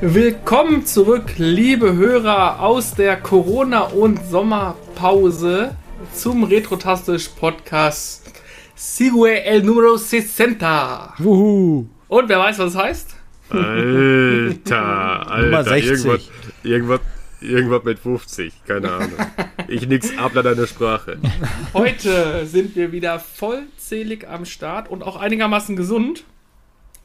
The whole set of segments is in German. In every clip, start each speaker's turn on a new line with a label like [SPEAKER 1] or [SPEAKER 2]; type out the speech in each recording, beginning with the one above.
[SPEAKER 1] Willkommen zurück, liebe Hörer aus der Corona- und Sommerpause zum Retrotastisch Podcast Sigue el número 60.
[SPEAKER 2] Wuhu.
[SPEAKER 1] Und wer weiß, was das heißt?
[SPEAKER 3] Alter,
[SPEAKER 2] Nummer
[SPEAKER 3] Alter,
[SPEAKER 2] 60.
[SPEAKER 3] irgendwas, irgendwas, irgendwas mit 50, keine Ahnung. Ich nix abler deine Sprache.
[SPEAKER 1] Heute sind wir wieder vollzählig am Start und auch einigermaßen gesund.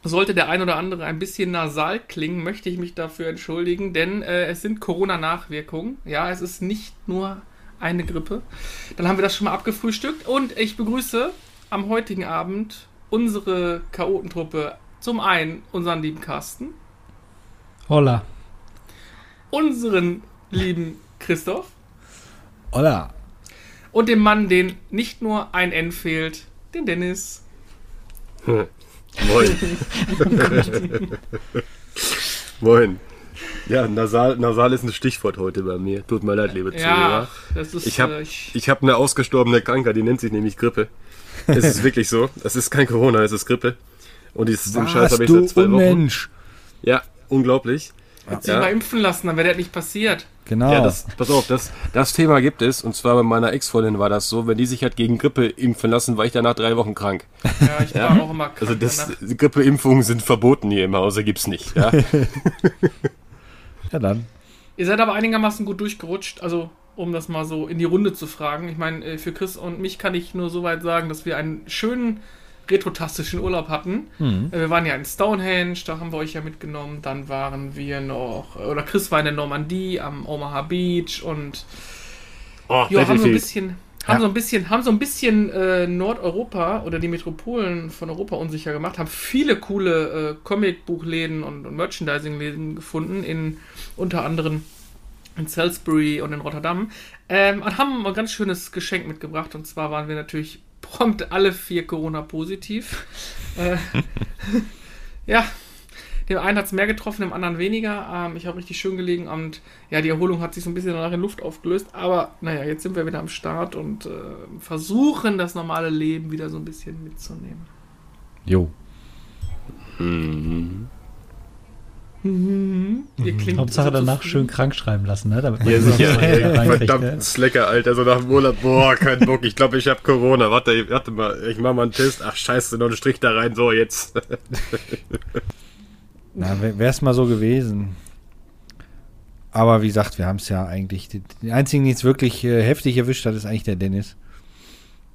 [SPEAKER 1] Sollte der ein oder andere ein bisschen nasal klingen, möchte ich mich dafür entschuldigen, denn äh, es sind Corona-Nachwirkungen. Ja, es ist nicht nur eine Grippe. Dann haben wir das schon mal abgefrühstückt und ich begrüße am heutigen Abend unsere Chaotentruppe. Zum einen unseren lieben Carsten,
[SPEAKER 4] Holla.
[SPEAKER 1] unseren lieben Christoph
[SPEAKER 2] Hola.
[SPEAKER 1] und dem Mann, den nicht nur ein N fehlt, den Dennis.
[SPEAKER 3] Moin. Moin. Ja, nasal, nasal ist ein Stichwort heute bei mir. Tut mir leid, liebe
[SPEAKER 1] Ja,
[SPEAKER 3] Zuhörer.
[SPEAKER 1] das ist.
[SPEAKER 3] Ich habe
[SPEAKER 1] äh, ich,
[SPEAKER 3] ich hab eine ausgestorbene Krankheit, die nennt sich nämlich Grippe. Es ist wirklich so. Es ist kein Corona, es ist Grippe. Und dieses, den Scheiß habe ich seit zwei Wochen.
[SPEAKER 2] Unmensch.
[SPEAKER 3] Ja, unglaublich.
[SPEAKER 1] sich mal impfen lassen, dann wäre das nicht passiert.
[SPEAKER 2] Genau.
[SPEAKER 3] Ja, das, pass auf, das, das Thema gibt es. Und zwar bei meiner Ex-Freundin war das so, wenn die sich hat gegen Grippe impfen lassen, war ich danach drei Wochen krank.
[SPEAKER 1] Ja, ich war auch immer krank
[SPEAKER 3] Also das. Grippeimpfungen sind verboten hier im Hause, gibt's nicht. Ja?
[SPEAKER 2] ja, dann.
[SPEAKER 1] Ihr seid aber einigermaßen gut durchgerutscht, also um das mal so in die Runde zu fragen. Ich meine, äh, für Chris und mich kann ich nur so weit sagen, dass wir einen schönen retrotastischen Urlaub hatten.
[SPEAKER 2] Mhm.
[SPEAKER 1] Äh, Wir waren ja in Stonehenge, da haben wir euch ja mitgenommen. Dann waren wir noch, oder Chris war in der Normandie am Omaha Beach und
[SPEAKER 3] Oh,
[SPEAKER 1] ja, haben so ein bisschen, haben
[SPEAKER 2] Ja.
[SPEAKER 1] so ein bisschen, haben so ein bisschen äh, Nordeuropa oder die Metropolen von Europa unsicher gemacht, haben viele coole äh, Comicbuchläden und, und Merchandising-Läden gefunden, in unter anderem in Salisbury und in Rotterdam. Ähm, und haben ein ganz schönes Geschenk mitgebracht. Und zwar waren wir natürlich prompt alle vier Corona-positiv. äh, ja, dem einen hat es mehr getroffen, dem anderen weniger. Ähm, ich habe richtig schön gelegen und ja, die Erholung hat sich so ein bisschen danach in Luft aufgelöst. Aber naja, jetzt sind wir wieder am Start und äh, versuchen das normale Leben wieder so ein bisschen mitzunehmen.
[SPEAKER 2] Jo.
[SPEAKER 1] Ihr klingt
[SPEAKER 4] Hauptsache
[SPEAKER 1] so
[SPEAKER 4] danach
[SPEAKER 1] zufrieden.
[SPEAKER 4] schön krank schreiben lassen, ne? Damit man
[SPEAKER 3] Ja,
[SPEAKER 4] das
[SPEAKER 3] sicher. Ey, verdammt
[SPEAKER 4] ne?
[SPEAKER 3] Slacker, Alter. So nach dem Urlaub, boah, kein Bock. Ich glaube, ich habe Corona. Warte, warte mal. Ich mach mal einen Test. Ach, scheiße, noch einen Strich da rein. So, jetzt.
[SPEAKER 2] Na, wäre es mal so gewesen. Aber wie gesagt, wir haben es ja eigentlich. Die, die einzigen, die es wirklich äh, heftig erwischt hat, ist eigentlich der Dennis.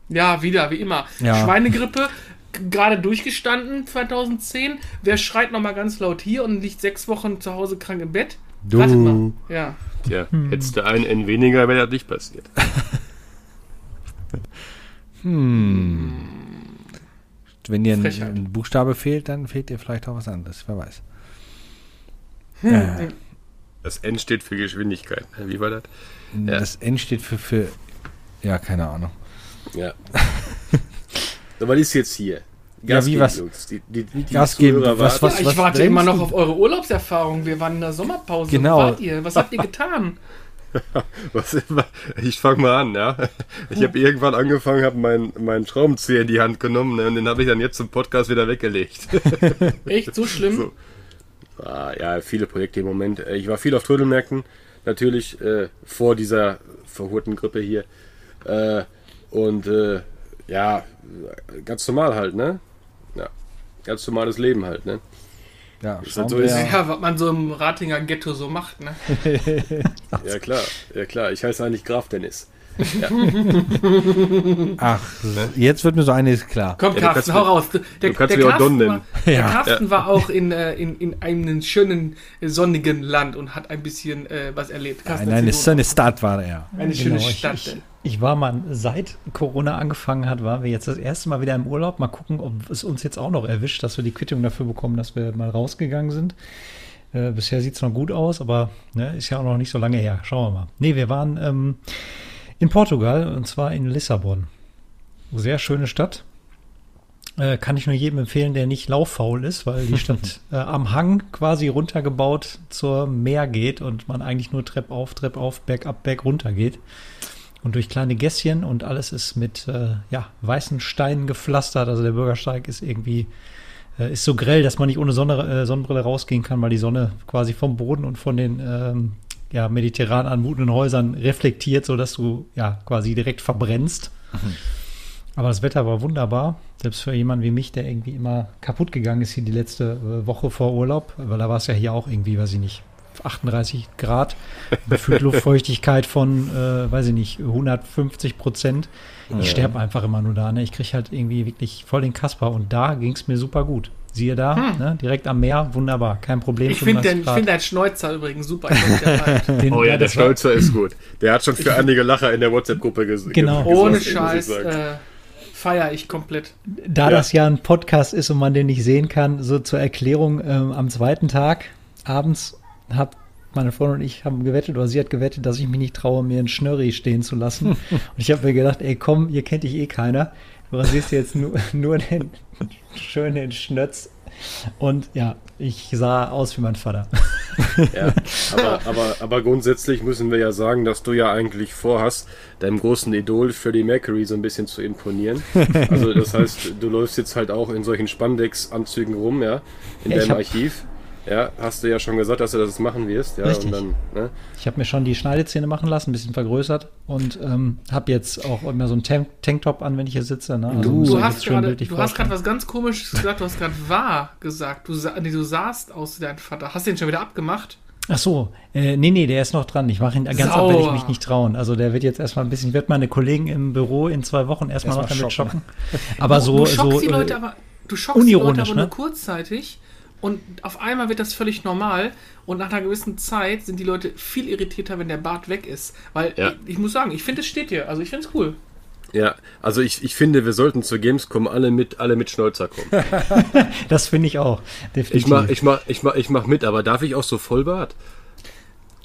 [SPEAKER 1] Ja, wieder, wie immer.
[SPEAKER 2] Ja.
[SPEAKER 1] Schweinegrippe, gerade durchgestanden 2010. Wer schreit nochmal ganz laut hier und liegt sechs Wochen zu Hause krank im Bett?
[SPEAKER 2] Du.
[SPEAKER 1] Ratet mal. Ja.
[SPEAKER 3] Tja, hättest du einen N weniger, wäre das nicht passiert.
[SPEAKER 2] Hm. Wenn dir ein, ein Buchstabe fehlt, dann fehlt dir vielleicht auch was anderes. Wer weiß. Äh,
[SPEAKER 3] Das N steht für Geschwindigkeit. Wie war das? Ja.
[SPEAKER 2] Das N steht für, für. Ja, keine Ahnung.
[SPEAKER 3] Ja. so, was ist jetzt hier?
[SPEAKER 2] Ja, wie
[SPEAKER 3] geben,
[SPEAKER 2] was?
[SPEAKER 3] Jungs. Die, die, die, die
[SPEAKER 2] Gas geben, was-
[SPEAKER 3] warten.
[SPEAKER 1] ja ich
[SPEAKER 2] was
[SPEAKER 1] warte immer noch auf eure Urlaubserfahrung. Wir waren in der Sommerpause.
[SPEAKER 2] Genau.
[SPEAKER 1] Wo wart ihr? Was habt ihr getan?
[SPEAKER 3] Was, ich fange mal an, ja. Ich habe irgendwann angefangen, habe meinen meinen Schraubenzieher in die Hand genommen ne, und den habe ich dann jetzt zum Podcast wieder weggelegt.
[SPEAKER 1] Echt so schlimm?
[SPEAKER 3] So. Ah, ja, viele Projekte im Moment. Äh, Ich war viel auf Trödelmärkten, natürlich äh, vor dieser verhurten Grippe hier. Äh, und äh, ja, ganz normal halt, ne? Ja, ganz normales Leben halt, ne?
[SPEAKER 2] Ja,
[SPEAKER 3] das so,
[SPEAKER 2] wir.
[SPEAKER 3] ist-
[SPEAKER 1] Ja, was man so im Ratinger Ghetto so macht, ne?
[SPEAKER 3] Ja klar, ja klar. Ich heiße eigentlich Graf Dennis.
[SPEAKER 2] Ach, jetzt wird mir so eines klar.
[SPEAKER 1] Komm,
[SPEAKER 3] Ja,
[SPEAKER 1] Carsten, hau raus. Der,
[SPEAKER 3] du kannst
[SPEAKER 1] der
[SPEAKER 3] auch Don nennen.
[SPEAKER 1] War, der
[SPEAKER 2] Ja.
[SPEAKER 1] Carsten war auch in, äh, in, in einem schönen, äh, sonnigen Land und hat ein bisschen äh, was erlebt. Carsten,
[SPEAKER 2] Nein, eine
[SPEAKER 1] erzähl
[SPEAKER 2] schöne Stadt war er.
[SPEAKER 1] eine schöne
[SPEAKER 4] Genau, ich,
[SPEAKER 1] Stadt.
[SPEAKER 4] ich, ich war mal, seit Corona angefangen hat, waren wir jetzt das erste Mal wieder im Urlaub. Mal gucken, ob es uns jetzt auch noch erwischt, dass wir die Quittung dafür bekommen, dass wir mal rausgegangen sind. Äh, bisher sieht es noch gut aus, aber ne, ist ja auch noch nicht so lange her. Schauen wir mal. Nee, wir waren ähm, in Portugal und zwar in Lissabon. Sehr schöne Stadt. Äh, kann ich nur jedem empfehlen, der nicht lauffaul ist, weil die Stadt äh, am Hang quasi runtergebaut zur Meer geht und man eigentlich nur Trepp auf, Trepp auf, bergab, berg runter geht. Und durch kleine Gässchen und alles ist mit äh, ja, weißen Steinen gepflastert. Also der Bürgersteig ist irgendwie äh, ist so grell, dass man nicht ohne Sonne, äh, Sonnenbrille rausgehen kann, weil die Sonne quasi vom Boden und von den ähm, ja, mediterran anmutenden Häusern reflektiert, sodass du ja quasi direkt verbrennst. Aber das Wetter war wunderbar, selbst für jemanden wie mich, der irgendwie immer kaputt gegangen ist hier die letzte äh, Woche vor Urlaub, weil da war es ja hier auch irgendwie, weiß ich nicht, 38 Grad, gefühlt Luftfeuchtigkeit von, äh, weiß ich nicht, 150 Prozent. Ich sterbe einfach immer nur da. Ne? Ich kriege halt irgendwie wirklich voll den Kasper und da ging es mir super gut. Siehe da,
[SPEAKER 1] Hm.
[SPEAKER 4] ne? direkt am Meer, wunderbar, kein Problem.
[SPEAKER 1] Ich finde
[SPEAKER 4] 35
[SPEAKER 1] den- find deinen Schnäuzer übrigens super. Ich glaub, der.
[SPEAKER 4] Den-
[SPEAKER 3] Oh ja, der
[SPEAKER 4] war-
[SPEAKER 3] Stolzer ist gut. Der hat schon für einige Lacher in der WhatsApp-Gruppe ges
[SPEAKER 4] Genau.
[SPEAKER 3] ge-
[SPEAKER 1] Ohne Scheiß äh, feiere ich komplett.
[SPEAKER 4] Da
[SPEAKER 3] Ja.
[SPEAKER 4] das ja ein Podcast ist und man den nicht sehen kann, so zur Erklärung, ähm, am zweiten Tag abends hat meine Freundin und ich haben gewettet, oder sie hat gewettet, dass ich mich nicht traue, mir einen Schnörri stehen zu lassen. und ich habe mir gedacht, ey komm, hier kennt dich eh keiner. Du rasierst jetzt nur, nur den schönen Schnötz. Und ja, ich sah aus wie mein Vater.
[SPEAKER 3] Ja, aber, aber, aber grundsätzlich müssen wir ja sagen, dass du ja eigentlich vorhast, deinem großen Idol Freddie Mercury so ein bisschen zu imponieren. Also das heißt, du läufst jetzt halt auch in solchen Spandex-Anzügen rum, ja, in
[SPEAKER 4] Ja,
[SPEAKER 3] deinem
[SPEAKER 4] hab-
[SPEAKER 3] Archiv. Ja, hast du ja schon gesagt, dass du das machen wirst, ja,
[SPEAKER 4] Richtig.
[SPEAKER 3] und dann, ne?
[SPEAKER 4] Ich habe mir schon die Schneidezähne machen lassen, ein bisschen vergrößert und ähm, habe jetzt auch immer so einen Tank Tanktop an, wenn ich hier sitze. Ne? Also
[SPEAKER 1] Du, du hast gerade du was ganz komisches gesagt. Du hast gerade wahr gesagt. Du, sa nee, du sahst aus wie dein Vater. Hast du den schon wieder abgemacht?
[SPEAKER 4] Ach so, äh, nee, nee, der ist noch dran. Ich mache ihn ganz ab,
[SPEAKER 1] Sauer.
[SPEAKER 4] werde ich mich nicht trauen. Also der wird jetzt erstmal ein bisschen, ich werde meine Kollegen im Büro in zwei Wochen erstmal noch
[SPEAKER 2] Erstmal
[SPEAKER 4] damit
[SPEAKER 2] schocken.
[SPEAKER 4] schocken. Aber so,
[SPEAKER 1] du schockst
[SPEAKER 4] so
[SPEAKER 1] die Leute
[SPEAKER 4] äh,
[SPEAKER 1] aber, du schockst die Leute aber nur
[SPEAKER 4] ne?
[SPEAKER 1] kurzzeitig und auf einmal wird das völlig normal und nach einer gewissen Zeit sind die Leute viel irritierter, wenn der Bart weg ist. Weil
[SPEAKER 3] Ja.
[SPEAKER 1] ich, ich muss sagen, ich finde, es steht dir. Also ich finde es cool.
[SPEAKER 3] Ja, also ich, ich finde, wir sollten zur Gamescom alle mit, alle mit Schnäuzer kommen.
[SPEAKER 4] das finde ich auch. Definitiv.
[SPEAKER 3] Ich mach, ich mach, ich mach, ich mach mit, aber darf ich auch so Vollbart?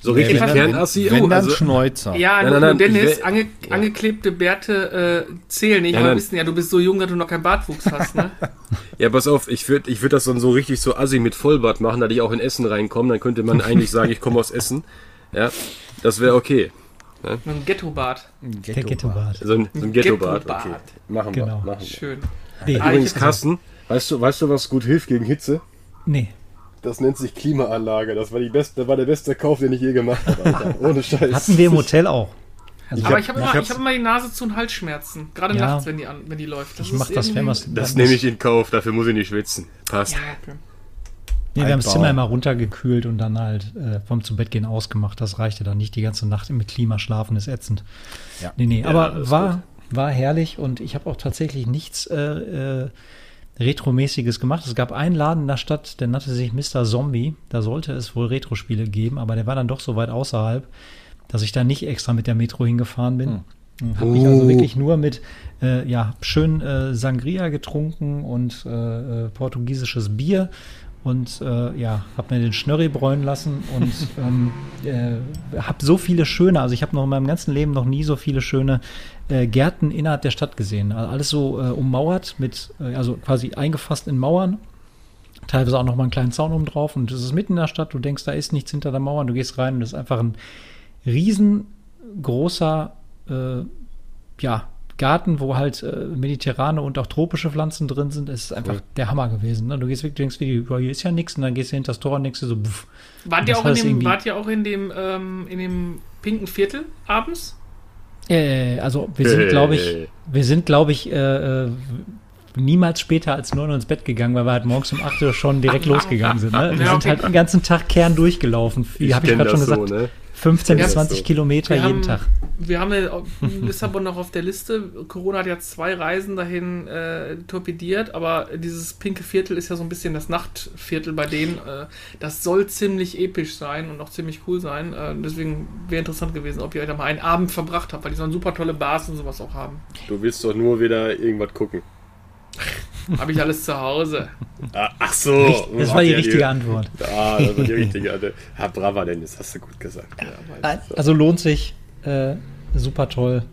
[SPEAKER 3] So
[SPEAKER 2] Nee,
[SPEAKER 3] richtig
[SPEAKER 2] wenn dann-
[SPEAKER 3] Kernassi?
[SPEAKER 2] Wenn dann
[SPEAKER 3] also,
[SPEAKER 2] Schnäuzer.
[SPEAKER 1] Ja,
[SPEAKER 3] Nein, nein, nein,
[SPEAKER 1] Dennis, ange,
[SPEAKER 3] Ja.
[SPEAKER 1] angeklebte Bärte äh, zählen nicht. Wir wissen ja, du bist so jung, dass du noch keinen Bartwuchs hast. Ne?
[SPEAKER 3] Ja, pass auf, ich würde ich würd das dann so richtig so assi mit Vollbart machen, dass ich auch in Essen reinkomme. Dann könnte man eigentlich sagen, ich komme aus Essen. Ja, das wäre okay.
[SPEAKER 1] Mit einem Ghetto-Bart.
[SPEAKER 4] der Ghetto-Bart.
[SPEAKER 3] So ein, so ein Ghetto-Bart.
[SPEAKER 1] Ghetto-Bart.
[SPEAKER 3] Okay. Machen wir.
[SPEAKER 4] Genau.
[SPEAKER 3] Machen wir.
[SPEAKER 1] Schön.
[SPEAKER 4] Nee,
[SPEAKER 1] Ah,
[SPEAKER 3] Übrigens,
[SPEAKER 1] ich-
[SPEAKER 3] Carsten, weißt du, weißt du, was gut hilft gegen Hitze?
[SPEAKER 4] nee.
[SPEAKER 3] Das nennt sich Klimaanlage. Das war, die beste, das war der beste Kauf, den ich je gemacht habe. Alter. Ohne Scheiß.
[SPEAKER 4] Hatten wir im Hotel auch. Also
[SPEAKER 1] aber
[SPEAKER 3] hab-
[SPEAKER 1] ich habe immer, ich hab immer die Nase zu und Halsschmerzen. Gerade
[SPEAKER 4] Ja.
[SPEAKER 1] nachts, wenn die, an, wenn die läuft.
[SPEAKER 4] ich mache das, wenn was.
[SPEAKER 3] Das nehme ich in Kauf, dafür muss ich nicht schwitzen. Passt.
[SPEAKER 1] Ja, okay.
[SPEAKER 4] Nee, wir haben das. Zimmer immer runtergekühlt und dann halt äh, vom zu Bett gehen ausgemacht. Das reichte dann nicht. Die ganze Nacht mit Klima schlafen ist ätzend.
[SPEAKER 2] Ja.
[SPEAKER 4] Nee, nee,
[SPEAKER 3] Ja,
[SPEAKER 4] aber
[SPEAKER 3] das
[SPEAKER 4] war, war herrlich und ich habe auch tatsächlich nichts äh, äh, Retromäßiges gemacht. Es gab einen Laden in der Stadt, der nannte sich Mr. Zombie. Da sollte es wohl Retro-Spiele geben, aber der war dann doch so weit außerhalb, dass ich da nicht extra mit der Metro hingefahren bin. Habe mich also
[SPEAKER 3] Oh.
[SPEAKER 4] wirklich nur mit äh, ja, schön äh, Sangria getrunken und äh, äh, portugiesisches Bier und äh, ja, habe mir den Schnörri bräunen lassen und ähm, äh, habe so viele schöne, also ich habe noch in meinem ganzen Leben noch nie so viele schöne äh, Gärten innerhalb der Stadt gesehen. Also alles so äh, ummauert mit, äh, also quasi eingefasst in Mauern. Teilweise auch noch mal einen kleinen Zaun oben drauf und es ist mitten in der Stadt. Du denkst, da ist nichts hinter der Mauer. Du gehst rein und es ist einfach ein riesengroßer äh, ja, Garten, wo halt äh, mediterrane und auch tropische Pflanzen drin sind. Es ist einfach
[SPEAKER 3] Cool.
[SPEAKER 4] der Hammer gewesen. Ne? Du gehst wirklich, denkst, wie, hier ist ja nichts und dann gehst du hinter das Tor und denkst dir so, pff.
[SPEAKER 1] Wart ihr, auch in dem, wart ihr auch in dem, ähm, in dem pinken Viertel abends?
[SPEAKER 4] Äh, also wir sind, glaube ich, wir sind, glaube ich, äh, äh, niemals später als 9 Uhr ins Bett gegangen, weil wir halt morgens um 8 Uhr schon direkt losgegangen sind. Ne? Wir
[SPEAKER 1] Ja,
[SPEAKER 4] sind halt den ganzen Tag Kern durchgelaufen. Wie habe ich
[SPEAKER 3] kenn
[SPEAKER 4] gerade schon gesagt?
[SPEAKER 3] So, ne?
[SPEAKER 4] 15
[SPEAKER 1] Ja,
[SPEAKER 4] bis
[SPEAKER 3] das
[SPEAKER 4] 20
[SPEAKER 3] so.
[SPEAKER 4] Kilometer
[SPEAKER 1] Wir
[SPEAKER 4] jeden
[SPEAKER 1] haben,
[SPEAKER 4] Tag.
[SPEAKER 1] wir haben ja Lissabon noch auf der Liste. Corona hat ja zwei Reisen dahin äh, torpediert, aber dieses pinke Viertel ist ja so ein bisschen das Nachtviertel bei denen. Äh, das soll ziemlich episch sein und auch ziemlich cool sein. Äh, deswegen wäre interessant gewesen, ob ihr da mal einen Abend verbracht habt, weil die so super tolle Bars und sowas auch haben.
[SPEAKER 3] Du willst doch nur wieder irgendwas gucken.
[SPEAKER 1] Habe ich alles zu Hause.
[SPEAKER 3] Ah, ach so.
[SPEAKER 4] Das war die
[SPEAKER 3] Ja,
[SPEAKER 4] richtige Antwort.
[SPEAKER 3] Ah, das war die richtige Antwort. Ha, brava, Dennis, hast du gut gesagt.
[SPEAKER 1] Ja,
[SPEAKER 4] Also lohnt sich. Äh, super toll.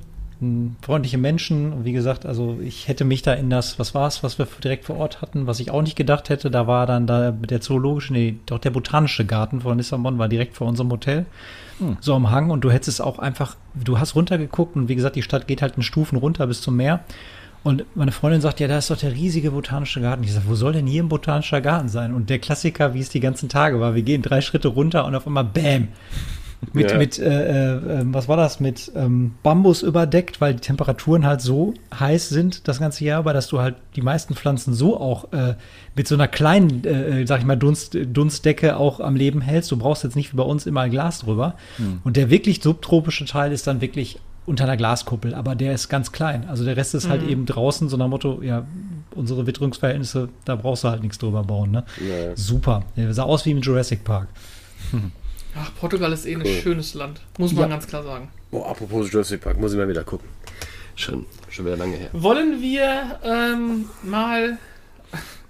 [SPEAKER 4] freundliche Menschen. Und wie gesagt, also ich hätte mich da in das, was war es, was wir direkt vor Ort hatten, was ich auch nicht gedacht hätte, da war dann da der zoologische, nee, doch der botanische Garten von Lissabon war direkt vor unserem Hotel. Hm. So am Hang und du hättest es auch einfach, du hast runtergeguckt und wie gesagt, die Stadt geht halt in Stufen runter bis zum Meer. Und meine Freundin sagt, ja, da ist doch der riesige botanische Garten. Ich sage, wo soll denn hier ein botanischer Garten sein? Und der Klassiker, wie es die ganzen Tage war, wir gehen drei Schritte runter und auf einmal Bäm, mit, ja. mit äh, äh, was war das, mit ähm, Bambus überdeckt, weil die Temperaturen halt so heiß sind das ganze Jahr über, dass du halt die meisten Pflanzen so auch äh, mit so einer kleinen, äh, äh, sag ich mal, Dunst, Dunstdecke auch am Leben hältst. Du brauchst jetzt nicht wie bei uns immer ein Glas drüber. Hm. Und der wirklich subtropische Teil ist dann wirklich unter einer Glaskuppel, aber der ist ganz klein. Also der Rest ist halt mhm. eben draußen, so nach Motto, ja, unsere Witterungsverhältnisse, da brauchst du halt nichts drüber bauen. Ne? Ja. Super. Der sah aus wie im Jurassic Park.
[SPEAKER 1] Hm. Ach, Portugal ist eh cool. ein schönes Land, muss man ja. ganz klar sagen.
[SPEAKER 3] Oh, apropos Jurassic Park, muss ich mal wieder gucken. Schon, schon wieder lange her.
[SPEAKER 1] Wollen wir ähm, mal.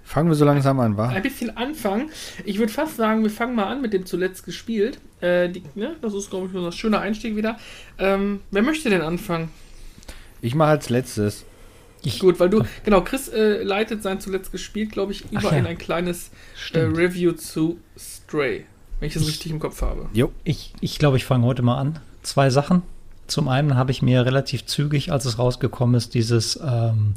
[SPEAKER 2] Fangen wir so langsam an, wa?
[SPEAKER 1] Ein bisschen anfangen. Ich würde fast sagen, wir fangen mal an mit dem zuletzt gespielt. Äh, die, ne? Das ist, glaube ich, ein schöner Einstieg wieder. Ähm, wer möchte denn anfangen?
[SPEAKER 2] Ich mache als letztes.
[SPEAKER 1] Ich, Gut, weil du, genau, Chris äh, leitet sein zuletzt gespielt, glaube ich, über ja. in ein kleines äh, Review zu Stray. Wenn ich das richtig im Kopf habe.
[SPEAKER 4] Jo. Ich glaube, ich, glaub, ich fange heute mal an. Zwei Sachen. Zum einen habe ich mir relativ zügig, als es rausgekommen ist, dieses ähm,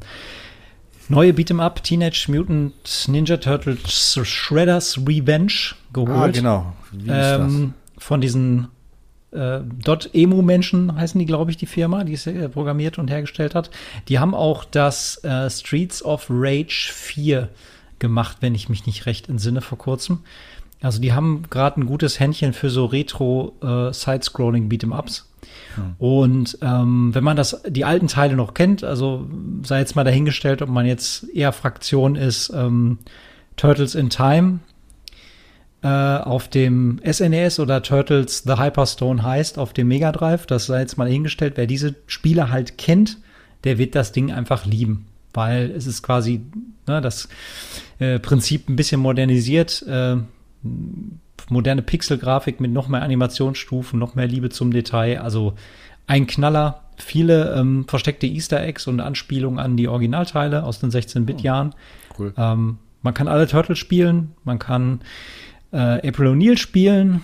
[SPEAKER 4] neue Beat'em Up Teenage Mutant Ninja Turtles Shredder's Revenge geholt. Ah,
[SPEAKER 2] genau.
[SPEAKER 4] Wie ist ähm, das? Von diesen äh, Emu-Menschen heißen die, glaube ich, die Firma, die es äh, programmiert und hergestellt hat. Die haben auch das äh, Streets of Rage 4 gemacht, wenn ich mich nicht recht entsinne, vor kurzem. Also die haben gerade ein gutes Händchen für so Retro äh, Side-Scrolling Beat'em-Ups. Hm. Und ähm, wenn man das, die alten Teile noch kennt, also sei jetzt mal dahingestellt, ob man jetzt eher Fraktion ist, ähm, Turtles in Time äh, auf dem SNES e oder Turtles The Hyperstone heißt auf dem Mega Drive, das sei jetzt mal dahingestellt, wer diese Spiele halt kennt, der wird das Ding einfach lieben, weil es ist quasi ne, das äh, Prinzip ein bisschen modernisiert. Äh, moderne Pixelgrafik mit noch mehr Animationsstufen, noch mehr Liebe zum Detail. Also ein Knaller, viele ähm, versteckte Easter Eggs und Anspielungen an die Originalteile aus den 16-Bit-Jahren. Oh, cool. Ähm, man kann alle Turtles spielen, man kann äh, April O'Neil spielen,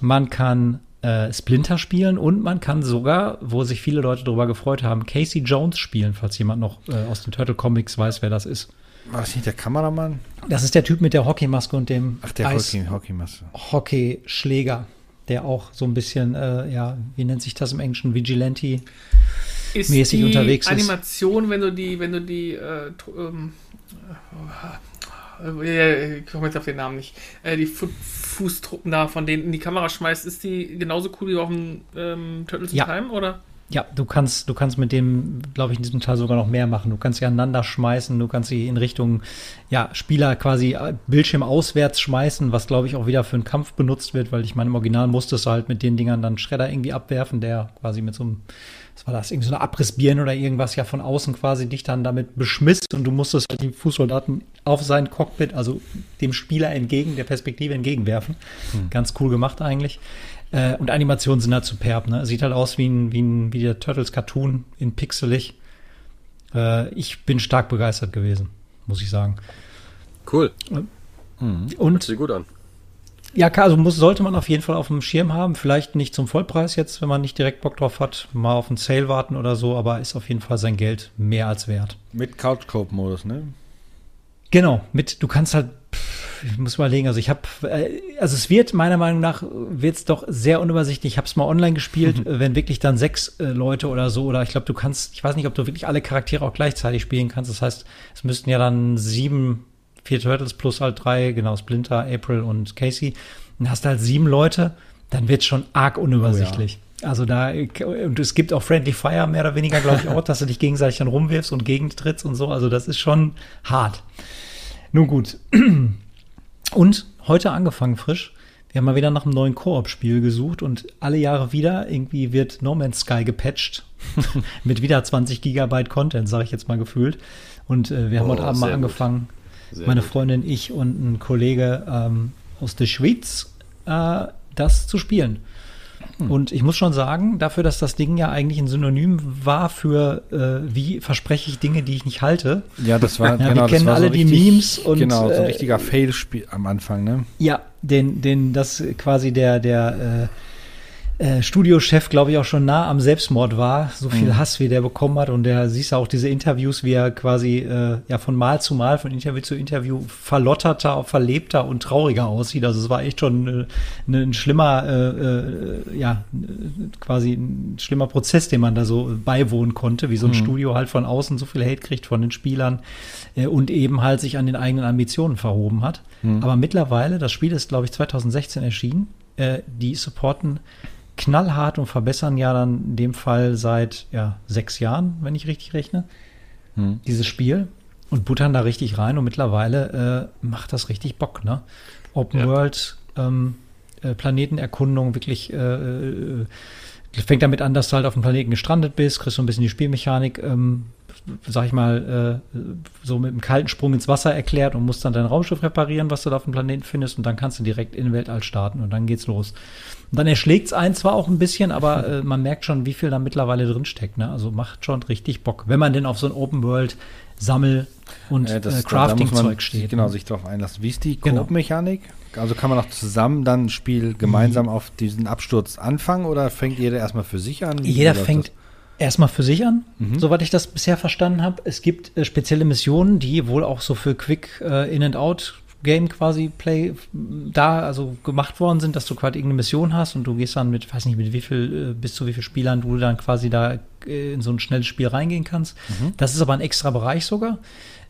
[SPEAKER 4] man kann äh, Splinter spielen und man kann sogar, wo sich viele Leute darüber gefreut haben, Casey Jones spielen, falls jemand noch äh, aus den Turtle Comics weiß, wer das ist.
[SPEAKER 2] War das nicht der Kameramann?
[SPEAKER 4] Das ist der Typ mit der Hockeymaske und dem
[SPEAKER 2] Ach, der Hockey, Hockeymaske.
[SPEAKER 4] Hockeyschläger, der auch so ein bisschen, äh, ja, wie nennt sich das im Englischen, Vigilante
[SPEAKER 1] ist mäßig die unterwegs ist. Animation, wenn du die, wenn du die, äh, ähm, äh, ich komme jetzt auf den Namen nicht, äh, die Fu Fußtruppen da von denen in die Kamera schmeißt, ist die genauso cool wie auf dem ähm, Turtles in
[SPEAKER 4] ja.
[SPEAKER 1] Time, oder?
[SPEAKER 4] Ja, du kannst, du kannst mit dem, glaube ich, in diesem Teil sogar noch mehr machen. Du kannst sie aneinander schmeißen, du kannst sie in Richtung, ja, Spieler quasi äh, Bildschirm auswärts schmeißen, was, glaube ich, auch wieder für einen Kampf benutzt wird, weil ich meine, im Original musstest du halt mit den Dingern dann Schredder irgendwie abwerfen, der quasi mit so einem, was war das, irgendwie so eine Abrissbirne oder irgendwas ja von außen quasi dich dann damit beschmiss und du musstest halt die Fußsoldaten auf sein Cockpit, also dem Spieler entgegen, der Perspektive entgegenwerfen. Hm. Ganz cool gemacht eigentlich. Äh, und Animationen sind halt superb. Ne? Sieht halt aus wie, ein, wie, ein, wie der Turtles Cartoon in pixelig. Äh, ich bin stark begeistert gewesen, muss ich sagen.
[SPEAKER 3] Cool.
[SPEAKER 4] Mhm. Und
[SPEAKER 3] sieht gut an.
[SPEAKER 4] Ja, also muss, sollte man auf jeden Fall auf dem Schirm haben. Vielleicht nicht zum Vollpreis jetzt, wenn man nicht direkt Bock drauf hat. Mal auf einen Sale warten oder so, aber ist auf jeden Fall sein Geld mehr als wert.
[SPEAKER 2] Mit Couch-Cope-Modus, ne?
[SPEAKER 4] Genau, mit, du kannst halt ich muss überlegen, also ich habe, äh, also es wird meiner Meinung nach, wird es doch sehr unübersichtlich. Ich habe es mal online gespielt, mhm. wenn wirklich dann sechs äh, Leute oder so, oder ich glaube, du kannst, ich weiß nicht, ob du wirklich alle Charaktere auch gleichzeitig spielen kannst. Das heißt, es müssten ja dann sieben, vier Turtles plus halt drei, genau, Splinter, April und Casey. Dann hast du halt sieben Leute, dann wird es schon arg unübersichtlich. Oh ja. Also da, und es gibt auch Friendly Fire mehr oder weniger, glaube ich, auch, dass du dich gegenseitig dann rumwirfst und gegentrittst und so. Also das ist schon hart. Nun gut. Und heute angefangen frisch. Wir haben mal wieder nach einem neuen Koop-Spiel gesucht und alle Jahre wieder irgendwie wird No Man's Sky gepatcht. Mit wieder 20 Gigabyte Content, sage ich jetzt mal gefühlt. Und äh, wir haben oh, heute Abend mal angefangen, meine gut. Freundin, ich und ein Kollege ähm, aus der Schweiz, äh, das zu spielen. Hm. Und ich muss schon sagen, dafür, dass das Ding ja eigentlich ein Synonym war für, äh, wie verspreche ich Dinge, die ich nicht halte.
[SPEAKER 2] Ja, das war,
[SPEAKER 4] Ja,
[SPEAKER 2] genau,
[SPEAKER 4] wir kennen alle
[SPEAKER 2] so
[SPEAKER 4] die
[SPEAKER 2] richtig,
[SPEAKER 4] Memes und,
[SPEAKER 2] Genau, so ein
[SPEAKER 4] äh,
[SPEAKER 2] richtiger Fail-Spiel am Anfang, ne?
[SPEAKER 4] Ja, den, den, das quasi der, der äh, äh, Studiochef, glaube ich, auch schon nah am Selbstmord war. So viel
[SPEAKER 2] Mhm.
[SPEAKER 4] Hass, wie der bekommen hat. Und der siehst du auch diese Interviews, wie er quasi äh, ja von Mal zu Mal, von Interview zu Interview verlotterter, verlebter und trauriger aussieht. Also es war echt schon äh, ne- ein schlimmer, äh, äh, ja, quasi ein schlimmer Prozess, dem man da so beiwohnen konnte, wie so ein Studio halt von außen so viel Hate kriegt von den Spielern äh, und eben halt sich an den eigenen Ambitionen verhoben hat. Aber mittlerweile, das Spiel ist, glaube ich, 2016 erschienen, äh, die supporten knallhart und verbessern ja dann in dem Fall seit ja, sechs Jahren, wenn ich richtig rechne, dieses Spiel und buttern da richtig rein und mittlerweile äh, macht das richtig Bock, ne? Open
[SPEAKER 3] Ja.
[SPEAKER 4] World, ähm, äh, Planetenerkundung, wirklich äh, äh, fängt damit an, dass du halt auf dem Planeten gestrandet bist, kriegst so ein bisschen die Spielmechanik, ähm, sag ich mal, äh, so mit einem kalten Sprung ins Wasser erklärt und musst dann dein Raumschiff reparieren, was du da auf dem Planeten findest und dann kannst du direkt in den Weltall starten und dann geht's los. Und dann erschlägt es einen zwar auch ein bisschen, aber äh, man merkt schon, wie viel da mittlerweile drin steckt. Ne? Also macht schon richtig Bock, wenn man denn auf so ein Open World Sammel- und
[SPEAKER 2] Äh,
[SPEAKER 4] äh, Crafting-Zeug steht.
[SPEAKER 2] Genau,
[SPEAKER 4] ne?
[SPEAKER 2] sich darauf einlassen. Wie ist die
[SPEAKER 4] Genau.
[SPEAKER 2] Koop-Mechanik? Also kann man auch zusammen dann ein Spiel gemeinsam auf diesen Absturz anfangen oder fängt jeder erstmal für sich an? Wie
[SPEAKER 4] Jeder fängt
[SPEAKER 2] das?
[SPEAKER 4] Erstmal für sich an, soweit ich das bisher verstanden habe. Es gibt äh, spezielle Missionen, die wohl auch so für Quick äh, In and Out Game quasi Play da also gemacht worden sind, dass du quasi irgendeine Mission hast und du gehst dann mit, weiß nicht, mit wie viel, äh, bis zu wie viel Spielern du dann quasi da äh, in so ein schnelles Spiel reingehen kannst. Das ist aber ein extra Bereich sogar.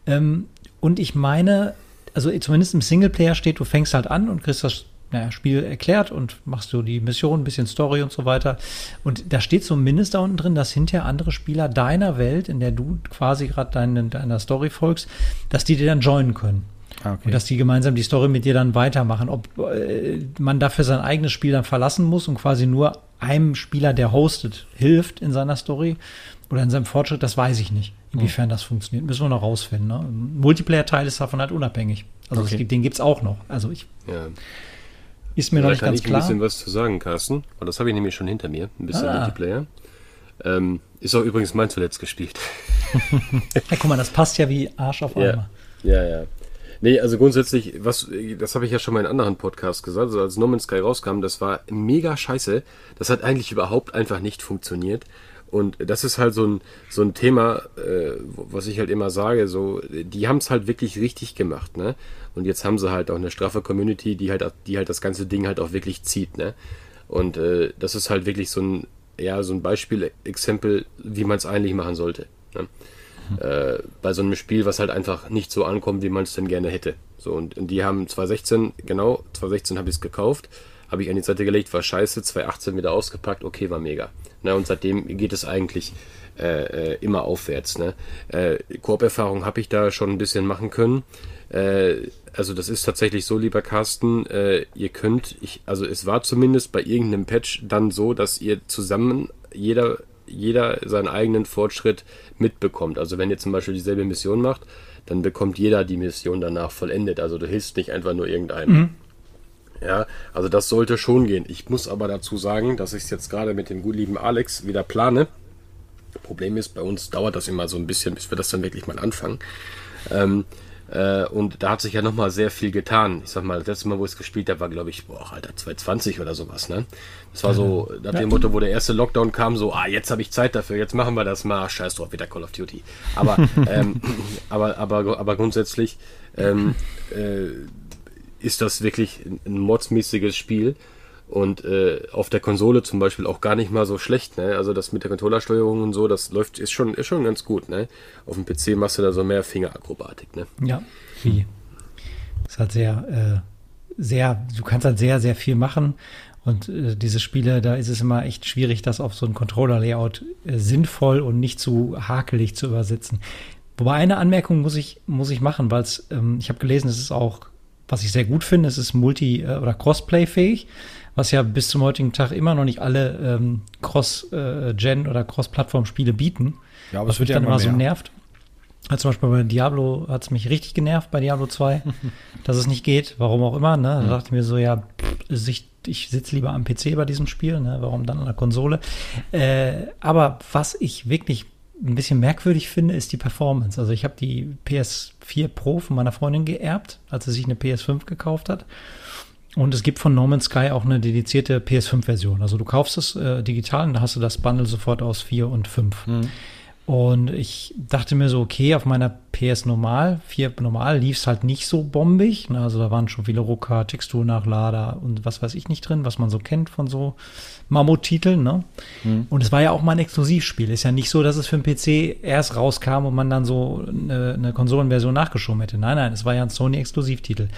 [SPEAKER 4] Ähm, und ich meine, also zumindest im Singleplayer steht, du fängst halt an und kriegst das naja, Spiel erklärt und machst du die Mission, ein bisschen Story und so weiter. Und da steht zumindest da unten drin, dass hinterher andere Spieler deiner Welt, in der du quasi gerade deine, deiner Story folgst, dass die dir dann joinen können.
[SPEAKER 2] Ah, okay.
[SPEAKER 4] Und dass die gemeinsam die Story mit dir dann weitermachen. Ob äh, man dafür sein eigenes Spiel dann verlassen muss und quasi nur einem Spieler, der hostet, hilft in seiner Story oder in seinem Fortschritt, das weiß ich nicht. Inwiefern das funktioniert, müssen wir noch rausfinden. Ne? Multiplayer-Teil ist davon halt unabhängig. Also es
[SPEAKER 2] Okay.
[SPEAKER 4] gibt, den gibt's auch noch. Also ich
[SPEAKER 3] Ja.
[SPEAKER 4] Ist mir noch
[SPEAKER 3] da
[SPEAKER 4] nicht
[SPEAKER 3] kann
[SPEAKER 4] ganz
[SPEAKER 3] ich ein
[SPEAKER 4] klar.
[SPEAKER 3] bisschen was zu sagen, Carsten. Und das habe ich nämlich schon hinter mir. Ein bisschen
[SPEAKER 4] Ah.
[SPEAKER 3] Multiplayer. Ähm, ist auch übrigens mein zuletzt gespielt.
[SPEAKER 4] Ja, guck mal, das passt ja wie Arsch auf Eimer.
[SPEAKER 3] Ja, ja. Nee, also grundsätzlich, was, das habe ich ja schon mal in anderen Podcasts gesagt, also als No Man's Sky rauskam, das war mega scheiße. Das hat eigentlich überhaupt einfach nicht funktioniert. Und das ist halt so ein, so ein Thema, äh, was ich halt immer sage, so, die haben es halt wirklich richtig gemacht, ne? Und jetzt haben sie halt auch eine straffe Community, die halt, die halt das ganze Ding halt auch wirklich zieht, ne? Und äh, das ist halt wirklich so ein, ja, so ein Beispiel, Exempel, wie man es eigentlich machen sollte. Ne? äh, bei so einem Spiel, was halt einfach nicht so ankommt, wie man es denn gerne hätte. So, und, und die haben 2016, genau, 2016 habe ich es gekauft, habe ich an die Seite gelegt, war scheiße, 2018 wieder ausgepackt, okay, war mega. Na, und seitdem geht es eigentlich äh, äh, immer aufwärts. Ne? Äh, Koop-Erfahrung habe ich da schon ein bisschen machen können. Äh, also das ist tatsächlich so, lieber Carsten, äh, ihr könnt, ich, also es war zumindest bei irgendeinem Patch dann so, dass ihr zusammen jeder jeder seinen eigenen Fortschritt mitbekommt. Also wenn ihr zum Beispiel dieselbe Mission macht, dann bekommt jeder die Mission danach vollendet. Also du hilfst nicht einfach nur irgendeinem. Ja, also das sollte schon gehen. Ich muss aber dazu sagen, dass ich es jetzt gerade mit dem gut lieben Alex wieder plane. Problem ist, bei uns dauert das immer so ein bisschen, bis wir das dann wirklich mal anfangen. Ähm, äh, und da hat sich ja nochmal sehr viel getan. Ich sag mal, das letzte Mal, wo ich es gespielt habe, war, glaube ich, boah, Alter, 2020 oder sowas, ne? Das war so, nach dem Motto, wo der erste Lockdown kam, so, ah, jetzt habe ich Zeit dafür, jetzt machen wir das mal, scheiß drauf, wieder Call of Duty. Aber, ähm, aber, aber, aber grundsätzlich ähm, äh, ist das wirklich ein- modsmäßiges Spiel und äh, auf der Konsole zum Beispiel auch gar nicht mal so schlecht, ne? Also das mit der Controllersteuerung und so, das läuft, ist schon, ist schon ganz gut, ne? Auf dem PC machst du da so mehr Fingerakrobatik, ne?
[SPEAKER 4] Ja, wie. Ist halt sehr, äh, sehr, du kannst halt sehr, sehr viel machen. Und äh, diese Spiele, da ist es immer echt schwierig, das auf so ein Controller-Layout äh, sinnvoll und nicht zu hakelig zu übersetzen. Wobei eine Anmerkung muss ich, muss ich machen, weil ähm, ich habe gelesen, es ist auch, was ich sehr gut finde, es ist multi- äh, oder Crossplay-fähig, was ja bis zum heutigen Tag immer noch nicht alle ähm, Cross-Gen- oder Cross-Plattform-Spiele bieten.
[SPEAKER 2] Ja, aber es wird ja
[SPEAKER 4] dann
[SPEAKER 2] immer
[SPEAKER 4] immer so nervt. Also zum Beispiel bei Diablo hat es mich richtig genervt, bei Diablo 2, dass es nicht geht, warum auch immer. Ne? Da dachte ich mir so, ja, pff, Sicht ich sitze lieber am PC bei diesem Spiel, ne? warum dann an der Konsole? Äh, aber was ich wirklich ein bisschen merkwürdig finde, ist die Performance. Also ich habe die PS4 Pro von meiner Freundin geerbt, als sie sich eine PS5 gekauft hat. Und es gibt von No Man's Sky auch eine dedizierte PS5-Version. Also du kaufst es äh, digital und da hast du das Bundle sofort aus 4 und 5. Mhm. Und ich dachte mir so, okay, auf meiner PS Normal, 4 Normal, lief es halt nicht so bombig. Ne? Also da waren schon viele Rucker, Texturnachlader und was weiß ich nicht drin, was man so kennt von so Mammuttiteln. Ne? Mhm. Und es war ja auch mal ein Exklusivspiel. Ist ja nicht so, dass es für den PC erst rauskam und man dann so eine, eine Konsolenversion nachgeschoben hätte. Nein, nein, es war ja ein Sony-Exklusivtitel.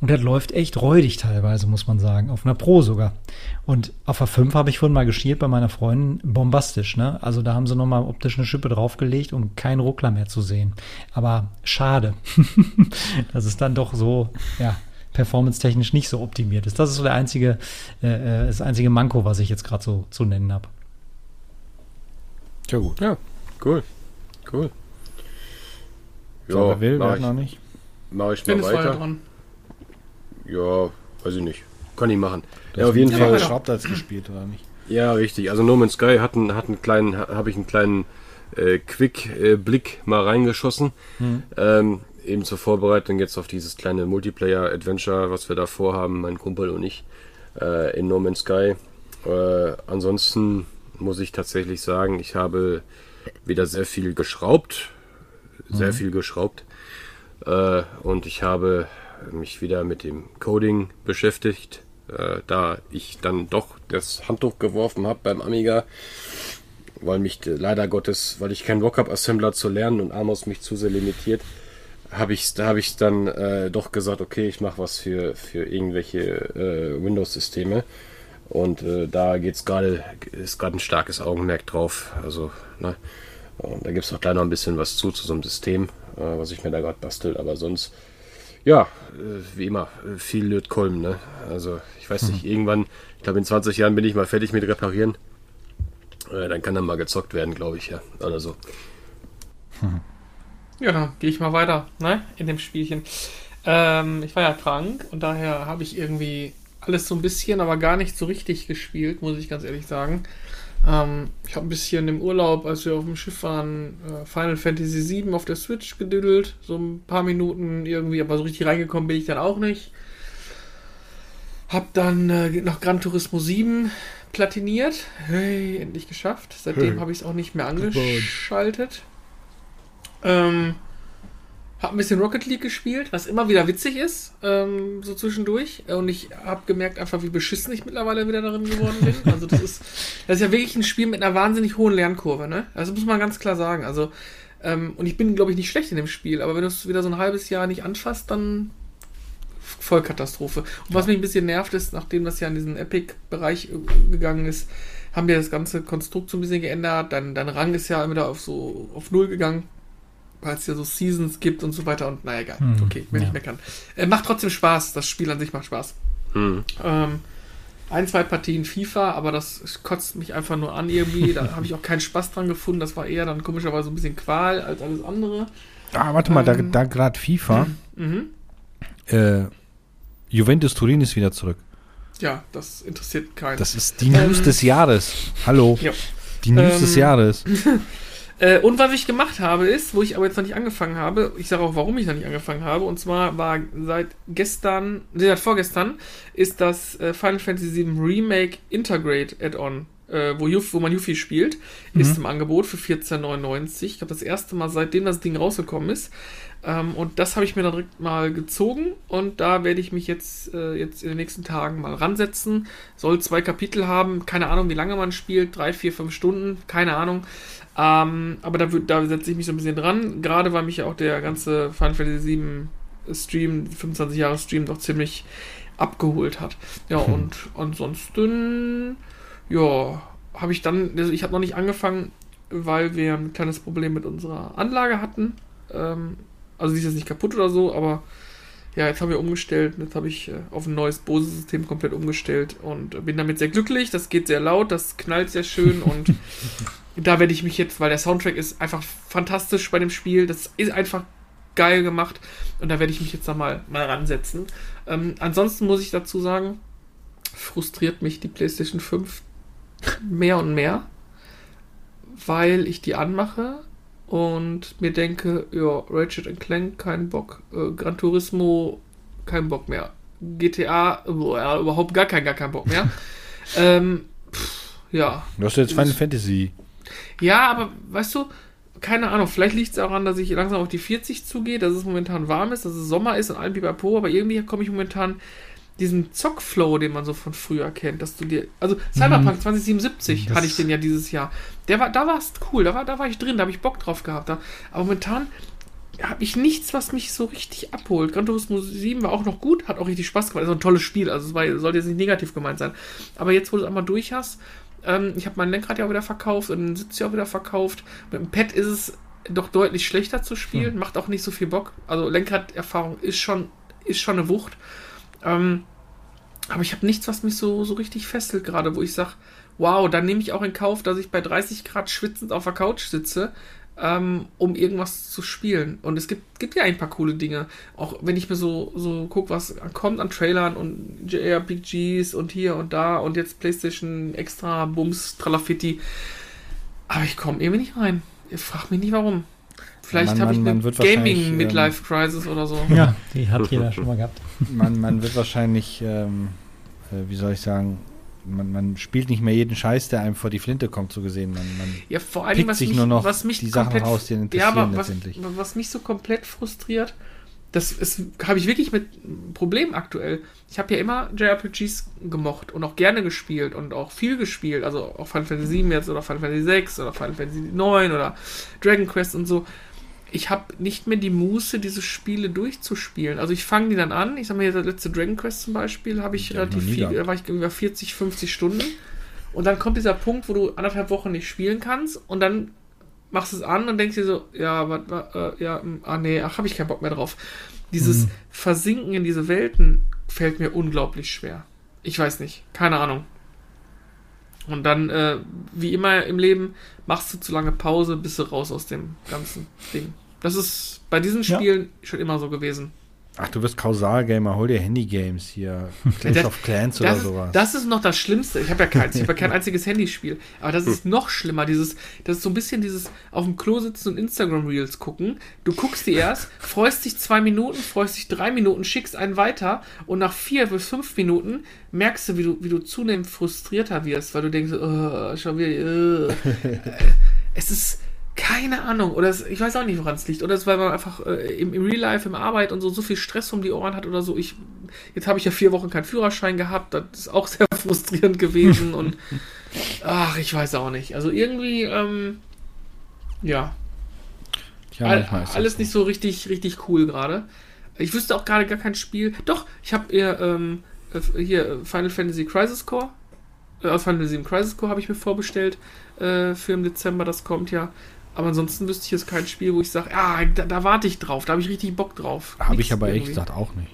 [SPEAKER 4] Und das läuft echt räudig teilweise, muss man sagen. Auf einer Pro sogar. Und auf der 5 habe ich vorhin mal geschielt bei meiner Freundin. Bombastisch, ne? Also da haben sie nochmal optisch eine Schippe draufgelegt, um keinen Ruckler mehr zu sehen. Aber schade. dass es dann doch so, ja, performance-technisch nicht so optimiert ist. Das ist so der einzige, äh, äh das einzige Manko, was ich jetzt gerade so zu nennen habe.
[SPEAKER 3] Ja, gut. Ja, cool. Cool.
[SPEAKER 2] So, ja, wer will, wer noch nicht.
[SPEAKER 3] Mach ich mal weiter. Dran. Ja, weiß ich nicht. Kann ich machen. Ja, auf jeden Fall.
[SPEAKER 2] Schraubt als gespielt, oder nicht?
[SPEAKER 3] Ja, richtig. Also No Man's Sky hat einen, hat einen kleinen, habe ich einen kleinen äh, Quick-Blick äh, mal reingeschossen. Hm. Ähm, eben zur Vorbereitung jetzt auf dieses kleine Multiplayer-Adventure, was wir da vorhaben, mein Kumpel und ich, äh, in No Man's Sky. Äh, ansonsten muss ich tatsächlich sagen, ich habe wieder sehr viel geschraubt. Sehr mhm. viel geschraubt. Äh, und ich habe mich wieder mit dem Coding beschäftigt, äh, da ich dann doch das Handtuch geworfen habe beim Amiga, weil mich leider Gottes, weil ich keinen Bock habe, Assembler zu lernen und Amos mich zu sehr limitiert, habe ich da habe ich dann äh, doch gesagt, okay, ich mache was für für irgendwelche äh, Windows-Systeme. Und äh, da geht's gerade ist gerade ein starkes Augenmerk drauf, also ne, und da gibt es auch gleich noch ein bisschen was zu zu so einem System, äh, was ich mir da gerade bastel, aber sonst ja, äh, wie immer, äh, viel Lötkolben, ne? Also, ich weiß nicht, mhm. irgendwann, ich glaube, in 20 Jahren bin ich mal fertig mit Reparieren. Äh, dann kann dann mal gezockt werden, glaube ich, ja. Oder so.
[SPEAKER 1] Mhm. Ja, dann gehe ich mal weiter, ne? In dem Spielchen. Ähm, ich war ja krank und daher habe ich irgendwie alles so ein bisschen, aber gar nicht so richtig gespielt, muss ich ganz ehrlich sagen. Ähm, ich habe ein bisschen im Urlaub, als wir auf dem Schiff waren, äh, Final Fantasy VII auf der Switch gedüdelt. So ein paar Minuten irgendwie, aber so richtig reingekommen bin ich dann auch nicht. Hab dann äh, noch Gran Turismo 7 platiniert. Hey, endlich geschafft. Seitdem hey. habe ich es auch nicht mehr angeschaltet. Ähm, hab ein bisschen Rocket League gespielt, was immer wieder witzig ist, ähm, so zwischendurch. Und ich habe gemerkt einfach, wie beschissen ich mittlerweile wieder darin geworden bin. Also das ist, das ist ja wirklich ein Spiel mit einer wahnsinnig hohen Lernkurve, ne? Also muss man ganz klar sagen. Also, ähm, und ich bin, glaube ich, nicht schlecht in dem Spiel, aber wenn du es wieder so ein halbes Jahr nicht anfasst, dann Vollkatastrophe. Und was mich ein bisschen nervt, ist, nachdem das ja in diesen Epic-Bereich äh, gegangen ist, haben wir das ganze Konstrukt so ein bisschen geändert. Dein, dein Rang ist ja immer auf so auf Null gegangen weil es ja so Seasons gibt und so weiter und naja, egal. Hm, okay, will ja. ich meckern. Äh, macht trotzdem Spaß, das Spiel an sich macht Spaß. Hm. Ähm, ein, zwei Partien FIFA, aber das kotzt mich einfach nur an irgendwie. Da habe ich auch keinen Spaß dran gefunden. Das war eher dann komischerweise ein bisschen Qual als alles andere.
[SPEAKER 2] Ah, warte mal, ähm, da, da gerade FIFA. Mhm. Äh, Juventus Turin ist wieder zurück.
[SPEAKER 1] Ja, das interessiert keinen.
[SPEAKER 2] Das ist die News ähm, des Jahres. Hallo. Ja. Die News ähm, des Jahres.
[SPEAKER 1] Äh, und was ich gemacht habe, ist, wo ich aber jetzt noch nicht angefangen habe, ich sage auch, warum ich noch nicht angefangen habe, und zwar war seit gestern, seit vorgestern, ist das äh, Final Fantasy VII Remake Integrate Add-on, äh, wo, wo man Yuffie spielt, mhm. ist im Angebot für 14,99. Ich glaube, das erste Mal, seitdem das Ding rausgekommen ist. Ähm, und das habe ich mir dann direkt mal gezogen und da werde ich mich jetzt, äh, jetzt in den nächsten Tagen mal ransetzen. Soll zwei Kapitel haben, keine Ahnung, wie lange man spielt, drei, vier, fünf Stunden, keine Ahnung. Ähm, aber da, da setze ich mich so ein bisschen dran, gerade weil mich ja auch der ganze Final Fantasy VII Stream, 25 Jahre Stream, doch ziemlich abgeholt hat. Ja, hm. und ansonsten, ja, habe ich dann, also ich habe noch nicht angefangen, weil wir ein kleines Problem mit unserer Anlage hatten. Ähm, also die ist jetzt nicht kaputt oder so, aber ja, jetzt haben wir umgestellt. Jetzt habe ich äh, auf ein neues Bose-System komplett umgestellt und bin damit sehr glücklich. Das geht sehr laut, das knallt sehr schön und da werde ich mich jetzt, weil der Soundtrack ist einfach fantastisch bei dem Spiel. Das ist einfach geil gemacht und da werde ich mich jetzt nochmal mal ransetzen. Ähm, ansonsten muss ich dazu sagen, frustriert mich die PlayStation 5 mehr und mehr, weil ich die anmache und mir denke, ja, Ratchet Clank, kein Bock, äh, Gran Turismo, kein Bock mehr, GTA, ja, überhaupt gar kein, gar kein Bock mehr. ähm, pff, ja.
[SPEAKER 2] Du hast jetzt Final Fantasy.
[SPEAKER 1] Ja, aber weißt du, keine Ahnung, vielleicht liegt es auch daran, dass ich langsam auf die 40 zugehe, dass es momentan warm ist, dass es Sommer ist und allem Pipapo, aber irgendwie komme ich momentan diesen Zockflow, den man so von früher kennt, dass du dir, also Cyberpunk 2077
[SPEAKER 4] Das-
[SPEAKER 1] hatte ich den ja dieses Jahr. Der war, da war es cool, da war, da war ich drin, da habe ich Bock drauf gehabt. Da, aber momentan habe ich nichts, was mich so richtig abholt. Gran Turismo 7 war auch noch gut, hat auch richtig Spaß gemacht. Ist ein tolles Spiel, also es war, sollte jetzt nicht negativ gemeint sein. Aber jetzt, wo du es einmal durch hast, ähm, ich habe mein Lenkrad ja auch wieder verkauft und den Sitz ja auch wieder verkauft. Mit dem Pad ist es doch deutlich schlechter zu spielen, macht auch nicht so viel Bock. Also Lenkraderfahrung ist schon, ist schon eine Wucht. Ähm, aber ich habe nichts, was mich so, so richtig fesselt gerade, wo ich sage, wow, dann nehme ich auch in Kauf, dass ich bei 30 Grad schwitzend auf der Couch sitze, ähm, um irgendwas zu spielen. Und es gibt, gibt ja ein paar coole Dinge. Auch wenn ich mir so, so gucke, was kommt an Trailern und JRPGs und hier und da und jetzt PlayStation extra Bums, Tralafitti. Aber ich komme irgendwie nicht rein. Ich frage mich nicht warum. Vielleicht habe ich eine
[SPEAKER 2] wahrscheinlich, ähm,
[SPEAKER 1] Gaming-Midlife-Crisis oder so.
[SPEAKER 4] Ja, die hat jeder schon mal gehabt.
[SPEAKER 2] Man, man wird wahrscheinlich, ähm, äh, wie soll ich sagen, man, man spielt nicht mehr jeden Scheiß, der einem vor die Flinte kommt, so gesehen. Man, man
[SPEAKER 1] Ja, vor allem,
[SPEAKER 2] pickt
[SPEAKER 1] was
[SPEAKER 2] sich
[SPEAKER 1] mich,
[SPEAKER 2] nur noch
[SPEAKER 1] was mich
[SPEAKER 2] die Sachen raus, die
[SPEAKER 1] ja,
[SPEAKER 2] interessieren
[SPEAKER 1] was,
[SPEAKER 2] letztendlich.
[SPEAKER 1] was mich so komplett frustriert, das habe ich wirklich mit Problemen aktuell. Ich habe ja immer JRPGs gemocht und auch gerne gespielt und auch viel gespielt, also auch Final Fantasy 7 jetzt oder Final Fantasy 6 oder Final Fantasy 9 oder Dragon Quest und so. Ich habe nicht mehr die Muße, diese Spiele durchzuspielen. Also ich fange die dann an. Ich sag mal, der letzte Dragon Quest zum Beispiel habe ich
[SPEAKER 2] ich
[SPEAKER 1] relativ viel, da war ich über 40, 50 Stunden. Und dann kommt dieser Punkt, wo du anderthalb Wochen nicht spielen kannst und dann machst du es an und denkst dir so, ja, was, äh, ja, mm, ah nee, ach, habe ich keinen Bock mehr drauf. Dieses
[SPEAKER 2] Mhm.
[SPEAKER 1] Versinken in diese Welten fällt mir unglaublich schwer. Ich weiß nicht, keine Ahnung. Und dann, äh, wie immer im Leben, machst du zu lange Pause, bist du raus aus dem ganzen Ding. Das ist bei diesen
[SPEAKER 4] Ja.
[SPEAKER 1] Spielen schon immer so gewesen.
[SPEAKER 2] Ach, du bist Kausalgamer, hol dir Handy-Games hier. Clash
[SPEAKER 1] das-
[SPEAKER 2] of Clans oder
[SPEAKER 1] Das ist,
[SPEAKER 2] sowas.
[SPEAKER 1] das ist noch das Schlimmste. Ich habe ja keins, ich habe ja kein einziges Handyspiel. Aber das ist noch schlimmer. Dieses, das ist so ein bisschen dieses auf dem Klo sitzen und Instagram Reels gucken. Du guckst die erst, freust dich zwei Minuten, freust dich drei Minuten, schickst einen weiter und nach vier bis fünf Minuten merkst du, wie du, wie du zunehmend frustrierter wirst, weil du denkst, oh, schon wieder. Äh. es ist keine Ahnung. Oder es, ich weiß auch nicht, woran es liegt. Oder es ist, weil man einfach äh, im, im Real Life, im Arbeit und so, so viel Stress um die Ohren hat oder so. Ich, jetzt habe ich ja vier Wochen keinen Führerschein gehabt. Das ist auch sehr frustrierend gewesen. und ach, ich weiß auch nicht. Also irgendwie, ähm, ja,
[SPEAKER 2] Tja,
[SPEAKER 1] all, alles
[SPEAKER 2] so.
[SPEAKER 1] nicht so richtig, richtig cool gerade. Ich wüsste auch gerade gar kein Spiel. Doch, ich habe eher ähm, äh, hier Final Fantasy Crisis Core. Äh, Final Fantasy Crisis Core habe ich mir vorbestellt äh, für im Dezember. Das kommt ja. Aber ansonsten wüsste ich jetzt kein Spiel, wo ich sage, ah, da, da warte ich drauf, da habe ich richtig Bock drauf.
[SPEAKER 2] Habe ich aber ehrlich gesagt auch nicht.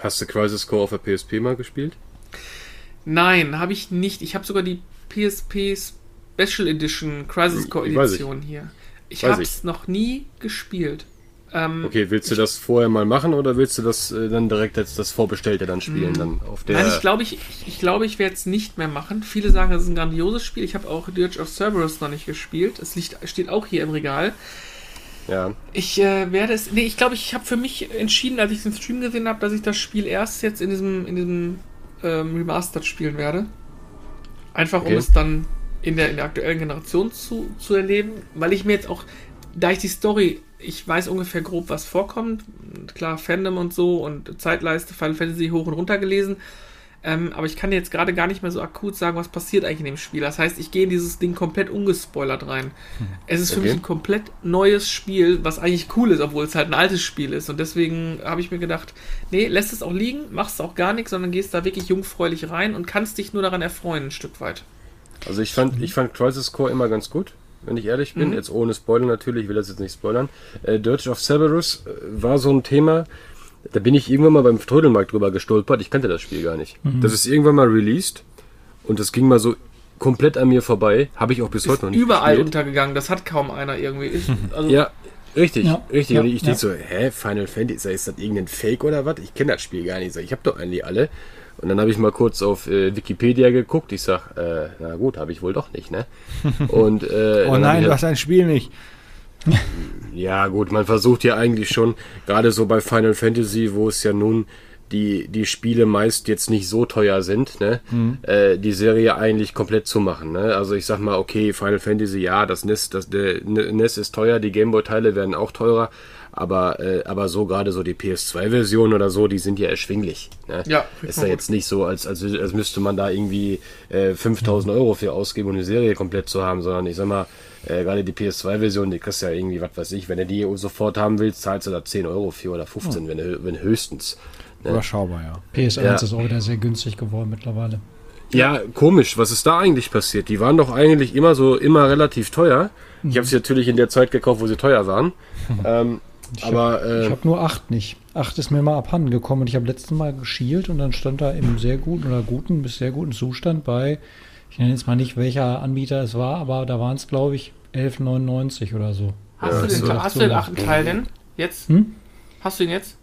[SPEAKER 3] Hast du Crisis Core auf der PSP mal gespielt?
[SPEAKER 1] Nein, habe ich nicht. Ich habe sogar die PSP Special Edition Crisis Core
[SPEAKER 3] Ich weiß ich.
[SPEAKER 1] Edition hier. Ich habe es noch nie gespielt. Ähm,
[SPEAKER 3] Okay, willst du das vorher mal machen oder willst du das äh, dann direkt als das Vorbestellte dann spielen? Dann auf der.
[SPEAKER 1] Nein, ich glaube, ich, ich, glaube, ich werde es nicht mehr machen. Viele sagen, es ist ein grandioses Spiel. Ich habe auch Dirge of Cerberus noch nicht gespielt. Es liegt, steht auch hier im Regal.
[SPEAKER 3] ja.
[SPEAKER 1] Ich äh, werde es. Nee, ich glaube, ich habe für mich entschieden, als ich den Stream gesehen habe, dass ich das Spiel erst jetzt in diesem, in diesem ähm, Remastered spielen werde. Einfach um
[SPEAKER 3] Okay.
[SPEAKER 1] es dann in der, in der aktuellen Generation zu, zu erleben, weil ich mir jetzt auch, da ich die Story, ich weiß ungefähr grob, was vorkommt, klar, Fandom und so und Zeitleiste, Final Fantasy hoch und runter gelesen, ähm, aber ich kann dir jetzt gerade gar nicht mehr so akut sagen, was passiert eigentlich in dem Spiel. Das heißt, ich gehe in dieses Ding komplett ungespoilert rein. Es ist für
[SPEAKER 3] Okay.
[SPEAKER 1] mich ein komplett neues Spiel, was eigentlich cool ist, obwohl es halt ein altes Spiel ist. Und deswegen habe ich mir gedacht, nee, lässt es auch liegen, machst auch gar nichts, sondern gehst da wirklich jungfräulich rein und kannst dich nur daran erfreuen, ein Stück weit.
[SPEAKER 3] Also ich fand, ich fand Crisis Core immer ganz gut, wenn ich ehrlich bin.
[SPEAKER 1] Mhm.
[SPEAKER 3] Jetzt ohne Spoiler natürlich, ich will das jetzt nicht spoilern. Äh, Dirge of Cerberus äh, war so ein Thema, da bin ich irgendwann mal beim Trödelmarkt drüber gestolpert. Ich kannte das Spiel gar nicht. Das ist irgendwann mal released und das ging mal so komplett an mir vorbei. Habe ich auch bis
[SPEAKER 1] Ist
[SPEAKER 3] heute noch nicht
[SPEAKER 1] überall
[SPEAKER 3] gespielt.
[SPEAKER 1] untergegangen, das hat kaum einer irgendwie. Ist, also,
[SPEAKER 3] Ja, richtig,
[SPEAKER 4] Ja,
[SPEAKER 3] richtig.
[SPEAKER 4] ja,
[SPEAKER 3] und ich
[SPEAKER 4] ja.
[SPEAKER 3] denk so, hä, Final Fantasy, ist das irgendein Fake oder was? Ich kenne das Spiel gar nicht. Ich habe doch eigentlich alle. Und dann habe ich mal kurz auf äh, Wikipedia geguckt. Ich sag, äh, na gut, habe ich wohl doch nicht, ne? Und, äh,
[SPEAKER 2] Oh nein, du
[SPEAKER 3] halt-
[SPEAKER 2] hast ein Spiel nicht.
[SPEAKER 3] ja, gut, man versucht ja eigentlich schon, gerade so bei Final Fantasy, wo es ja nun die, die Spiele meist jetzt nicht so teuer sind, ne, äh, die Serie eigentlich komplett zu machen. Ne? Also ich sag mal, okay, Final Fantasy, ja, das NES, das der NES ist teuer, die Gameboy-Teile werden auch teurer, aber, äh, aber so gerade so die PS2-Version oder so, die sind ja erschwinglich. Ne?
[SPEAKER 1] Ja,
[SPEAKER 3] ist ja
[SPEAKER 1] gut.
[SPEAKER 3] jetzt nicht so, als, als, als müsste man da irgendwie äh, 5000 Euro für ausgeben, um eine Serie komplett zu haben, sondern ich sag mal, äh, gerade die PS2-Version, die kriegst du ja irgendwie, was weiß ich, wenn du die sofort haben willst, zahlst du da 10 Euro für oder 15, wenn, du- wenn höchstens. Ne?
[SPEAKER 2] Überschaubar, ja.
[SPEAKER 4] PS1
[SPEAKER 3] Ja.
[SPEAKER 4] ist auch wieder sehr günstig geworden mittlerweile.
[SPEAKER 3] Ja, komisch, was ist da eigentlich passiert? Die waren doch eigentlich immer so, immer relativ teuer. Ich habe sie natürlich in der Zeit gekauft, wo sie teuer waren. Ähm, aber
[SPEAKER 4] Ich
[SPEAKER 3] äh,
[SPEAKER 4] habe nur 8 nicht. 8 ist mir mal abhanden gekommen und ich habe letztes Mal geschielt und dann stand da im sehr guten oder guten bis sehr guten Zustand bei, ich nenne jetzt mal nicht, welcher Anbieter es war, aber da waren es, glaube ich, 11,99 oder so.
[SPEAKER 1] Hast,
[SPEAKER 3] Ja,
[SPEAKER 1] du, den,
[SPEAKER 3] so.
[SPEAKER 1] hast du den achten Teil denn? Jetzt?
[SPEAKER 4] Hm?
[SPEAKER 1] Hast du ihn jetzt?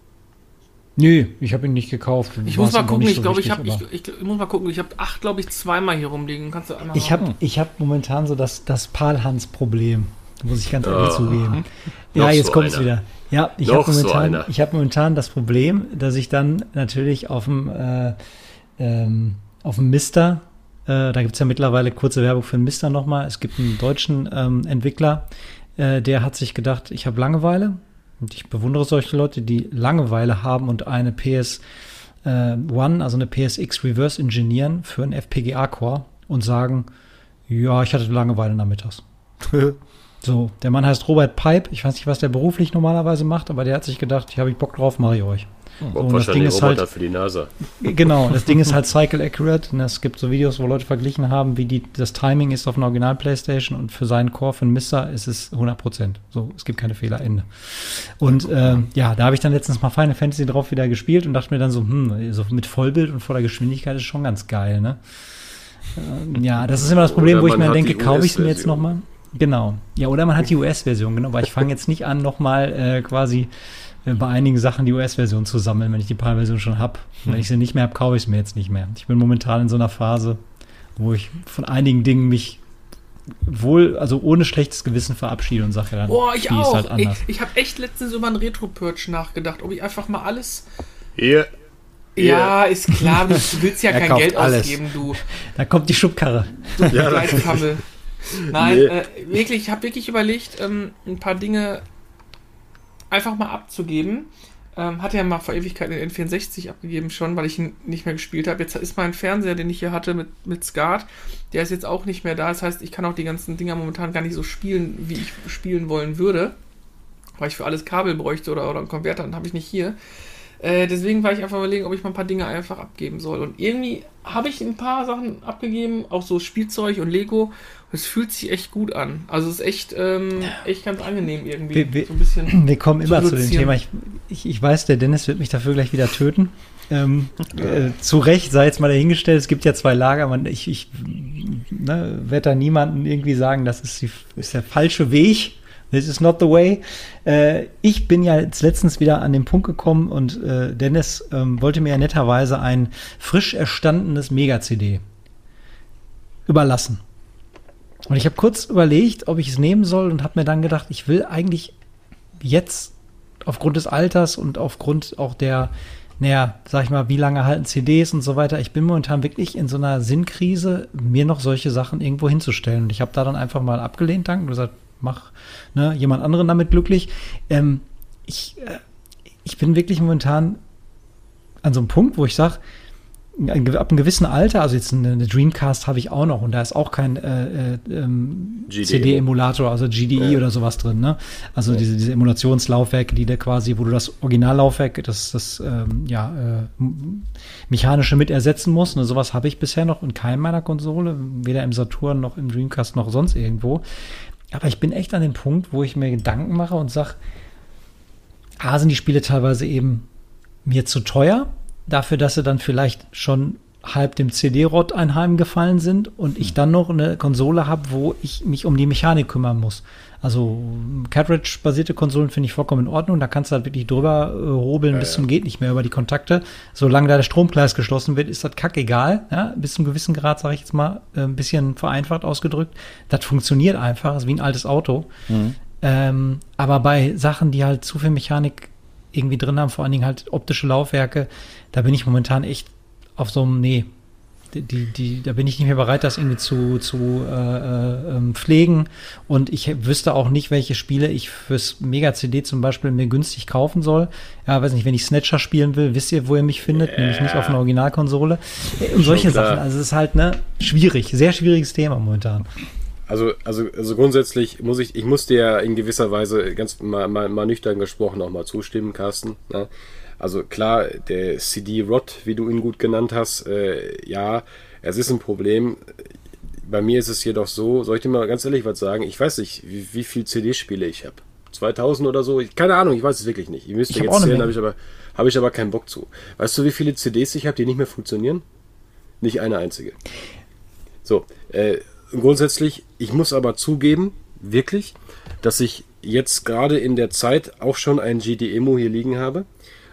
[SPEAKER 4] Nee, ich habe ihn nicht gekauft.
[SPEAKER 1] Ich muss mal
[SPEAKER 4] aber
[SPEAKER 1] gucken, ich
[SPEAKER 4] so
[SPEAKER 1] glaube, ich habe
[SPEAKER 4] aber-
[SPEAKER 1] ich, ich, ich muss mal gucken, ich habe acht, glaube ich, zweimal hier rumliegen. Kannst du einmal
[SPEAKER 4] Ich habe ich hab momentan so das, das Palhans-Problem, muss ich ganz ehrlich
[SPEAKER 3] Oh.
[SPEAKER 4] zugeben. Ja,
[SPEAKER 3] Noch
[SPEAKER 4] jetzt
[SPEAKER 3] so
[SPEAKER 4] kommt es
[SPEAKER 3] einer.
[SPEAKER 4] wieder. Ja, ich habe
[SPEAKER 3] so
[SPEAKER 4] momentan, ich hab momentan das Problem, dass ich dann natürlich auf dem, äh, ähm, auf dem Mister, äh, da gibt es ja mittlerweile kurze Werbung für den Mister nochmal. Es gibt einen deutschen ähm, Entwickler, äh, der hat sich gedacht, ich habe Langeweile. Und ich bewundere solche Leute, die Langeweile haben und eine PS äh, One, also eine PSX Reverse ingenieren für einen FPGA-Core und sagen, ja, ich hatte Langeweile nachmittags. So, der Mann heißt Robert Pipe. Ich weiß nicht, was der beruflich normalerweise macht, aber der hat sich gedacht, hier habe ich Bock drauf, mache ich euch.
[SPEAKER 3] Bob
[SPEAKER 4] und das Ding ist
[SPEAKER 3] Roboter
[SPEAKER 4] halt-
[SPEAKER 3] für die NASA.
[SPEAKER 4] Genau, das Ding ist halt cycle accurate. Und es gibt so Videos, wo Leute verglichen haben, wie die, das Timing ist auf einer Original Playstation und für seinen Core, für einen Mister, ist es 100 Prozent. So, es gibt keine Fehler, Ende. Und ähm, ja, da habe ich dann letztens mal Final Fantasy drauf wieder gespielt und dachte mir dann so, hm, so mit Vollbild und voller Geschwindigkeit ist schon ganz geil, ne? Ähm, ja, das ist immer das Problem,
[SPEAKER 3] Oder
[SPEAKER 4] wo ich mir denke, kaufe ich es mir jetzt nochmal? Genau. Ja, oder man hat die US-Version, genau, weil ich fange jetzt nicht an, nochmal äh, quasi äh, bei einigen Sachen die US-Version zu sammeln, wenn ich die PAL-Version schon habe. Wenn ich sie nicht mehr habe, kaufe ich es mir jetzt nicht mehr. Ich bin momentan in so einer Phase, wo ich von einigen Dingen mich wohl, also ohne schlechtes Gewissen verabschiede und sage dann,
[SPEAKER 1] Boah, ich auch.
[SPEAKER 4] ist halt
[SPEAKER 1] ich
[SPEAKER 4] anders.
[SPEAKER 1] ich habe echt letztens über einen Retro-Purge nachgedacht, ob ich einfach mal alles.
[SPEAKER 3] Hier.
[SPEAKER 1] Ja, ist klar, du willst ja kein Geld
[SPEAKER 2] alles.
[SPEAKER 1] ausgeben, du,
[SPEAKER 4] Da kommt die Schubkarre.
[SPEAKER 1] du
[SPEAKER 3] Ja.
[SPEAKER 1] Nein,
[SPEAKER 3] Nee.
[SPEAKER 1] äh, wirklich, ich habe wirklich überlegt, ähm, ein paar Dinge einfach mal abzugeben. Ähm, hatte ja mal vor Ewigkeiten den N64 abgegeben schon, weil ich ihn nicht mehr gespielt habe. Jetzt ist mein Fernseher, den ich hier hatte mit, mit Skat, der ist jetzt auch nicht mehr da. Das heißt, ich kann auch die ganzen Dinger momentan gar nicht so spielen, wie ich spielen wollen würde. Weil ich für alles Kabel bräuchte oder, oder einen Konverter, dann habe ich nicht hier. Äh, deswegen war ich einfach überlegen, ob ich mal ein paar Dinge einfach abgeben soll. Und irgendwie habe ich ein paar Sachen abgegeben, auch so Spielzeug und Lego. Es fühlt sich echt gut an. Also es ist echt, ähm, echt ganz angenehm irgendwie.
[SPEAKER 4] Wir- wir-
[SPEAKER 1] so ein bisschen.
[SPEAKER 4] Wir kommen immer zu dem
[SPEAKER 1] reduzieren.
[SPEAKER 4] Thema. Ich, ich, ich weiß, der Dennis wird mich dafür gleich wieder töten. Ähm, äh, zu Recht sei jetzt mal dahingestellt, es gibt ja zwei Lager. Man, ich ich ne, werde da niemanden irgendwie sagen, das ist, die, ist der falsche Weg. This is not the way. Äh, ich bin ja jetzt letztens wieder an den Punkt gekommen und äh, Dennis ähm, wollte mir ja netterweise ein frisch erstandenes Mega-CD überlassen. Und ich habe kurz überlegt, ob ich es nehmen soll und habe mir dann gedacht, ich will eigentlich jetzt aufgrund des Alters und aufgrund auch der, naja, sag ich mal, wie lange halten CDs und so weiter, ich bin momentan wirklich in so einer Sinnkrise, mir noch solche Sachen irgendwo hinzustellen. Und ich habe da dann einfach mal abgelehnt, danke, und gesagt, mach ne, jemand anderen damit glücklich. Ähm, ich, äh, ich bin wirklich momentan an so einem Punkt, wo ich sage, ab einem gewissen Alter, also jetzt eine, eine Dreamcast habe ich auch noch und da ist auch kein äh, äh, ähm,
[SPEAKER 3] GDE.
[SPEAKER 4] CD-Emulator, also GDE
[SPEAKER 3] Ja.
[SPEAKER 4] oder sowas drin, ne? Also diese, diese Emulationslaufwerke, die da quasi, wo du das Originallaufwerk, das, das ähm, ja, äh, mechanische mit ersetzen musst. Ne? Sowas habe ich bisher noch in keinem meiner Konsole, weder im Saturn noch im Dreamcast noch sonst irgendwo. Aber ich bin echt an dem Punkt, wo ich mir Gedanken mache und sage, A, sind die Spiele teilweise eben mir zu teuer, dafür, dass sie dann vielleicht schon halb dem CD-Rot einheimgefallen sind und ich dann noch eine Konsole habe, wo ich mich um die Mechanik kümmern muss. Also Cartridge-basierte Konsolen finde ich vollkommen in Ordnung. Da kannst du halt wirklich drüber äh, hobeln
[SPEAKER 3] Ja,
[SPEAKER 4] bis
[SPEAKER 3] ja.
[SPEAKER 4] zum geht nicht mehr über die Kontakte. Solange da der Stromkreis geschlossen wird, ist das kackegal. Ja? Bis zum gewissen Grad, sage ich jetzt mal, äh, ein bisschen vereinfacht ausgedrückt. Das funktioniert einfach, ist wie ein altes Auto. Ähm, aber bei Sachen, die halt zu viel Mechanik irgendwie drin haben, vor allen Dingen halt optische Laufwerke, da bin ich momentan echt auf so einem, nee, die, die, da bin ich nicht mehr bereit, das irgendwie zu, zu äh, äh, ähm, pflegen. Und ich wüsste auch nicht, welche Spiele ich fürs Mega-CD zum Beispiel mir günstig kaufen soll. Ja, weiß nicht, wenn ich Snatcher spielen will, wisst ihr, wo ihr mich findet, nämlich nicht auf einer Originalkonsole. Äh, Und solche. Sachen. Also es ist halt, ne, schwierig, sehr schwieriges Thema momentan.
[SPEAKER 3] Also, also, also grundsätzlich muss ich, ich muss dir ja in gewisser Weise ganz mal, mal, mal nüchtern gesprochen auch mal zustimmen, Carsten. Ne? Also klar, der CD-Rot, wie du ihn gut genannt hast, äh, ja, es ist ein Problem. Bei mir ist es jedoch so, soll ich dir mal ganz ehrlich was sagen? Ich weiß nicht, wie, wie viel CD-Spiele ich habe. 2000 oder so? Ich, keine Ahnung, ich weiß es wirklich nicht. Ihr müsst
[SPEAKER 4] Ich hab
[SPEAKER 3] jetzt zählen, habe ich, aber, habe ich aber keinen Bock zu. Weißt du, wie viele CDs ich habe, die nicht mehr funktionieren? Nicht eine einzige. So, äh, grundsätzlich, ich muss aber zugeben, wirklich, dass ich jetzt gerade in der Zeit auch schon ein GD-Emo hier liegen habe.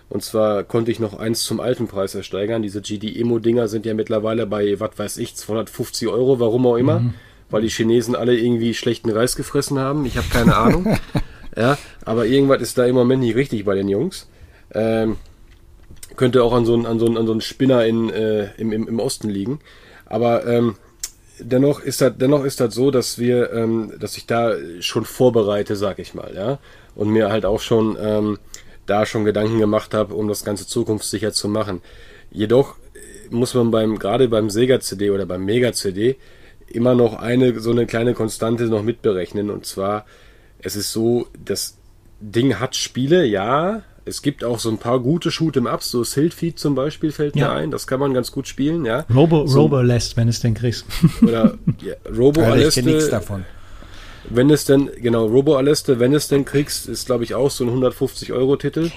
[SPEAKER 3] Und zwar konnte ich noch eins zum alten Preis ersteigern. Diese GD-Emo-Dinger sind ja mittlerweile bei, was weiß ich, 250 Euro, warum auch immer. Weil die Chinesen alle irgendwie schlechten Reis gefressen haben. Ich habe keine Ahnung. ja, aber irgendwas ist da im Moment nicht richtig bei den Jungs. Ähm, könnte auch an so einen, an so einen, an so einen Spinner in, äh, im, im, im Osten liegen. Aber ähm, dennoch ist das, dennoch ist das so, dass wir, ähm, dass ich da schon vorbereite, sag ich mal, ja. Und mir halt auch schon ähm, da schon Gedanken gemacht habe, um das Ganze zukunftssicher zu machen. Jedoch äh, muss man beim, gerade beim Sega CD oder beim Mega CD immer noch eine, so eine kleine Konstante noch mitberechnen. Und zwar, es ist so, das Ding hat Spiele, ja. Es gibt auch so ein paar gute Shoot'em-Ups, so Siltfeed zum Beispiel fällt
[SPEAKER 4] Ja.
[SPEAKER 3] mir ein. Das kann man ganz gut spielen, ja.
[SPEAKER 4] Robo,
[SPEAKER 3] So-
[SPEAKER 4] Robo lässt, wenn es denn kriegst.
[SPEAKER 3] Oder ja, Robo
[SPEAKER 2] Alter, ich nichts davon.
[SPEAKER 3] wenn es denn, genau, Robo Aleste, wenn es denn kriegst, ist glaube ich auch so ein 150-Euro-Titel.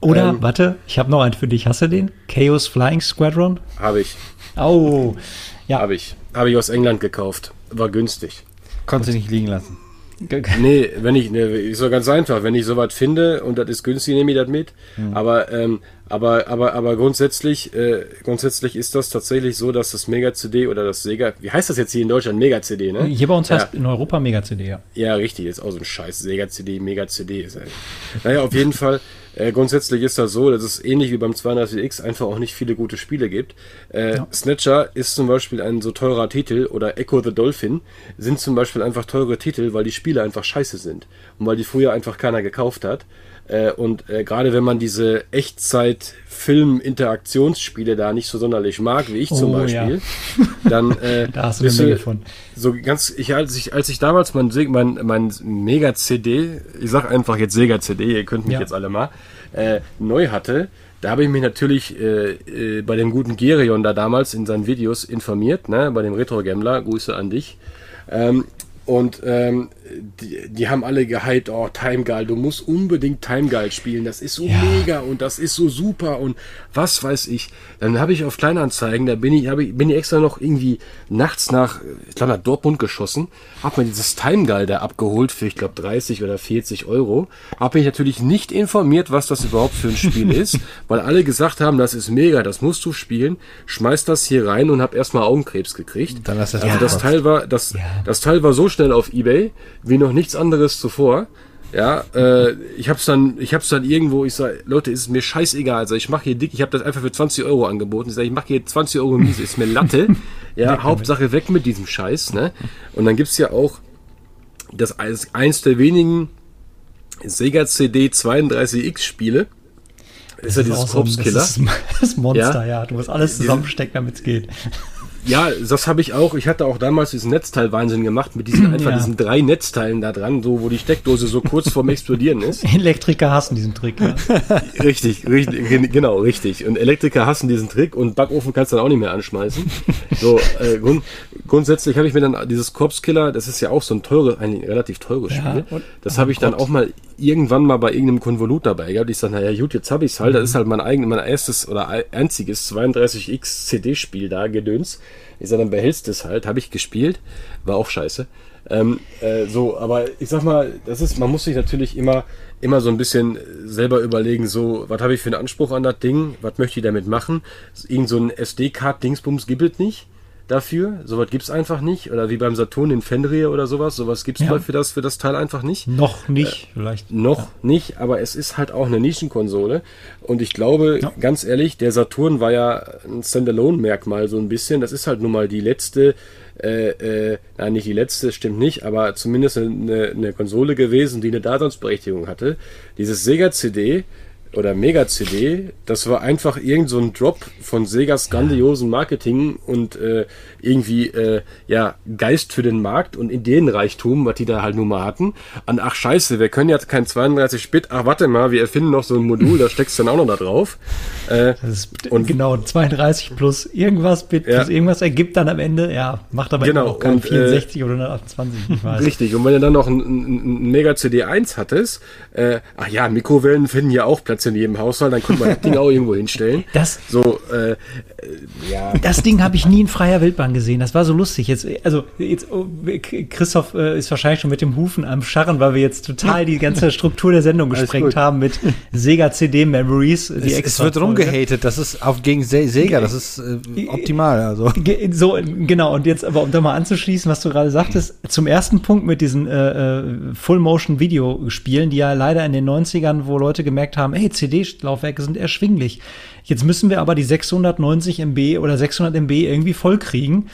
[SPEAKER 4] Oder,
[SPEAKER 3] Ähm,
[SPEAKER 4] warte, ich habe noch einen für dich. Hast du den? Chaos Flying Squadron?
[SPEAKER 3] Habe ich,
[SPEAKER 4] Oh, ja.
[SPEAKER 3] habe ich. Habe ich aus England gekauft. War günstig.
[SPEAKER 2] Konntest du nicht liegen lassen.
[SPEAKER 3] Nee, wenn ich, ne, ist doch ganz einfach. Wenn ich sowas finde und das ist günstig, nehme ich das mit. Aber, ähm, aber, aber, aber grundsätzlich, äh, grundsätzlich ist das tatsächlich so, dass das Mega CD oder das Sega, wie heißt das jetzt hier in Deutschland? Mega CD, ne?
[SPEAKER 4] Hier bei uns
[SPEAKER 3] Ja.
[SPEAKER 4] heißt in Europa Mega-CD, ja.
[SPEAKER 3] Ja, richtig, ist auch so ein scheiß Sega-CD, Mega-CD. ist ja- Naja, auf jeden Fall, äh, grundsätzlich ist das so, dass es ähnlich wie beim 32X einfach auch nicht viele gute Spiele gibt. Äh,
[SPEAKER 4] Ja.
[SPEAKER 3] Snatcher ist zum Beispiel ein so teurer Titel oder Echo the Dolphin sind zum Beispiel einfach teure Titel, weil die Spiele einfach scheiße sind und weil die früher einfach keiner gekauft hat. Äh, und äh, gerade wenn man diese Echtzeit-Film-Interaktionsspiele da nicht so sonderlich mag, wie ich zum
[SPEAKER 4] Oh,
[SPEAKER 3] Beispiel, dann äh,
[SPEAKER 4] Da hast du eine Menge von.
[SPEAKER 3] so ganz, ich, als ich, als ich damals mein, mein, mein Mega-CD, ich sag einfach jetzt Sega-CD, ihr könnt mich
[SPEAKER 4] Ja.
[SPEAKER 3] jetzt alle mal, äh, neu hatte, da habe ich mich natürlich äh, äh, bei dem guten Gerion da damals in seinen Videos informiert, ne, bei dem Retro-Gambler, Grüße an dich. Ähm, und ähm, die, die haben alle gehypt, oh, Time Guide, du musst unbedingt Time Guide spielen, das ist so
[SPEAKER 4] Ja.
[SPEAKER 3] mega und das ist so super und was weiß ich. Dann habe ich auf Kleinanzeigen, da bin ich, ich, bin ich extra noch irgendwie nachts nach, ich glaube, nach Dortmund geschossen, habe mir dieses Time Guide da abgeholt für, ich glaube, 30 oder 40 Euro. Habe mich natürlich nicht informiert, was das überhaupt für ein Spiel ist, weil alle gesagt haben, das ist mega, das musst du spielen. Schmeiß das hier rein und habe erstmal Augenkrebs gekriegt.
[SPEAKER 2] Dann du das
[SPEAKER 3] also das. Teil war, das,
[SPEAKER 4] Ja.
[SPEAKER 3] das Teil war so schnell auf Ebay wie noch nichts anderes zuvor. Ja, äh, ich hab's dann, ich hab's dann irgendwo, ich sag, Leute, ist mir scheißegal, also ich mache hier dick, ich habe das einfach für 20 Euro angeboten. Ich sag, ich mache hier 20 Euro miese, ist mir Latte. ja, Hauptsache weg mit diesem Scheiß, ne? Und dann gibt's ja auch das eins, eins der wenigen Sega CD 32X Spiele. Ist ja
[SPEAKER 4] Das
[SPEAKER 3] dieses
[SPEAKER 4] so
[SPEAKER 3] Corpse Killer.
[SPEAKER 4] Das ist das Monster,
[SPEAKER 3] Ja.
[SPEAKER 4] ja. Du musst alles zusammenstecken, damit es geht.
[SPEAKER 3] Ja, das habe ich auch. Ich hatte auch damals diesen Netzteil-Wahnsinn gemacht mit diesen einfach
[SPEAKER 4] Ja.
[SPEAKER 3] diesen drei Netzteilen da dran, so wo die Steckdose so kurz vorm Explodieren ist.
[SPEAKER 4] Elektriker hassen diesen Trick. Ja.
[SPEAKER 3] Richtig, richtig, gen- genau, richtig. Und Elektriker hassen diesen Trick und Backofen kannst du dann auch nicht mehr anschmeißen. So, äh, grund, grundsätzlich habe ich mir dann dieses Corpse Killer, das ist ja auch so ein teures, ein relativ teures
[SPEAKER 4] Ja,
[SPEAKER 3] Spiel.
[SPEAKER 4] und-
[SPEAKER 3] das habe ich dann auch mal irgendwann mal bei irgendeinem Konvolut dabei gehabt. Ich sage, naja, gut, jetzt habe ich es halt. Das ist halt mein eigenes, mein erstes oder einziges 32x CD-Spiel da, Gedöns. Ich sage, dann behältst du es halt. Habe ich gespielt. War auch scheiße. Ähm, äh, so, aber ich sag mal, das ist, man muss sich natürlich immer, immer so ein bisschen selber überlegen, so, was habe ich für einen Anspruch an das Ding? Was möchte ich damit machen? Irgend so ein SD-Card-Dingsbums gibt es nicht dafür. Sowas gibt es einfach nicht. Oder wie beim Saturn in Fenrir oder sowas. Sowas gibt es
[SPEAKER 4] Ja.
[SPEAKER 3] für, das, für das Teil einfach nicht.
[SPEAKER 4] Noch nicht, vielleicht.
[SPEAKER 3] Noch nicht, aber es ist halt auch eine Nischenkonsole. Und ich glaube,
[SPEAKER 4] Ja.
[SPEAKER 3] ganz ehrlich, der Saturn war ja ein Standalone-Merkmal so ein bisschen. Das ist halt nun mal die letzte, äh, äh, nein, nicht die letzte, stimmt nicht, aber zumindest eine, eine Konsole gewesen, die eine Daseinsberechtigung hatte. Dieses Sega-CD oder Mega-CD, das war einfach irgend so ein Drop von Segas grandiosen Marketing und äh, irgendwie äh, ja Geist für den Markt und Ideenreichtum, was die da halt nun mal hatten. An ach scheiße, wir können jetzt kein 32-Bit, ach warte mal, wir erfinden noch so ein Modul, da steckst du dann auch noch da drauf. Äh, Und-
[SPEAKER 4] genau 32 plus irgendwas Bit
[SPEAKER 3] Ja.
[SPEAKER 4] plus irgendwas ergibt dann am Ende, ja, macht aber
[SPEAKER 3] Genau,
[SPEAKER 4] noch kein
[SPEAKER 3] und, äh,
[SPEAKER 4] 64 oder 128, ich weiß.
[SPEAKER 3] Richtig, und wenn du dann noch ein, ein, ein Mega CD 1 hattest, äh, ach ja, Mikrowellen finden ja auch Platz in jedem Haushalt, dann konnte man das Ding auch irgendwo hinstellen.
[SPEAKER 4] Das,
[SPEAKER 3] So, äh, äh, ja,
[SPEAKER 4] das Ding habe ich nie in freier Wildbahn gesehen. Das war so lustig. Jetzt, also jetzt, oh, Christoph äh, ist wahrscheinlich schon mit dem Hufen am Scharren, weil wir jetzt total die ganze Struktur der Sendung gesprengt haben mit Sega CD Memories. Die
[SPEAKER 2] Es, es wird rumgehatet, das ist auf gegen Se Sega, das ist äh, optimal. Also
[SPEAKER 4] So, genau, und jetzt aber, um da mal anzuschließen, was du gerade sagtest, zum ersten Punkt mit diesen äh, äh, Full-Motion-Video-Spielen, die ja leider in den 90ern, wo Leute gemerkt haben, hey, CD-Laufwerke sind erschwinglich. Jetzt müssen wir aber die 690 MB oder 600 MB irgendwie vollkriegen.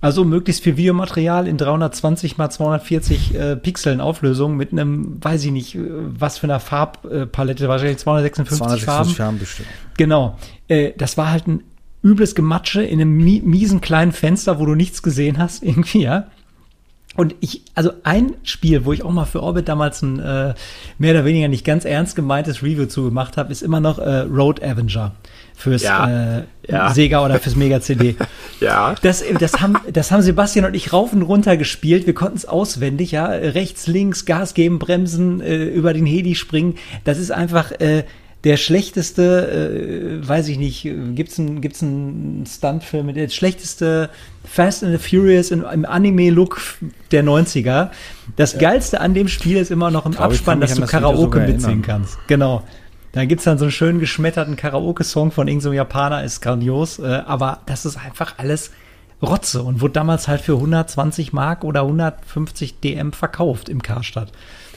[SPEAKER 4] Also möglichst viel Videomaterial in 320 mal 240 äh, Pixeln Auflösung mit einem, weiß ich nicht, äh, was für einer Farbpalette, wahrscheinlich 256,
[SPEAKER 2] 256
[SPEAKER 4] Farben.
[SPEAKER 2] Farben bestimmt.
[SPEAKER 4] Genau. Äh, das war halt ein übles Gematsche in einem mi miesen kleinen Fenster, wo du nichts gesehen hast, irgendwie, ja. Und ich, also ein Spiel, wo ich auch mal für Orbit damals ein äh, mehr oder weniger nicht ganz ernst gemeintes Review zu gemacht habe, ist immer noch äh, Road Avenger fürs
[SPEAKER 3] Ja.
[SPEAKER 4] äh,
[SPEAKER 3] Ja.
[SPEAKER 4] Sega oder fürs Mega CD.
[SPEAKER 3] ja.
[SPEAKER 4] Das, das, haben, das haben Sebastian und ich rauf und runter gespielt. Wir konnten es auswendig, ja. Rechts, links, Gas geben, bremsen, äh, über den Heli springen. Das ist einfach äh, der schlechteste, äh, weiß ich nicht, äh, gibt's einen gibt's einen Stuntfilm, der schlechteste Fast and the Furious in, im Anime-Look der 90er. Das Geilste an dem Spiel ist immer noch im
[SPEAKER 2] glaube,
[SPEAKER 4] Abspann, dass du
[SPEAKER 2] das
[SPEAKER 4] Karaoke mitsingen kannst. Genau. Da gibt's dann so einen schön geschmetterten Karaoke-Song von irgendeinem Japaner, ist grandios. Äh, aber das ist einfach alles Rotze und wurde damals halt für 120 Mark oder 150 DM verkauft im Karstadt.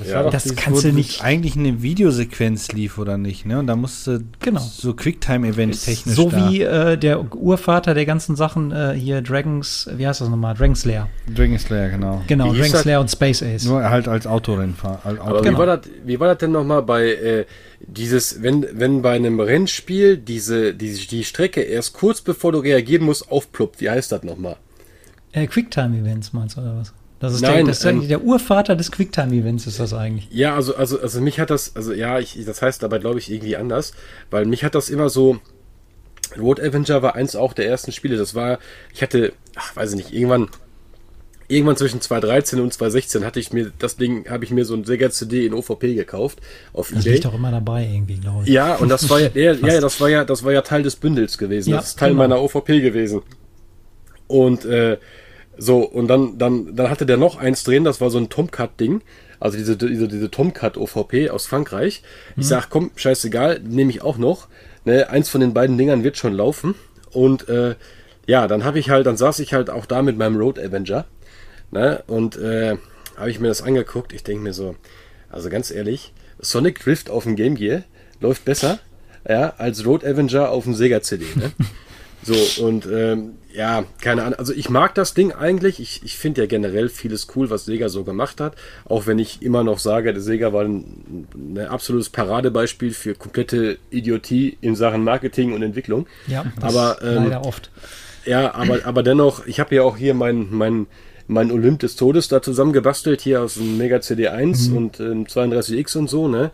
[SPEAKER 3] Ja,
[SPEAKER 2] war doch
[SPEAKER 4] das
[SPEAKER 2] dieses,
[SPEAKER 4] kannst du nicht-
[SPEAKER 2] Eigentlich eine Videosequenz lief oder nicht, ne? Und da musste
[SPEAKER 4] Genau.
[SPEAKER 2] so Quicktime-Event technisch
[SPEAKER 4] so
[SPEAKER 2] da.
[SPEAKER 4] wie äh, der Urvater der ganzen Sachen äh, hier Dragons, wie heißt das nochmal? Dragon Slayer.
[SPEAKER 2] Dragon Slayer, genau.
[SPEAKER 4] Genau,
[SPEAKER 3] Wie hieß
[SPEAKER 4] Dragon
[SPEAKER 3] das?
[SPEAKER 4] Slayer und Space Ace.
[SPEAKER 2] Nur halt als Autorennfahrer. Als
[SPEAKER 3] Aber
[SPEAKER 2] Auto
[SPEAKER 3] wie,
[SPEAKER 4] Genau.
[SPEAKER 3] war das, wie war das denn nochmal bei äh, dieses, wenn, wenn bei einem Rennspiel diese, die, die Strecke erst kurz bevor du reagieren musst, aufploppt? Wie heißt das nochmal?
[SPEAKER 4] Äh, Quicktime-Events meinst du oder was? Das ist,
[SPEAKER 3] Nein,
[SPEAKER 4] der, das ist
[SPEAKER 3] ähm,
[SPEAKER 4] der Urvater des Quicktime-Events ist das eigentlich.
[SPEAKER 3] Ja, also, also, also mich hat das, also ja, ich, das heißt dabei glaube ich irgendwie anders, weil mich hat das immer so, Road Avenger war eins auch der ersten Spiele, das war, ich hatte, ach, weiß ich nicht, irgendwann, irgendwann zwischen 2013 und 2016 hatte ich mir, das Ding, habe ich mir so ein Sega CD in OVP gekauft, auf
[SPEAKER 4] Das
[SPEAKER 3] Ebay.
[SPEAKER 4] liegt doch immer dabei irgendwie, glaube ich.
[SPEAKER 3] Ja, und das war ja, ja, ja, das war ja, das war ja Teil des Bündels gewesen.
[SPEAKER 4] Ja,
[SPEAKER 3] das ist Teil
[SPEAKER 4] genau.
[SPEAKER 3] meiner OVP gewesen. Und äh, so, und dann, dann, dann hatte der noch eins drin, das war so ein Tomcat-Ding. Also diese, diese, diese Tomcat OVP aus Frankreich. Ich sag, komm, scheißegal, nehme ich auch noch. Ne, eins von den beiden Dingern wird schon laufen. Und äh, ja, dann habe ich halt, dann saß ich halt auch da mit meinem Road Avenger. Ne, und äh, habe ich mir das angeguckt. Ich denke mir so, also ganz ehrlich, Sonic Drift auf dem Game Gear läuft besser ja, als Road Avenger auf dem Sega CD. Ne? So, und ähm, ja, keine Ahnung. Also ich mag das Ding eigentlich. Ich, ich finde ja generell vieles cool, was Sega so gemacht hat. Auch wenn ich immer noch sage, der Sega war ein, ein absolutes Paradebeispiel für komplette Idiotie in Sachen Marketing und Entwicklung.
[SPEAKER 4] Ja, das
[SPEAKER 3] aber ähm,
[SPEAKER 4] leider oft.
[SPEAKER 3] ja, aber, aber dennoch, ich habe ja auch hier mein, mein, mein Olymp des Todes da zusammengebastelt, hier aus dem Mega CD1 und ähm, 32X und so, ne?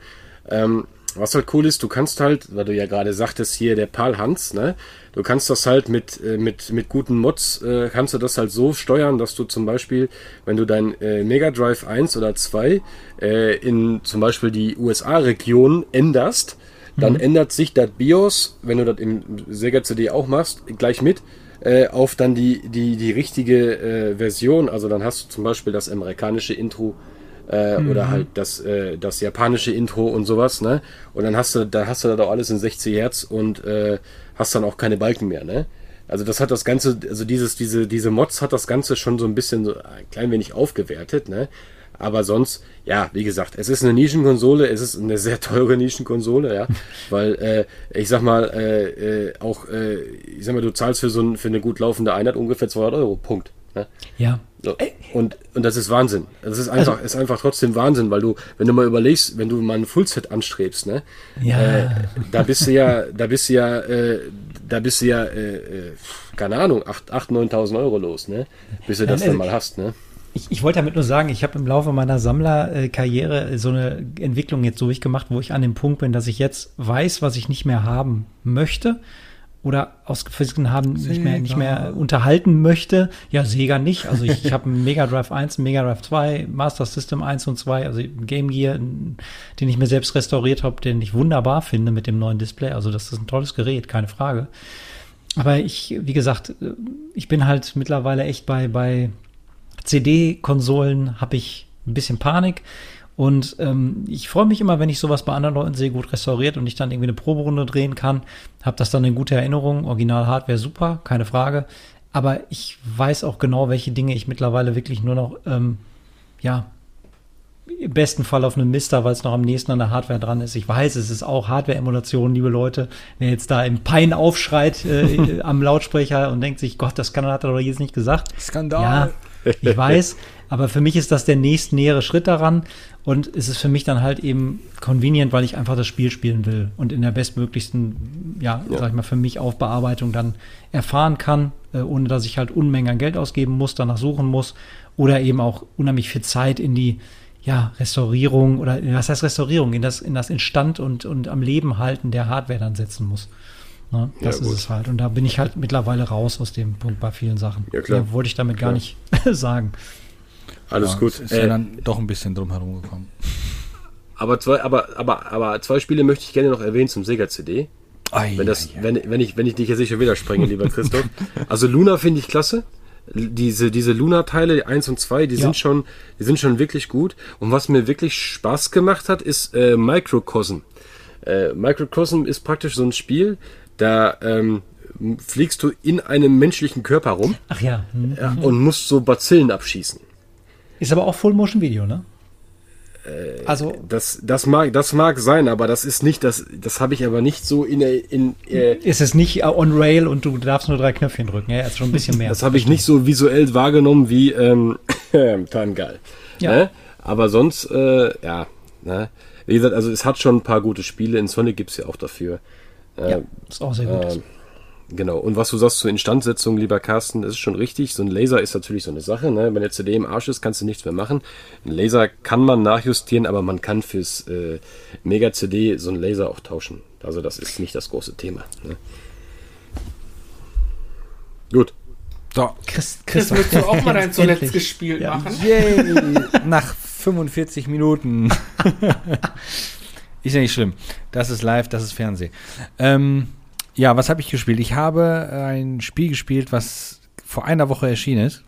[SPEAKER 3] Ähm, was halt cool ist, du kannst halt, weil du ja gerade sagtest, hier der Paul Hans, ne? Du kannst das halt mit, äh, mit, mit guten Mods, äh, kannst du das halt so steuern, dass du zum Beispiel, wenn du dein äh, Mega Drive 1 oder 2 äh, in zum Beispiel die USA-Region änderst, dann
[SPEAKER 4] Mhm.
[SPEAKER 3] ändert sich das BIOS, wenn du das im Sega CD auch machst, gleich mit, äh, auf dann die, die, die richtige äh, Version. Also dann hast du zum Beispiel das amerikanische Intro äh,
[SPEAKER 4] Mhm.
[SPEAKER 3] oder halt das, äh, das japanische Intro und sowas, ne? Und dann hast du, da hast du das auch alles in 60 Hertz und äh, hast dann auch keine Balken mehr, ne? Also das hat das Ganze, also dieses, diese, diese Mods hat das Ganze schon so ein bisschen so ein klein wenig aufgewertet, ne? Aber sonst, ja, wie gesagt, es ist eine Nischenkonsole, es ist eine sehr teure Nischenkonsole, ja, weil äh, ich sag mal, äh, äh, auch, äh, ich sag mal, du zahlst für so ein, für eine gut laufende Einheit ungefähr 200 Euro, Punkt. Ne?
[SPEAKER 4] Ja.
[SPEAKER 3] So. Und, und das ist Wahnsinn. Das ist einfach, ist einfach trotzdem Wahnsinn, weil du, wenn du mal überlegst, wenn du mal ein Fullset anstrebst, ne,
[SPEAKER 4] Ja.
[SPEAKER 3] äh, da bist du ja, da bist du ja, äh, da bist du ja, äh, äh, keine Ahnung, 8.000, 8.000, 9.000 Euro los, ne, bis du das
[SPEAKER 4] also
[SPEAKER 3] dann mal hast, ne.
[SPEAKER 4] Ich, ich wollte damit nur sagen, ich habe im Laufe meiner Sammlerkarriere so eine Entwicklung jetzt durchgemacht, wo ich an dem Punkt bin, dass ich jetzt weiß, was ich nicht mehr haben möchte oder aus Gründen haben nicht mehr, nicht mehr unterhalten möchte. Ja, Sega nicht. Also ich, ich habe einen Mega Drive 1, einen Mega Drive 2, Master System 1 und 2, also Game Gear, den ich mir selbst restauriert habe, den ich wunderbar finde mit dem neuen Display. Also das ist ein tolles Gerät, keine Frage. Aber ich, wie gesagt, ich bin halt mittlerweile echt bei, bei CD-Konsolen habe ich ein bisschen Panik. Und ähm, ich freue mich immer, wenn ich sowas bei anderen Leuten sehe, gut restauriert und ich dann irgendwie eine Proberunde drehen kann. Habe das dann in guter Erinnerung. Original-Hardware super, keine Frage. Aber ich weiß auch genau, welche Dinge ich mittlerweile wirklich nur noch, ähm, ja, im besten Fall auf einem Mister, weil es noch am nächsten an der Hardware dran ist. Ich weiß, es ist auch Hardware-Emulation, liebe Leute. Wer jetzt da im Pein aufschreit äh, am Lautsprecher und denkt sich, Gott, das kann hat er doch jetzt nicht gesagt.
[SPEAKER 2] Skandal.
[SPEAKER 4] Ja, ich weiß, aber für mich ist das der nächstnähere Schritt daran und es ist für mich dann halt eben convenient, weil ich einfach das Spiel spielen will und in der bestmöglichsten, ja,
[SPEAKER 3] Ja.
[SPEAKER 4] sag ich mal, für mich Aufbearbeitung dann erfahren kann, äh, ohne dass ich halt Unmengen an Geld ausgeben muss, danach suchen muss oder eben auch unheimlich viel Zeit in die ja, Restaurierung oder was heißt Restaurierung, in das, in das Instand und, und am Leben halten der Hardware dann setzen muss. Ne? Das
[SPEAKER 3] Ja,
[SPEAKER 4] ist es halt. Und da bin ich halt mittlerweile raus aus dem Punkt bei vielen Sachen.
[SPEAKER 3] Ja, klar.
[SPEAKER 4] Mehr wollte ich damit gar
[SPEAKER 3] Klar.
[SPEAKER 4] nicht sagen.
[SPEAKER 3] Alles
[SPEAKER 2] Ja,
[SPEAKER 3] gut.
[SPEAKER 2] Ist ja
[SPEAKER 3] Äh,
[SPEAKER 2] dann doch ein bisschen drum herum gekommen.
[SPEAKER 3] aber zwei, aber, aber, aber zwei Spiele möchte ich gerne noch erwähnen zum Sega CD. Wenn, das, wenn, wenn, ich, wenn ich dich jetzt sicher widerspringe, lieber Christoph. Also Luna finde ich klasse. Diese, diese Luna-Teile 1 und 2, die,
[SPEAKER 4] Ja.
[SPEAKER 3] sind schon, die sind schon wirklich gut. Und was mir wirklich Spaß gemacht hat, ist äh, Microcosm. Äh, Microcosm ist praktisch so ein Spiel, da ähm, fliegst du in einem menschlichen Körper rum
[SPEAKER 4] Ach ja. hm.
[SPEAKER 3] ja, und musst so Bazillen abschießen.
[SPEAKER 4] Ist aber auch Full-Motion-Video, ne?
[SPEAKER 3] Äh,
[SPEAKER 4] also,
[SPEAKER 3] Das, das, mag, das mag sein, aber das ist nicht, das, das habe ich aber nicht so in, in äh,
[SPEAKER 4] ist es nicht äh, on Rail und du darfst nur drei Knöpfchen drücken. Ja, ist schon ein bisschen mehr.
[SPEAKER 3] Das habe ich nicht so visuell wahrgenommen wie ähm, Tangal.
[SPEAKER 4] Ja.
[SPEAKER 3] Ne? Aber sonst, äh, ja. Ne? Wie gesagt, also es hat schon ein paar gute Spiele. In Sonic gibt es ja auch dafür. Äh,
[SPEAKER 4] ja, ist auch sehr gut.
[SPEAKER 3] ähm, genau. Und was du sagst zur Instandsetzung, lieber Carsten, das ist schon richtig. So ein Laser ist natürlich so eine Sache. Ne? Wenn der CD im Arsch ist, kannst du nichts mehr machen. Ein Laser kann man nachjustieren, aber man kann fürs äh, Mega-CD so ein Laser auch tauschen. Also das ist nicht das große Thema. Ne? Gut.
[SPEAKER 2] So,
[SPEAKER 4] Chris,
[SPEAKER 1] Chris,
[SPEAKER 4] Christoph,
[SPEAKER 1] willst du auch mal dein zuletzt gespielt
[SPEAKER 4] Ja.
[SPEAKER 1] machen?
[SPEAKER 2] Yay! Nach 45 Minuten. ist ja nicht schlimm. Das ist live, das ist Fernsehen. Ähm, ja, was habe ich gespielt? Ich habe ein Spiel gespielt, was vor einer Woche erschienen ist.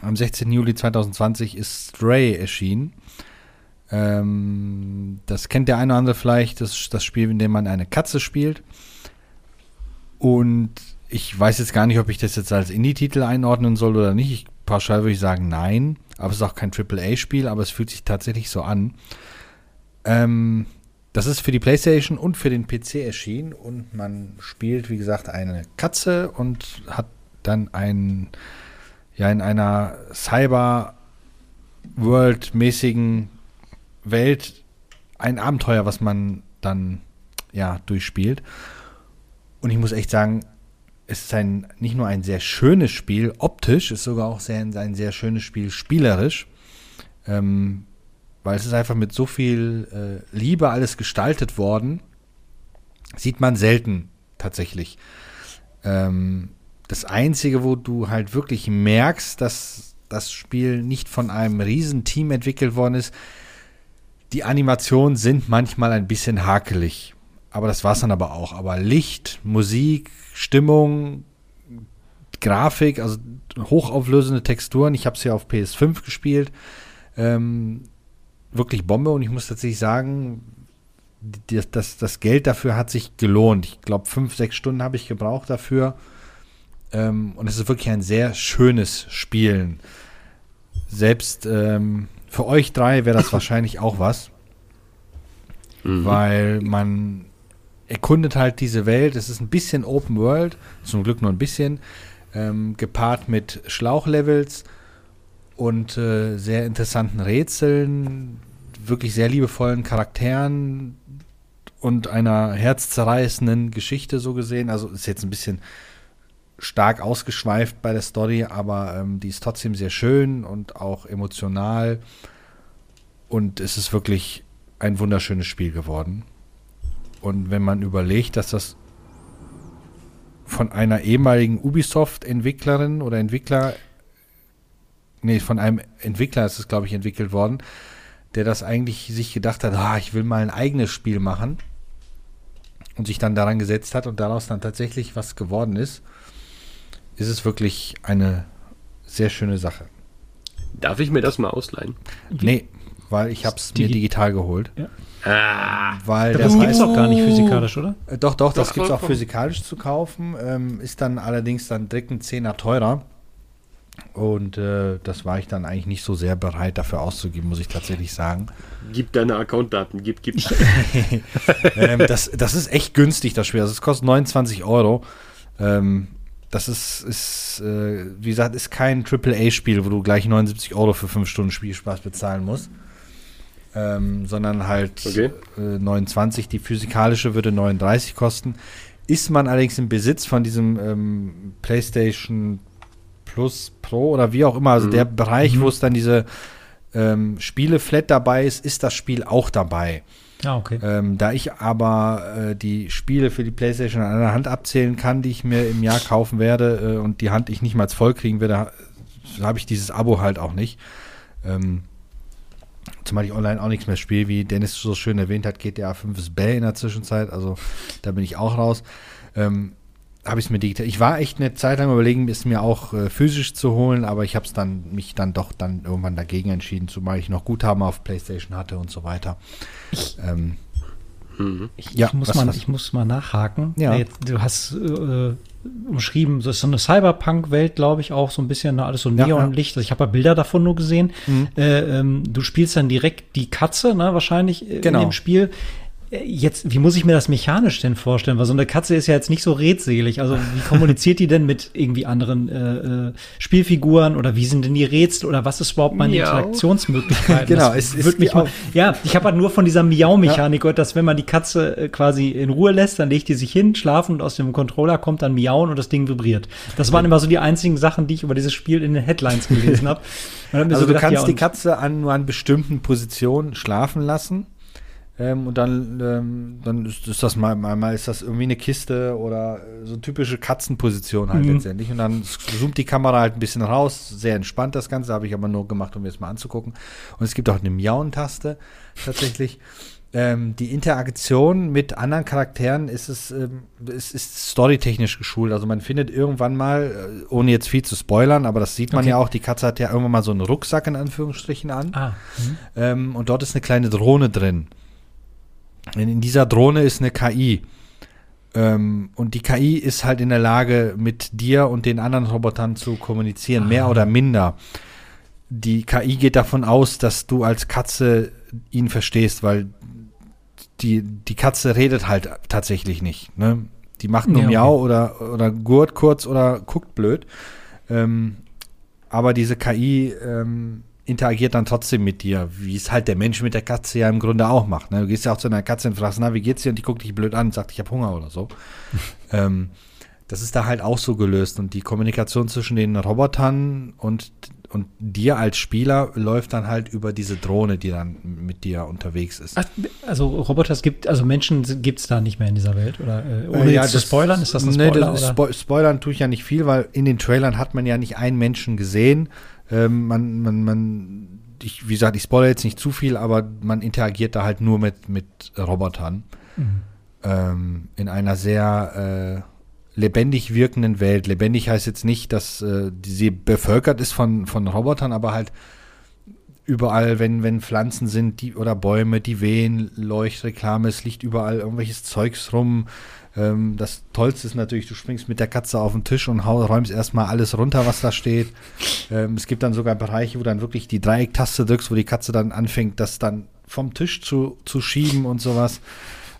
[SPEAKER 2] Am 16. Juli 2020 ist Stray erschienen. Ähm, das kennt der eine oder andere vielleicht. Das ist das Spiel, in dem man eine Katze spielt. Und ich weiß jetzt gar nicht, ob ich das jetzt als Indie-Titel einordnen soll oder nicht. Ich, pauschal würde ich sagen, nein. Aber es ist auch kein AAA-Spiel, aber es fühlt sich tatsächlich so an. Ähm, das ist für die PlayStation und für den PC erschienen und man spielt, wie gesagt, eine Katze und hat dann ein, ja, in einer Cyber-World-mäßigen Welt ein Abenteuer, was man dann, ja, durchspielt. Und ich muss echt sagen, es ist ein, nicht nur ein sehr schönes Spiel, optisch, ist sogar auch sehr, ein sehr schönes Spiel, spielerisch. Ähm, weil es ist einfach mit so viel äh, Liebe alles gestaltet worden. Sieht man selten tatsächlich. Ähm, das Einzige, wo du halt wirklich merkst, dass das Spiel nicht von einem riesen Team entwickelt worden ist, die Animationen sind manchmal ein bisschen hakelig. Aber das war es dann aber auch. Aber Licht, Musik, Stimmung, Grafik, also hochauflösende Texturen. Ich habe es ja auf PS5 gespielt. Ähm, wirklich Bombe und ich muss tatsächlich sagen, das, das, das Geld dafür hat sich gelohnt. Ich glaube, fünf, sechs Stunden habe ich gebraucht dafür. Ähm, und es ist wirklich ein sehr schönes Spielen. Selbst ähm, für euch drei wäre das wahrscheinlich auch was. Mhm. Weil man erkundet halt diese Welt. Es ist ein bisschen Open World, zum Glück nur ein bisschen, ähm, gepaart mit Schlauchlevels und äh, sehr interessanten Rätseln, wirklich sehr liebevollen Charakteren und einer herzzerreißenden Geschichte so gesehen. Also ist jetzt ein bisschen stark ausgeschweift bei der Story, aber ähm, die ist trotzdem sehr schön und auch emotional. Und es ist wirklich ein wunderschönes Spiel geworden. Und wenn man überlegt, dass das von einer ehemaligen Ubisoft-Entwicklerin oder Entwickler, nee, von einem Entwickler ist es, glaube ich, entwickelt worden, der das eigentlich sich gedacht hat, ah, ich will mal ein eigenes Spiel machen und sich dann daran gesetzt hat und daraus dann tatsächlich was geworden ist, ist es wirklich eine sehr schöne Sache.
[SPEAKER 3] Darf ich mir das mal ausleihen?
[SPEAKER 2] Nee, weil ich habe es mir digital geholt. Ja.
[SPEAKER 4] Ah, weil das gibt es auch gar nicht physikalisch, oder?
[SPEAKER 2] Äh, doch, doch, das gibt es auch physikalisch zu kaufen. Ähm, ist dann allerdings dann direkt ein Zehner teurer. Und äh, das war ich dann eigentlich nicht so sehr bereit dafür auszugeben, muss ich tatsächlich sagen.
[SPEAKER 3] Gib deine Accountdaten, gib, gib.
[SPEAKER 2] ähm, das, das ist echt günstig, das Spiel. Also es kostet 29 Euro. Ähm, das ist, ist äh, wie gesagt, ist kein AAA-Spiel, wo du gleich 79 Euro für 5 Stunden Spielspaß bezahlen musst. Ähm, sondern halt okay. äh, 29. Die physikalische würde 39 kosten. Ist man allerdings im Besitz von diesem ähm, PlayStation Plus Pro oder wie auch immer, also mhm. der Bereich, mhm. wo es dann diese ähm, Spiele-Flat dabei ist, ist das Spiel auch dabei.
[SPEAKER 4] Ah, okay.
[SPEAKER 2] Ähm, da ich aber äh, die Spiele für die PlayStation an einer Hand abzählen kann, die ich mir im Jahr kaufen werde äh, und die Hand ich nicht mal voll kriegen werde, habe ich dieses Abo halt auch nicht. Ähm, zumal ich online auch nichts mehr spiele, wie Dennis so schön erwähnt hat, GTA 5 ist Bell in der Zwischenzeit, also da bin ich auch raus. Ähm, habe ich es mir digital. Ich war echt eine Zeit lang überlegen, es mir auch äh, physisch zu holen, aber ich habe es dann mich dann doch dann irgendwann dagegen entschieden, zumal ich noch Guthaben auf PlayStation hatte und so weiter.
[SPEAKER 4] Ich, ähm, mhm. ich, ja, ich muss was, mal, was? ich muss mal nachhaken. Ja. Jetzt, du hast äh, umschrieben, das ist so eine Cyberpunk-Welt, glaube ich, auch so ein bisschen ne, alles so Neonlicht. Ja, ja. Ich habe ja Bilder davon nur gesehen. Mhm. Äh, ähm, du spielst dann direkt die Katze, ne, wahrscheinlich äh, genau. in dem Spiel. Jetzt, wie muss ich mir das mechanisch denn vorstellen? Weil so eine Katze ist ja jetzt nicht so redselig. Also wie kommuniziert die denn mit irgendwie anderen äh, äh, Spielfiguren oder wie sind denn die Rätsel oder was ist überhaupt meine Miau. Interaktionsmöglichkeit?
[SPEAKER 2] genau, es
[SPEAKER 4] ist mich mal, ja, ich habe halt nur von dieser Miau-Mechanik gehört, dass wenn man die Katze äh, quasi in Ruhe lässt, dann legt die sich hin, schlafen und aus dem Controller kommt dann Miauen und das Ding vibriert. Das waren immer so die einzigen Sachen, die ich über dieses Spiel in den Headlines gelesen habe.
[SPEAKER 2] Also so du gedacht, kannst ja, die Katze an nur an bestimmten Positionen schlafen lassen. Ähm, und dann, ähm, dann ist, ist, das mal, mal ist das irgendwie eine Kiste oder so typische Katzenposition halt mhm. letztendlich. Und dann zoomt die Kamera halt ein bisschen raus. Sehr entspannt das Ganze, habe ich aber nur gemacht, um mir das mal anzugucken. Und es gibt auch eine Miauen-Taste tatsächlich. Ähm, die Interaktion mit anderen Charakteren ist es ähm, ist, ist storytechnisch geschult. Also man findet irgendwann mal, äh, ohne jetzt viel zu spoilern, aber das sieht man okay. ja auch, die Katze hat ja irgendwann mal so einen Rucksack in Anführungsstrichen an. Ah. Mhm. Ähm, und dort ist eine kleine Drohne drin. In dieser Drohne ist eine KI. Ähm, und die KI ist halt in der Lage, mit dir und den anderen Robotern zu kommunizieren, ah. mehr oder minder. Die KI geht davon aus, dass du als Katze ihn verstehst, weil die, die Katze redet halt tatsächlich nicht. Ne? Die macht nur ja, okay. Miau oder, oder gurt kurz oder guckt blöd. Ähm, aber diese KI ähm, interagiert dann trotzdem mit dir, wie es halt der Mensch mit der Katze ja im Grunde auch macht. Ne? Du gehst ja auch zu einer Katze und fragst, na, wie geht's dir? Und die guckt dich blöd an und sagt, ich habe Hunger oder so. ähm, das ist da halt auch so gelöst. Und die Kommunikation zwischen den Robotern und, und dir als Spieler läuft dann halt über diese Drohne, die dann mit dir unterwegs ist.
[SPEAKER 4] Ach, also Roboter gibt, also Menschen gibt es da nicht mehr in dieser Welt oder äh, ohne
[SPEAKER 2] Äh, ja,
[SPEAKER 4] jetzt zu
[SPEAKER 2] das-
[SPEAKER 4] spoilern, ist das ein
[SPEAKER 2] Nee,
[SPEAKER 4] Spoiler?
[SPEAKER 2] das
[SPEAKER 4] oder?
[SPEAKER 2] Spo Spoilern tue ich ja nicht viel, weil in den Trailern hat man ja nicht einen Menschen gesehen. Ähm, man, man, man, ich, wie gesagt, ich spoilere jetzt nicht zu viel, aber man interagiert da halt nur mit, mit Robotern.
[SPEAKER 4] Mhm.
[SPEAKER 2] Ähm, in einer sehr äh, lebendig wirkenden Welt. Lebendig heißt jetzt nicht, dass äh, die, sie bevölkert ist von, von Robotern, aber halt überall, wenn, wenn Pflanzen sind die, oder Bäume, die wehen, Leuchtreklame, es liegt überall irgendwelches Zeugs rum. Ähm, das Tollste ist natürlich, du springst mit der Katze auf den Tisch und hau, räumst erstmal alles runter, was da steht. Ähm, es gibt dann sogar Bereiche, wo dann wirklich die Dreiecktaste drückst, wo die Katze dann anfängt, das dann vom Tisch zu, zu schieben und sowas.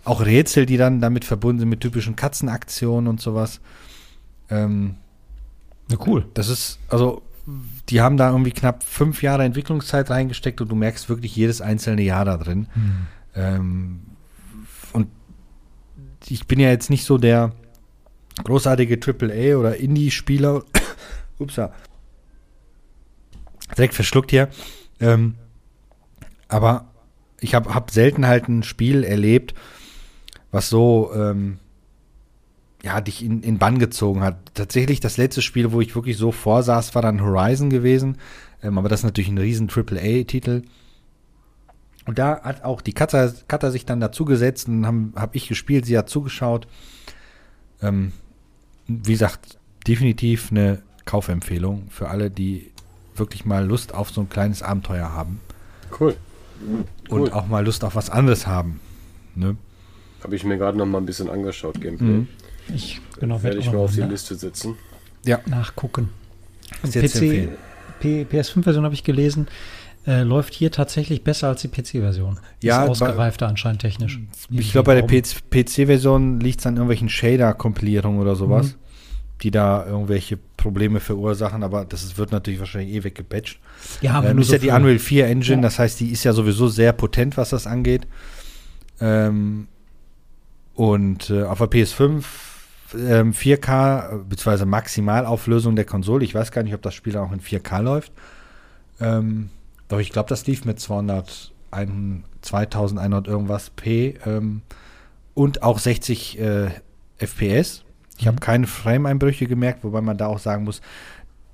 [SPEAKER 2] Auch Rätsel, die dann damit verbunden sind mit typischen Katzenaktionen und sowas. Ähm,
[SPEAKER 4] Ja, cool.
[SPEAKER 2] das ist, also, die haben da irgendwie knapp fünf Jahre Entwicklungszeit reingesteckt und du merkst wirklich jedes einzelne Jahr da drin. Ähm, und ich bin ja jetzt nicht so der großartige AAA oder Indie-Spieler. Upsa. Direkt verschluckt hier. Ähm, aber ich habe hab selten halt ein Spiel erlebt, was so ähm, ja, dich in, in Bann gezogen hat. Tatsächlich das letzte Spiel, wo ich wirklich so vorsaß, war dann Horizon gewesen. Ähm, aber das ist natürlich ein riesen AAA-Titel. Und da hat auch die Katze, Katze sich dann dazugesetzt und habe hab ich gespielt, sie hat zugeschaut. Ähm, wie gesagt, definitiv eine Kaufempfehlung für alle, die wirklich mal Lust auf so ein kleines Abenteuer haben
[SPEAKER 3] Cool.
[SPEAKER 2] und
[SPEAKER 3] Cool.
[SPEAKER 2] auch mal Lust auf was anderes haben. Ne?
[SPEAKER 3] Habe ich mir gerade noch mal ein bisschen angeschaut, Gameplay.
[SPEAKER 2] Mhm.
[SPEAKER 4] Ich genau
[SPEAKER 3] Werde ich
[SPEAKER 4] auch
[SPEAKER 3] mal auf die Liste setzen.
[SPEAKER 2] Ja,
[SPEAKER 4] nachgucken. PC,
[SPEAKER 2] empfehlen.
[SPEAKER 4] P- PS5-Version habe ich gelesen, äh, läuft hier tatsächlich besser als die PC-Version.
[SPEAKER 2] Ja,
[SPEAKER 4] ist
[SPEAKER 2] bei-
[SPEAKER 4] ausgereifter anscheinend technisch.
[SPEAKER 2] Ich glaube, bei der? PC-Version liegt es an irgendwelchen Shader-Kompilierungen oder sowas,
[SPEAKER 4] Mhm.
[SPEAKER 2] die da irgendwelche Probleme verursachen, aber das ist, wird natürlich wahrscheinlich eh weggepatcht.
[SPEAKER 4] Ja, aber
[SPEAKER 2] Ähm, ist
[SPEAKER 4] so
[SPEAKER 2] ja die Unreal 4 Engine,
[SPEAKER 4] Ja.
[SPEAKER 2] das heißt, die ist ja sowieso sehr potent, was das angeht. Ähm, und äh, auf der PS5 ähm, 4K, äh, beziehungsweise Maximalauflösung der Konsole. Ich weiß gar nicht, ob das Spiel auch in 4K läuft. Ähm, doch ich glaube, das lief mit 200, ein, 2100 irgendwas P ähm, und auch 60 äh, FPS. Ich habe
[SPEAKER 4] Mhm.
[SPEAKER 2] keine Frame-Einbrüche gemerkt, wobei man da auch sagen muss,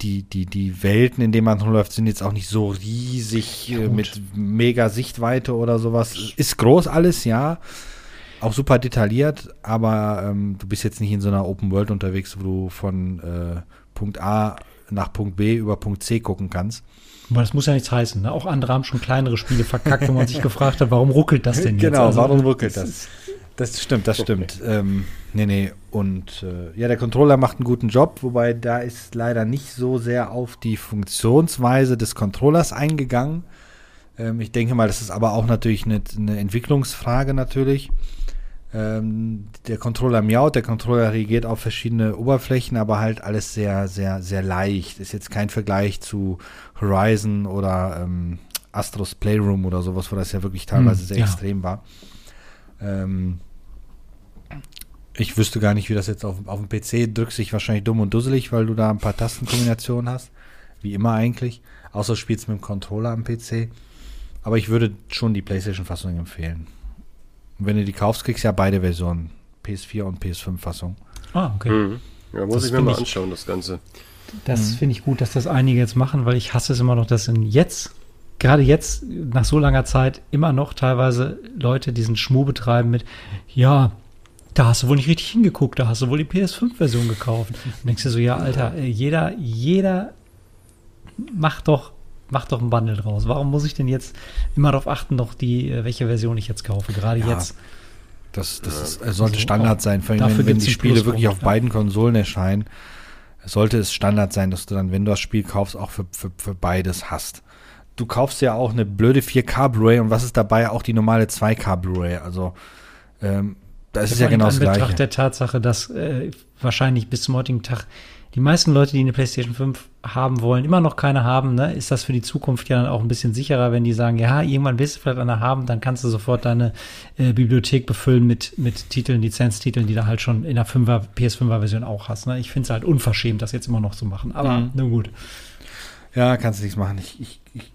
[SPEAKER 2] die, die, die Welten, in denen man rumläuft, sind jetzt auch nicht so riesig
[SPEAKER 4] Ja,
[SPEAKER 2] äh, mit mega Sichtweite oder sowas. Ist groß alles, ja. Auch super detailliert, aber ähm, du bist jetzt nicht in so einer Open World unterwegs, wo du von äh, Punkt A nach Punkt B über Punkt C gucken kannst.
[SPEAKER 4] Aber das muss ja nichts heißen. Ne? Auch andere haben schon kleinere Spiele verkackt, wo man sich gefragt hat, warum ruckelt das denn jetzt?
[SPEAKER 2] Genau,
[SPEAKER 4] Also,
[SPEAKER 2] warum ruckelt das? Das stimmt, das stimmt. ähm, nee, nee. Und äh, ja, der Controller macht einen guten Job, wobei da ist leider nicht so sehr auf die Funktionsweise des Controllers eingegangen. Ähm, ich denke mal, das ist aber auch natürlich eine, eine Entwicklungsfrage natürlich. Ähm, der Controller miaut, der Controller reagiert auf verschiedene Oberflächen, aber halt alles sehr, sehr, sehr leicht. Ist jetzt kein Vergleich zu Horizon oder ähm, Astros Playroom oder sowas, wo das ja wirklich teilweise
[SPEAKER 4] Hm,
[SPEAKER 2] sehr
[SPEAKER 4] ja.
[SPEAKER 2] extrem war. Ähm, ich wüsste gar nicht, wie das jetzt auf, auf dem PC drückst dich wahrscheinlich dumm und dusselig, weil du da ein paar Tastenkombinationen hast. Wie immer eigentlich. Außer du spielst mit dem Controller am PC. Aber ich würde schon die PlayStation-Fassung empfehlen. Und wenn du die kaufst, kriegst du ja beide Versionen. PS4 und PS5-Fassung.
[SPEAKER 4] Ah, okay.
[SPEAKER 3] Mhm. Ja, muss
[SPEAKER 4] Das
[SPEAKER 3] ich mir mal
[SPEAKER 4] ich-
[SPEAKER 3] anschauen, das Ganze.
[SPEAKER 4] Das finde ich gut, dass das einige jetzt machen, weil ich hasse es immer noch, dass in jetzt, gerade jetzt, nach so langer Zeit, immer noch teilweise Leute diesen Schmuh betreiben mit, ja, da hast du wohl nicht richtig hingeguckt, da hast du wohl die PS5-Version gekauft. Und denkst du so, ja, Alter, äh, jeder, jeder macht doch, macht doch ein Bundle draus. Warum muss ich denn jetzt immer darauf achten, noch die, äh, welche Version ich jetzt kaufe? Gerade
[SPEAKER 2] Ja,
[SPEAKER 4] jetzt.
[SPEAKER 2] Das, das ist, äh, sollte
[SPEAKER 4] Also
[SPEAKER 2] Standard sein. Vor allem,
[SPEAKER 4] dafür
[SPEAKER 2] wenn, wenn die Spiele wirklich auf
[SPEAKER 4] ja.
[SPEAKER 2] beiden Konsolen erscheinen, sollte es Standard sein, dass du dann, wenn du das Spiel kaufst, auch für, für, für beides hast. Du kaufst ja auch eine blöde 4K Blu-ray und was ist dabei? Auch die normale 2K Blu-ray. Also, ähm, das ist ja
[SPEAKER 4] Vor allem
[SPEAKER 2] genau das
[SPEAKER 4] in Anbetracht
[SPEAKER 2] Gleiche.
[SPEAKER 4] der Tatsache, dass äh, wahrscheinlich bis zum heutigen Tag die meisten Leute, die eine PlayStation 5 haben wollen, immer noch keine haben, ne, ist das für die Zukunft ja dann auch ein bisschen sicherer, wenn die sagen, ja, irgendwann willst du vielleicht eine haben, dann kannst du sofort deine äh, Bibliothek befüllen mit, mit Titeln, Lizenztiteln, die du halt schon in der 5er, PS5er Version auch hast. Ne? Ich finde es halt unverschämt, das jetzt immer noch zu machen. Aber
[SPEAKER 2] Mhm.
[SPEAKER 4] na gut.
[SPEAKER 2] Ja, kannst du nichts machen. Ich, ich, ich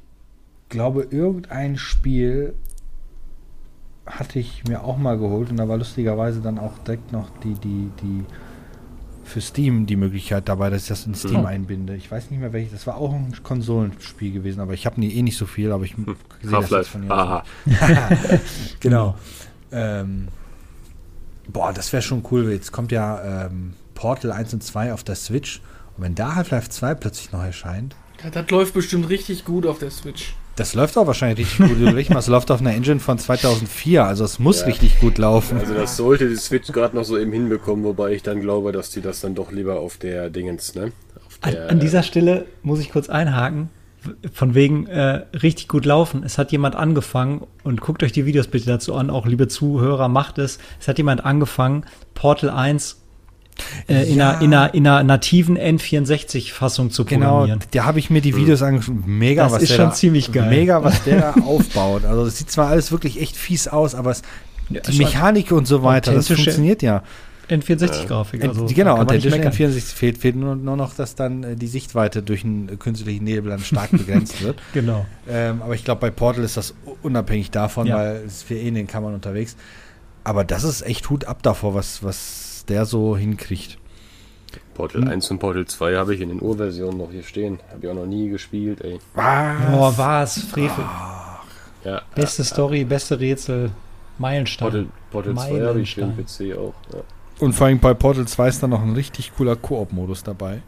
[SPEAKER 2] glaube, irgendein Spiel hatte ich mir auch mal geholt und da war lustigerweise dann auch direkt noch die, die, die für Steam die Möglichkeit dabei, dass ich das in Steam
[SPEAKER 3] Mhm.
[SPEAKER 2] einbinde. Ich weiß nicht mehr welches. Das war auch ein Konsolenspiel gewesen, aber ich habe nie, eh nicht so viel, aber ich sehe das jetzt von hier.
[SPEAKER 3] Aha.
[SPEAKER 2] genau. Ähm, boah, das wäre schon cool. Jetzt kommt ja ähm, Portal 1 und 2 auf der Switch. Und wenn da Half-Life 2 plötzlich noch erscheint,
[SPEAKER 1] Ja, das läuft bestimmt richtig gut auf der Switch.
[SPEAKER 2] Das läuft auch wahrscheinlich richtig gut. Überleg mal, es läuft auf einer Engine von 2004, also es muss
[SPEAKER 3] Ja.
[SPEAKER 2] richtig gut laufen.
[SPEAKER 3] Also das sollte die Switch gerade noch so eben hinbekommen, wobei ich dann glaube, dass die das dann doch lieber auf der Dingens, ne? Auf
[SPEAKER 4] An,
[SPEAKER 3] der,
[SPEAKER 4] an dieser Stelle muss ich kurz einhaken. Von wegen äh, richtig gut laufen. Es hat jemand angefangen und guckt euch die Videos bitte dazu an, auch liebe Zuhörer, macht es. Es hat jemand angefangen, Portal 1 äh, in,
[SPEAKER 2] Ja.
[SPEAKER 4] einer, in, einer, in einer nativen N64-Fassung zu
[SPEAKER 2] Genau,
[SPEAKER 4] programmieren.
[SPEAKER 2] da habe ich mir die Videos angeschaut. Mega,
[SPEAKER 4] Das
[SPEAKER 2] was
[SPEAKER 4] ist
[SPEAKER 2] der
[SPEAKER 4] schon
[SPEAKER 2] da,
[SPEAKER 4] ziemlich geil.
[SPEAKER 2] Mega, was der da aufbaut. Also es sieht zwar alles wirklich echt fies aus, aber es,
[SPEAKER 4] Ja,
[SPEAKER 2] die Mechanik und so weiter, das
[SPEAKER 4] authentische
[SPEAKER 2] funktioniert ja.
[SPEAKER 4] N64-Grafik.
[SPEAKER 2] Ent-
[SPEAKER 4] Also,
[SPEAKER 2] genau,
[SPEAKER 4] meckern.
[SPEAKER 2] N64 fehlt, fehlt nur, nur noch, dass dann äh, die Sichtweite durch einen äh, künstlichen Nebel dann stark begrenzt wird.
[SPEAKER 4] Genau.
[SPEAKER 2] Ähm, aber ich glaube, bei Portal ist das unabhängig davon,
[SPEAKER 4] Ja.
[SPEAKER 2] weil es für eh in den Kammern unterwegs. Aber das ist echt Hut ab davor, was, was der so hinkriegt.
[SPEAKER 3] Portal 1 und Portal 2 habe ich in den Urversionen noch hier stehen. Habe ich auch noch nie gespielt, ey.
[SPEAKER 4] Oh, was? Frevel.
[SPEAKER 3] Ja,
[SPEAKER 4] Beste Story, beste Rätsel, Meilenstein.
[SPEAKER 3] Portal, Portal 2 habe ich für den PC auch. Ja.
[SPEAKER 2] Und vor allem bei Portal 2 ist dann noch ein richtig cooler Koop-Modus dabei,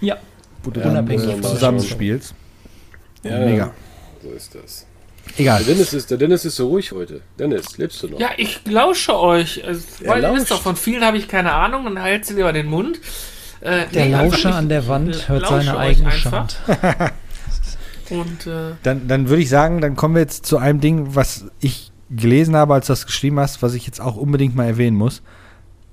[SPEAKER 4] Ja,
[SPEAKER 2] wo du
[SPEAKER 3] Ja,
[SPEAKER 2] dann
[SPEAKER 4] unabhängig
[SPEAKER 2] äh,
[SPEAKER 3] von-
[SPEAKER 2] zusammenspielst.
[SPEAKER 3] Ja,
[SPEAKER 2] Mega.
[SPEAKER 3] So ist das.
[SPEAKER 2] Egal.
[SPEAKER 3] Der Dennis, ist, der Dennis ist so ruhig heute. Dennis, lebst du noch?
[SPEAKER 1] Ja, ich lausche euch. Also,
[SPEAKER 3] Er
[SPEAKER 1] weil ihr wisst
[SPEAKER 3] lauscht.
[SPEAKER 1] doch, von vielen habe ich keine Ahnung und halt sie lieber den Mund. Äh,
[SPEAKER 4] der
[SPEAKER 1] nee,
[SPEAKER 4] Lauscher
[SPEAKER 1] einfach, ich
[SPEAKER 4] an der Wand hört
[SPEAKER 1] lausche
[SPEAKER 4] seine eigene. Schand.
[SPEAKER 1] Und äh,
[SPEAKER 2] Dann, dann würde ich sagen, dann kommen wir jetzt zu einem Ding, was ich gelesen habe, als du das geschrieben hast, was ich jetzt auch unbedingt mal erwähnen muss.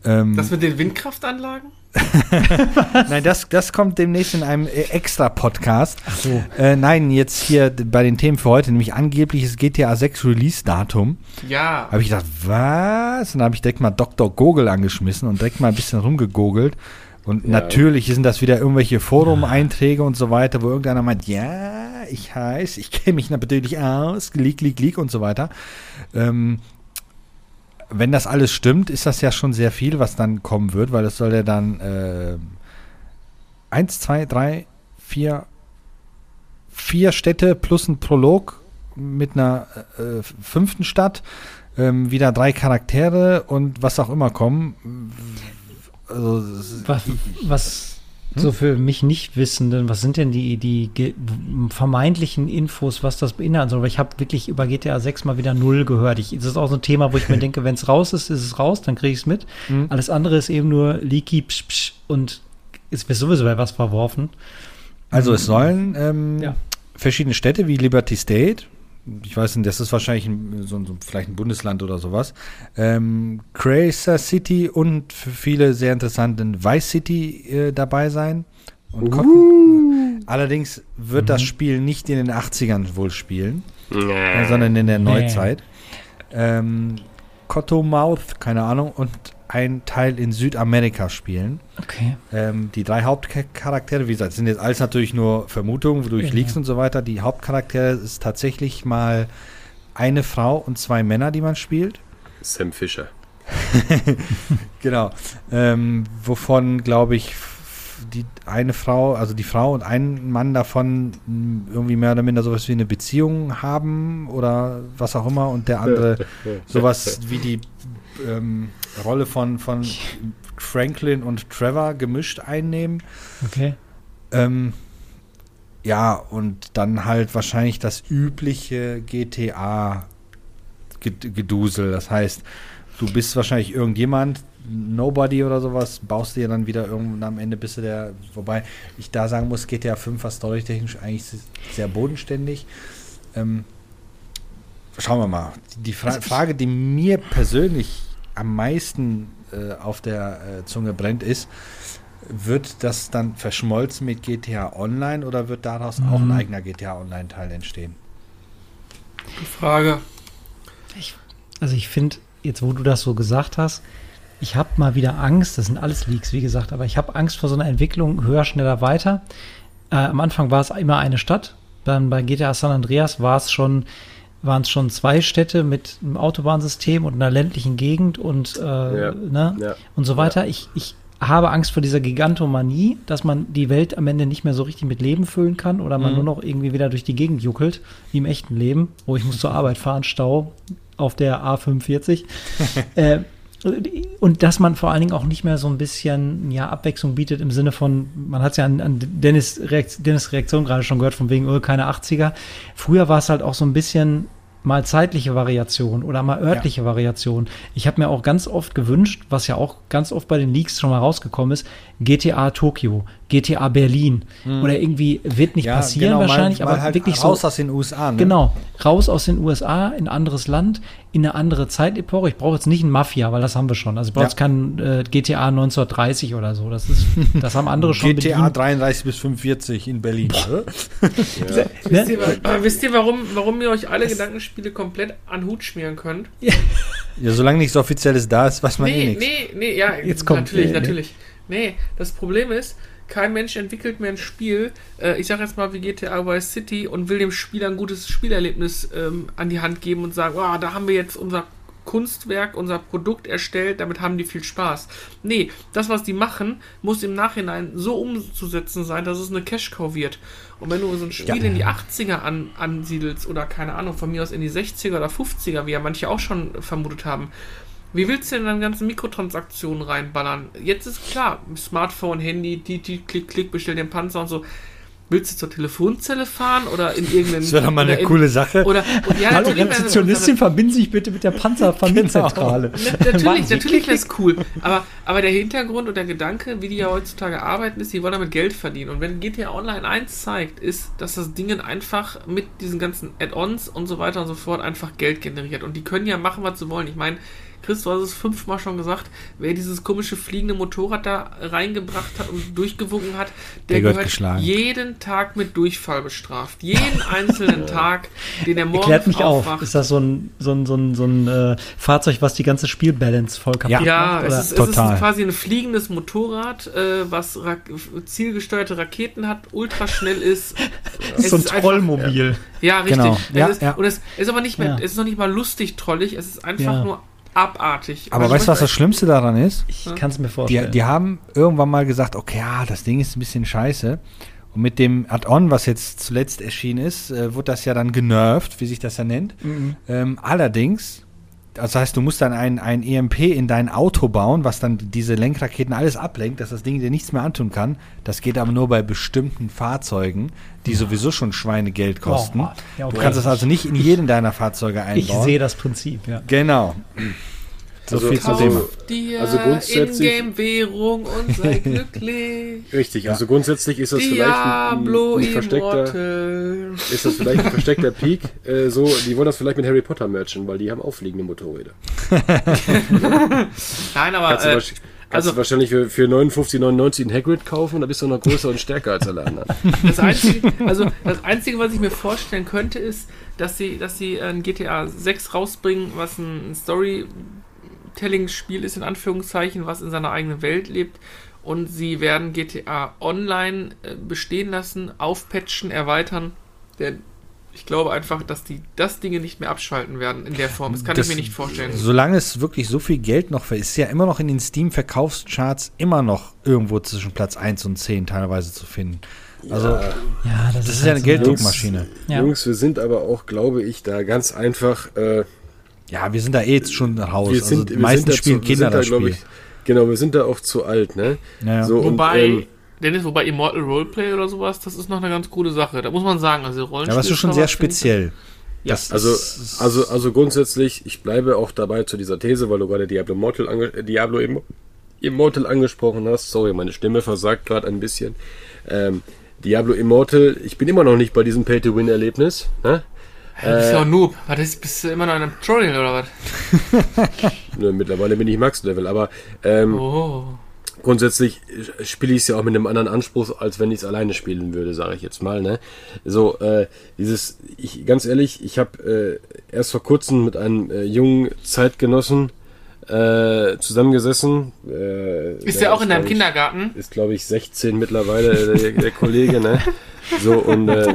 [SPEAKER 2] Ähm,
[SPEAKER 1] das mit den Windkraftanlagen?
[SPEAKER 2] nein, das, das kommt demnächst in einem äh, extra Podcast.
[SPEAKER 4] Ach so.
[SPEAKER 2] Äh, nein, jetzt hier bei den Themen für heute, nämlich angebliches GTA 6 Release-Datum.
[SPEAKER 1] Ja.
[SPEAKER 2] Habe ich gedacht, was? Und dann habe ich direkt mal Dr. Google angeschmissen und direkt mal ein bisschen rumgegogelt. Und
[SPEAKER 3] Ja.
[SPEAKER 2] natürlich sind das wieder irgendwelche Forum-Einträge und so weiter, wo irgendeiner meint, ja, ich heiß, ich kenne mich natürlich aus, leak, leak, leak und so weiter. Ähm, wenn das alles stimmt, ist das ja schon sehr viel, was dann kommen wird, weil es soll ja dann äh, eins, zwei, drei, vier, vier Städte plus ein Prolog mit einer äh, fünften Stadt, ähm, wieder drei Charaktere und was auch immer kommen. Also, ist-
[SPEAKER 4] Was, was so für mich Nichtwissenden, was sind denn die, die vermeintlichen Infos, was das beinhalten soll? Weil ich habe wirklich über GTA 6 mal wieder null gehört. Ich, das ist auch so ein Thema, wo ich mir denke, wenn es raus ist, ist es raus, dann kriege ich es mit.
[SPEAKER 2] Mhm.
[SPEAKER 4] Alles andere ist eben nur leaky psch, psch, und es wird sowieso bei was verworfen.
[SPEAKER 2] Also es sollen ähm,
[SPEAKER 4] Ja.
[SPEAKER 2] verschiedene Städte wie Liberty State, ich weiß nicht, das ist wahrscheinlich ein, so, so, vielleicht ein Bundesland oder sowas, ähm, Cracer City und für viele sehr interessanten Vice City äh, dabei sein. Und Cotton. Allerdings wird das Spiel nicht in den 80ern wohl spielen, äh, sondern in der
[SPEAKER 4] Nee.
[SPEAKER 2] Neuzeit. Ähm, Cottonmouth, keine Ahnung, und ein Teil in Südamerika spielen.
[SPEAKER 4] Okay.
[SPEAKER 2] Ähm, die drei Hauptcharaktere, wie gesagt, sind jetzt alles natürlich nur Vermutungen durch
[SPEAKER 4] Ja.
[SPEAKER 2] Leaks und so weiter. Die Hauptcharaktere ist tatsächlich mal eine Frau und zwei Männer, die man spielt.
[SPEAKER 3] Sam Fisher.
[SPEAKER 2] Genau. Ähm, wovon, glaube ich, die eine Frau, also die Frau und ein Mann davon irgendwie mehr oder minder sowas wie eine Beziehung haben oder was auch immer und der andere sowas wie die ähm, Rolle von, von Franklin und Trevor gemischt einnehmen.
[SPEAKER 4] Okay.
[SPEAKER 2] Ähm, ja, und dann halt wahrscheinlich das übliche GTA-Gedusel. Das heißt, du bist wahrscheinlich irgendjemand, Nobody oder sowas, baust dir dann wieder irgendwann am Ende bist du der, wobei ich da sagen muss, GTA 5 war storytechnisch eigentlich sehr bodenständig. Ähm, schauen wir mal. Die Fra Frage, die mir persönlich am meisten äh, auf der äh, Zunge brennt, ist, wird das dann verschmolzen mit GTA Online oder wird daraus auch ein
[SPEAKER 4] Mhm.
[SPEAKER 2] eigener GTA Online-Teil entstehen?
[SPEAKER 1] Die Frage.
[SPEAKER 4] Also ich finde, jetzt wo du das so gesagt hast, ich habe mal wieder Angst, das sind alles Leaks, wie gesagt, aber ich habe Angst vor so einer Entwicklung höher, schneller, weiter. äh, am Anfang war es immer eine Stadt. Dann bei GTA San Andreas war es schon, waren es schon zwei Städte mit einem Autobahnsystem und einer ländlichen Gegend und, äh,
[SPEAKER 3] Ja.
[SPEAKER 4] ne?
[SPEAKER 3] Ja.
[SPEAKER 4] und so weiter. Ich, ich habe Angst vor dieser Gigantomanie, dass man die Welt am Ende nicht mehr so richtig mit Leben füllen kann oder man nur noch irgendwie wieder durch die Gegend juckelt, wie im echten Leben. Oh, ich muss zur Arbeit fahren, Stau auf der A45. äh, und dass man vor allen Dingen auch nicht mehr so ein bisschen ja, Abwechslung bietet im Sinne von, man hat es ja an, an Dennis, Reakt, Dennis Reaktion gerade schon gehört, von wegen, oh, keine 80er. Früher war es halt auch so ein bisschen mal zeitliche Variation oder mal örtliche Variation. Ich habe mir auch ganz oft gewünscht, was ja auch ganz oft bei den Leaks schon mal rausgekommen ist, GTA Tokio, GTA Berlin oder irgendwie wird nicht passieren
[SPEAKER 2] genau, mal-
[SPEAKER 4] wahrscheinlich,
[SPEAKER 2] mal
[SPEAKER 4] aber
[SPEAKER 2] halt
[SPEAKER 4] wirklich
[SPEAKER 2] raus
[SPEAKER 4] so
[SPEAKER 2] aus den USA. Ne?
[SPEAKER 4] Genau, raus aus den USA, in ein anderes Land, in eine andere Zeitepoche. Ich brauche jetzt nicht ein Mafia, weil das haben wir schon. Also ich brauche
[SPEAKER 2] Ja.
[SPEAKER 4] jetzt kein äh, GTA 1930 oder so. Das ist, das haben andere schon
[SPEAKER 2] GTA
[SPEAKER 4] bedient.
[SPEAKER 2] 33 bis 45 in Berlin.
[SPEAKER 4] Ne?
[SPEAKER 1] Wisst ihr, wa- aber wisst ihr, warum, warum ihr euch alle Gedankenspiele komplett an Hut schmieren könnt?
[SPEAKER 2] Ja, solange nichts Offizielles da ist, weiß man eh
[SPEAKER 1] Nee,
[SPEAKER 2] nichts.
[SPEAKER 1] nee, nee, ja,
[SPEAKER 4] Jetzt kommt-
[SPEAKER 1] natürlich,
[SPEAKER 4] nee, nee.
[SPEAKER 1] natürlich. Nee, das Problem ist, kein Mensch entwickelt mehr ein Spiel, äh, ich sag jetzt mal wie GTA Vice City und will dem Spieler ein gutes Spielerlebnis ähm, an die Hand geben und sagen, oh, da haben wir jetzt unser Kunstwerk, unser Produkt erstellt, damit haben die viel Spaß. Nee, das, was die machen, muss im Nachhinein so umzusetzen sein, dass es eine Cash-Cow wird. Und wenn du so ein Spiel in die 80er an, ansiedelst oder keine Ahnung, von mir aus in die 60er oder 50er, wie ja manche auch schon vermutet haben, wie willst du denn dann ganze Mikrotransaktionen reinballern? Jetzt ist klar, Smartphone, Handy, die, die, klick, klick, bestell den Panzer und so. Willst du zur Telefonzelle fahren oder in irgendeinen.
[SPEAKER 2] Das wäre doch mal eine
[SPEAKER 1] in-
[SPEAKER 2] coole Sache.
[SPEAKER 1] Oder, und ja,
[SPEAKER 4] Hallo
[SPEAKER 1] natürlich wäre-
[SPEAKER 4] Rezeptionistin, verbinden Sie sich bitte mit der Panzervermitzenzentrale.
[SPEAKER 1] Na- Natürlich, natürlich wäre es cool. Aber, aber der Hintergrund und der Gedanke, wie die ja heutzutage arbeiten, ist, die wollen damit Geld verdienen. Und wenn GTA Online 1 zeigt, ist, dass das Ding einfach mit diesen ganzen Add-ons und so weiter und so fort einfach Geld generiert. Und die können ja machen, was sie wollen. Ich meine, Chris, du hast es fünfmal schon gesagt, wer dieses komische fliegende Motorrad da reingebracht hat und durchgewunken hat, der,
[SPEAKER 2] Der gehört
[SPEAKER 1] gehört
[SPEAKER 2] geschlagen.
[SPEAKER 1] jeden Tag mit Durchfall bestraft. Jeden einzelnen Tag, den er morgens
[SPEAKER 4] Klärt mich auf.
[SPEAKER 1] aufwacht.
[SPEAKER 4] Ist das so ein, so ein, so ein, so ein äh, Fahrzeug, was die ganze Spielbalance voll kaputt
[SPEAKER 1] Ja,
[SPEAKER 4] macht?
[SPEAKER 1] es
[SPEAKER 4] Oder?
[SPEAKER 1] ist, es ist quasi ein fliegendes Motorrad, äh, was ra zielgesteuerte Raketen hat, ultraschnell ist.
[SPEAKER 4] Das ist so ein
[SPEAKER 1] einfach-
[SPEAKER 4] Trollmobil.
[SPEAKER 1] Ja, richtig.
[SPEAKER 2] Genau.
[SPEAKER 1] Es
[SPEAKER 2] Ja,
[SPEAKER 1] ist,
[SPEAKER 2] ja.
[SPEAKER 1] Und es ist aber nicht mehr,
[SPEAKER 4] Ja.
[SPEAKER 1] es ist noch nicht mal lustig trollig, es ist einfach
[SPEAKER 4] Ja.
[SPEAKER 1] nur abartig.
[SPEAKER 2] Aber
[SPEAKER 1] Also
[SPEAKER 2] weißt du, was das Schlimmste daran ist?
[SPEAKER 4] Ich kann es mir
[SPEAKER 2] Die,
[SPEAKER 4] vorstellen.
[SPEAKER 2] die haben irgendwann mal gesagt, okay, ja, das Ding ist ein bisschen scheiße. Und mit dem Add-on, was jetzt zuletzt erschienen ist, äh, wird das ja dann genervt, wie sich das ja nennt. Ähm, allerdings, das heißt, du musst dann ein, ein EMP in dein Auto bauen, was dann diese Lenkraketen alles ablenkt, dass das Ding dir nichts mehr antun kann. Das geht aber nur bei bestimmten Fahrzeugen, die sowieso schon Schweinegeld kosten.
[SPEAKER 4] Oh, ja, okay.
[SPEAKER 2] Du kannst das also nicht in jedem deiner Fahrzeuge
[SPEAKER 4] ich
[SPEAKER 2] einbauen.
[SPEAKER 4] sehe das Prinzip, ja.
[SPEAKER 2] Genau. So
[SPEAKER 3] Also-
[SPEAKER 2] viel zum
[SPEAKER 3] also-
[SPEAKER 2] Thema.
[SPEAKER 1] Dir
[SPEAKER 3] Also grundsätzlich-
[SPEAKER 1] Ingame-Währung und sei glücklich.
[SPEAKER 3] Richtig, also grundsätzlich ist das vielleicht ein,
[SPEAKER 1] Diablo
[SPEAKER 3] ein, versteckter,
[SPEAKER 1] Immortal.
[SPEAKER 3] ist das vielleicht ein versteckter Peak. Äh, so, die wollen das vielleicht mit Harry Potter merchen, weil die haben aufliegende Motorräder.
[SPEAKER 1] Nein, aber
[SPEAKER 3] Kannst, du,
[SPEAKER 1] äh,
[SPEAKER 3] kannst
[SPEAKER 1] also-
[SPEAKER 3] du wahrscheinlich für, für 59,99 einen Hagrid kaufen, da bist du noch größer und stärker als alle anderen.
[SPEAKER 1] Das Einzige, also das Einzige, was ich mir vorstellen könnte, ist, dass sie, dass sie ein GTA 6 rausbringen, was ein Storytelling-Spiel ist, in Anführungszeichen, was in seiner eigenen Welt lebt. Und sie werden GTA Online äh, bestehen lassen, aufpatchen, erweitern. Denn ich glaube einfach, dass die das Dinge nicht mehr abschalten werden in der Form. Das kann
[SPEAKER 2] Das-
[SPEAKER 1] ich mir nicht vorstellen.
[SPEAKER 2] Solange es wirklich so viel Geld noch ist, ist ja immer noch in den Steam-Verkaufscharts immer noch irgendwo zwischen Platz 1 und 10 teilweise zu finden. Also,
[SPEAKER 3] Ja,
[SPEAKER 4] Ja,
[SPEAKER 2] das ist ja eine
[SPEAKER 4] so
[SPEAKER 2] Gelddruckmaschine.
[SPEAKER 4] Ja.
[SPEAKER 3] Jungs, wir sind aber auch, glaube ich, da ganz einfach. Äh,
[SPEAKER 2] Ja, wir sind da eh jetzt schon raus.
[SPEAKER 3] wir
[SPEAKER 2] also
[SPEAKER 3] sind,
[SPEAKER 2] die
[SPEAKER 3] wir
[SPEAKER 2] meisten
[SPEAKER 3] sind da
[SPEAKER 2] spielen
[SPEAKER 3] zu,
[SPEAKER 2] Kinder
[SPEAKER 3] da,
[SPEAKER 2] das
[SPEAKER 3] glaub
[SPEAKER 2] Spiel.
[SPEAKER 3] ich, Genau, wir sind da auch zu alt, ne?
[SPEAKER 2] Ja.
[SPEAKER 3] So,
[SPEAKER 1] Wobei,
[SPEAKER 3] und, ähm,
[SPEAKER 1] Dennis, wobei Immortal Roleplay oder sowas, das ist noch eine ganz coole Sache. Da muss man sagen, also Rollenspiel.
[SPEAKER 2] ja, aber es ist schon sehr speziell.
[SPEAKER 1] Ja,
[SPEAKER 2] Das
[SPEAKER 3] Also, also, also grundsätzlich, ich bleibe auch dabei zu dieser These, weil du gerade Diablo Immortal, ange äh, Diablo Immo- Immortal angesprochen hast. Sorry, meine Stimme versagt gerade ein bisschen. Ähm, Diablo Immortal, ich bin immer noch nicht bei diesem Pay-to-Win-Erlebnis. Ne?
[SPEAKER 1] Du bist ja auch Noob. Was ist, bist du immer noch in einem Tutorial oder was?
[SPEAKER 3] Nö, Mittlerweile bin ich Max-Level, aber ähm,
[SPEAKER 1] Oh.
[SPEAKER 3] grundsätzlich äh, spiele ich es ja auch mit einem anderen Anspruch, als wenn ich es alleine spielen würde, sage ich jetzt mal. Ne? So, äh, dieses, ich, ganz ehrlich, ich habe äh, erst vor kurzem mit einem äh, jungen Zeitgenossen äh, zusammengesessen. Äh,
[SPEAKER 1] Ist der auch in deinem
[SPEAKER 3] ich,
[SPEAKER 1] Kindergarten?
[SPEAKER 3] Ist, glaube ich, 16 mittlerweile, der, der Kollege, ne? So, und äh,